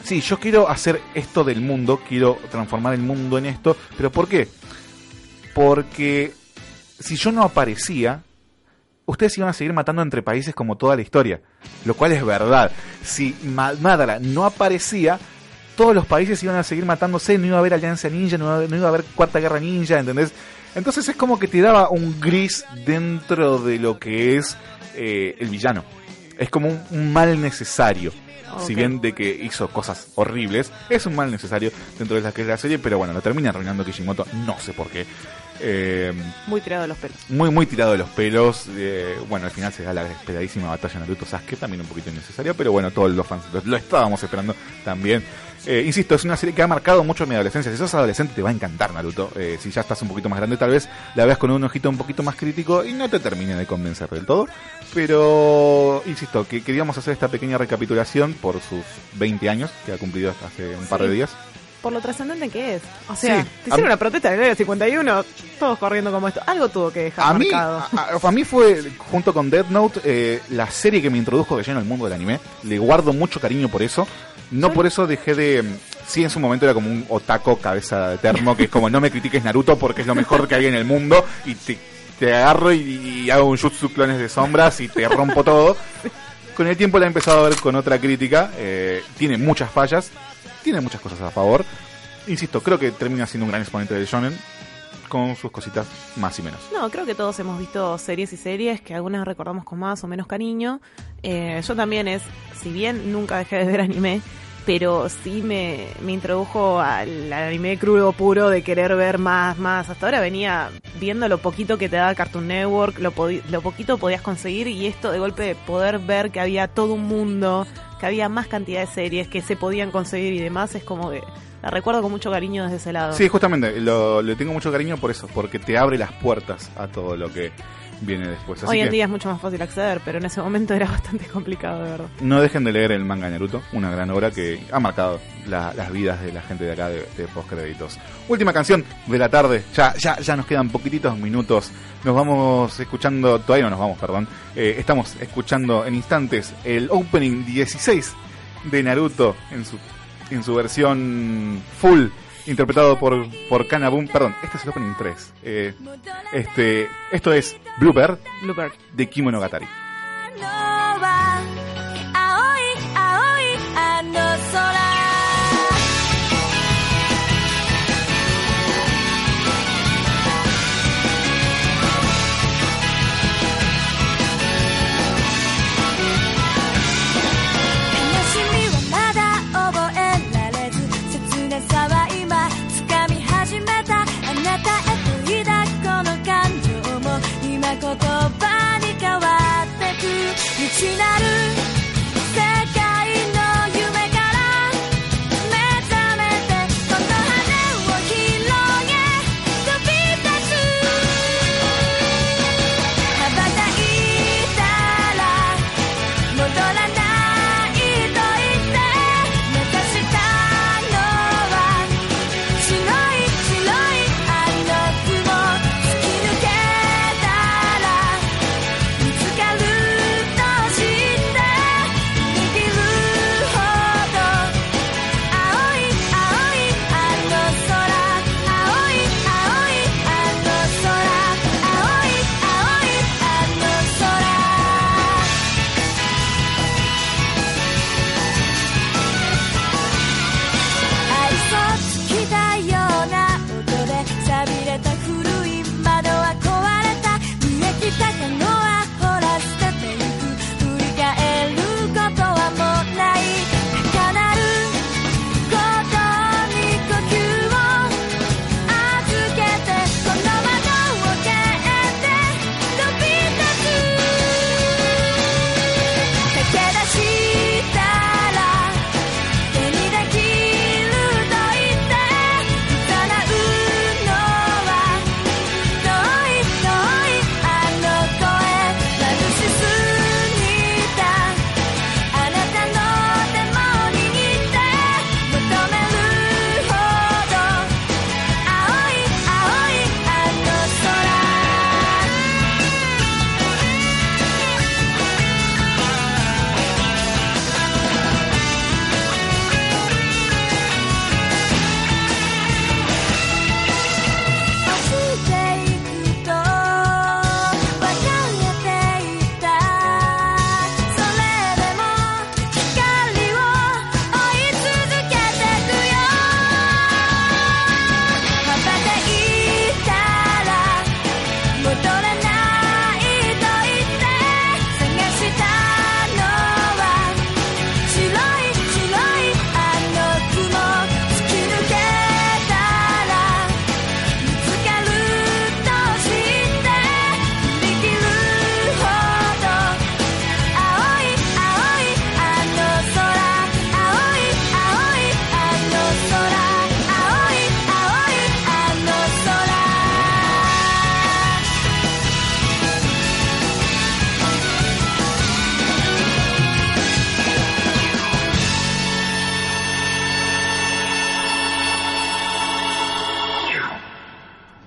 sí, yo quiero hacer esto del mundo, quiero transformar el mundo en esto, pero ¿por qué? Porque si yo no aparecía, ustedes iban a seguir matando entre países como toda la historia, lo cual es verdad. Si Ma- Madara no aparecía, todos los países iban a seguir matándose, no iba a haber alianza ninja, no iba a haber, no iba a haber cuarta guerra ninja, ¿entendés? Entonces es como que te daba un gris dentro de lo que es eh, el villano. Es como un mal necesario. Si bien de que hizo cosas horribles, es un mal necesario dentro de la que es la serie, pero bueno, lo termina arruinando Kishimoto, no sé por qué. Eh, Muy tirado de los pelos. muy muy tirado de los pelos. eh, bueno, al final se da la esperadísima batalla Naruto Sasuke, también un poquito innecesaria, pero bueno, todos los fans lo, lo estábamos esperando también. Eh, insisto, es una serie que ha marcado mucho mi adolescencia. Si sos adolescente te va a encantar Naruto. Eh, si ya estás un poquito más grande, tal vez la veas con un ojito un poquito más crítico y no te termine de convencer del todo. Pero, insisto, que queríamos hacer esta pequeña recapitulación por sus 20 años que ha cumplido hace un par de Sí. días. Por lo trascendente que es. O sea, Sí, te hicieron mí- una protesta del área 51, todos corriendo como esto. Algo tuvo que dejar A mí, marcado. a, a- a mí fue, junto con Death Note, eh, la serie que me introdujo de lleno al mundo del anime. Le guardo mucho cariño por eso. No por eso dejé de... Sí, en su momento era como un otaco cabeza de termo, que es como no me critiques Naruto porque es lo mejor que hay en el mundo y te, agarro y, y hago un jutsu clones de sombras y te rompo todo. Con el tiempo la he empezado a ver con otra crítica. eh, tiene muchas fallas, tiene muchas cosas a favor. Insisto, creo que termina siendo un gran exponente del shonen con sus cositas más y menos. No, creo que todos hemos visto series y series que algunas recordamos con más o menos cariño. Eh, yo también es, si bien nunca dejé de ver anime, pero sí me, me introdujo al, anime crudo puro de querer ver más, más. Hasta ahora venía viendo lo poquito que te daba Cartoon Network, lo, lo poquito podías conseguir y esto de golpe de poder ver que había todo un mundo, que había más cantidad de series que se podían conseguir y demás, es como que la recuerdo con mucho cariño desde ese lado. Sí, justamente, lo, le tengo mucho cariño por eso, porque te abre las puertas a todo lo que viene después. Así Hoy en que día es mucho más fácil acceder, pero en ese momento era bastante complicado, de verdad. no dejen de leer el manga Naruto, una gran obra que ha marcado la- las vidas de la gente de acá de, de postcréditos. Última canción de la tarde, ya, ya, ya nos quedan poquititos minutos. Nos vamos escuchando, todavía no nos vamos, perdón. Eh, estamos escuchando en instantes el opening 16 de Naruto en su, en su versión full interpretado por, por Kanaboom. Perdón, este es el opening 3. Eh, este, esto es Bluebird, Bluebird. de Kimonogatari. 道なる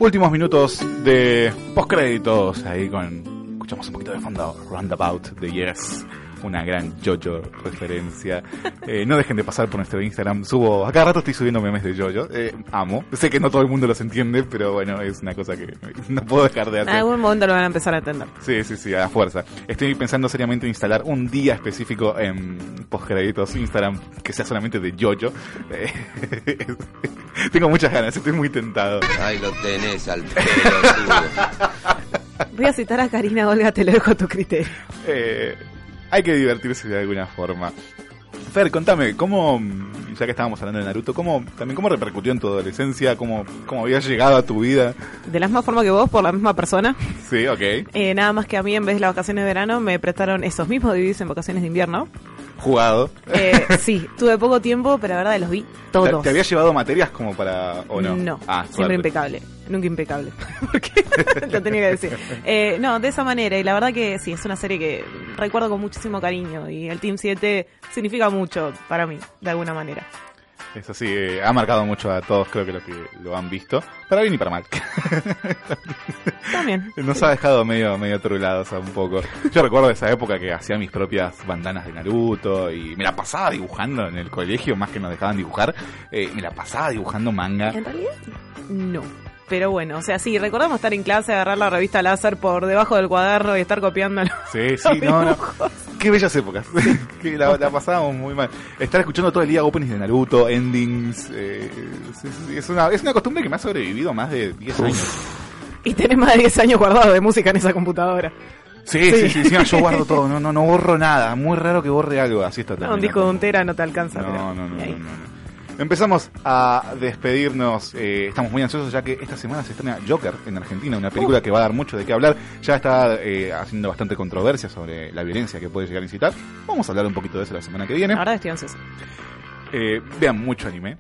Últimos minutos de postcréditos ahí con. Escuchamos un poquito de fondo Roundabout de Yes. Una gran Jojo referencia. Eh, no dejen de pasar por nuestro Instagram. Subo, a cada rato estoy subiendo memes de Jojo. Eh, amo. Sé que no todo el mundo los entiende, pero bueno, es una cosa que no puedo dejar de hacer. En algún momento lo van a empezar a entender. Sí, sí, sí, a la fuerza. Estoy pensando seriamente en instalar un día específico en postcréditos Instagram que sea solamente de Jojo. Eh, Tengo muchas ganas, estoy muy tentado. Ahí lo tenés al pelotudo. Voy a citar a Karina Olga, te lo dejo a tu criterio. Eh, hay que divertirse de alguna forma. Fer, contame, ¿cómo, ya que estábamos hablando de Naruto, cómo, también cómo repercutió en tu adolescencia? ¿Cómo, cómo habías llegado a tu vida? De la misma forma que vos, por la misma persona. Sí, ok. Eh, nada más que a mí, en vez de las vacaciones de verano, me prestaron esos mismos DVDs en vacaciones de invierno. Jugado. Eh, sí, tuve poco tiempo, pero la verdad los vi todos. ¿Te, te había llevado materias como para... o no? No, Ah, siempre impecable. Nunca impecable. Porque lo tenía que decir. Eh, no, de esa manera. Y la verdad que sí, es una serie que recuerdo con muchísimo cariño. Y el Team 7 significa mucho para mí, de alguna manera. Eso sí, eh, ha marcado mucho a todos, creo que lo que lo han visto. Para bien y para mal. También. Nos ha dejado medio, medio trulados un poco. Yo recuerdo esa época que hacía mis propias bandanas de Naruto y me la pasaba dibujando en el colegio, más que nos dejaban dibujar, eh, me la pasaba dibujando manga. En realidad, no. Pero bueno, o sea, sí, recordamos estar en clase, agarrar la revista láser por debajo del cuaderno y estar copiándolo. Sí, sí, no, no. Qué bellas épocas. que la, la pasábamos muy mal. Estar escuchando todo el día openings de Naruto, endings. eh, sí, sí, es, una, es una costumbre que me ha sobrevivido más de 10 años. Y tenés más de 10 años guardados de música en esa computadora. Sí, sí, sí, encima yo guardo todo, no, no, no borro nada. Muy raro que borre algo, así está No, un disco de un tera no te alcanza. No, pero- no, no, no. Empezamos a despedirnos. eh, estamos muy ansiosos ya que esta semana se estrena Joker en Argentina, una película que va a dar mucho de qué hablar. Ya está eh, haciendo bastante controversia sobre la violencia que puede llegar a incitar. Vamos a hablar un poquito de eso la semana que viene. Verdad estoy ansiosa. Eh, vean mucho anime.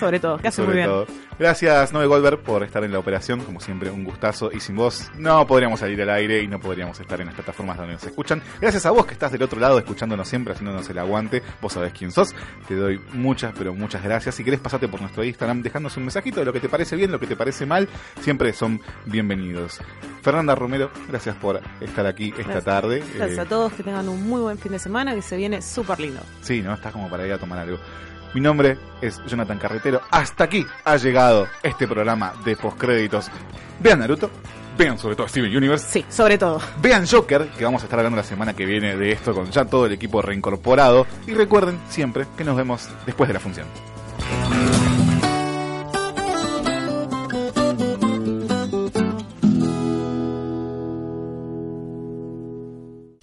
Sobre todo, que hace muy bien. todo. Gracias, Noe Goldberg, por estar en la operación. Como siempre, un gustazo. Y sin vos, no podríamos salir al aire y no podríamos estar en las plataformas donde nos escuchan. Gracias a vos que estás del otro lado, escuchándonos siempre, haciéndonos el aguante. Vos sabés quién sos. Te doy muchas, pero muchas gracias. Si querés, pasarte por nuestro Instagram, dejándonos un mensajito de lo que te parece bien, lo que te parece mal. Siempre son bienvenidos. Fernanda Romero, gracias por estar aquí esta Gracias. tarde. Gracias Eh, a todos, que tengan un muy buen fin de semana, que se viene súper lindo. Sí, ¿no? Estás como para ir a tomar algo. Mi nombre es Jonathan Carretero. Hasta aquí ha llegado este programa de postcréditos. Vean Naruto, vean sobre todo Steven Universe. Sí, sobre todo. Vean Joker, que vamos a estar hablando la semana que viene de esto con ya todo el equipo reincorporado. Y recuerden siempre que nos vemos después de la función.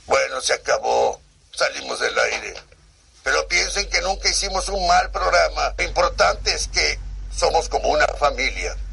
Bueno, se acabó. Salimos del aire. Pero piensen que nunca hicimos un mal programa. Lo importante es que somos como una familia.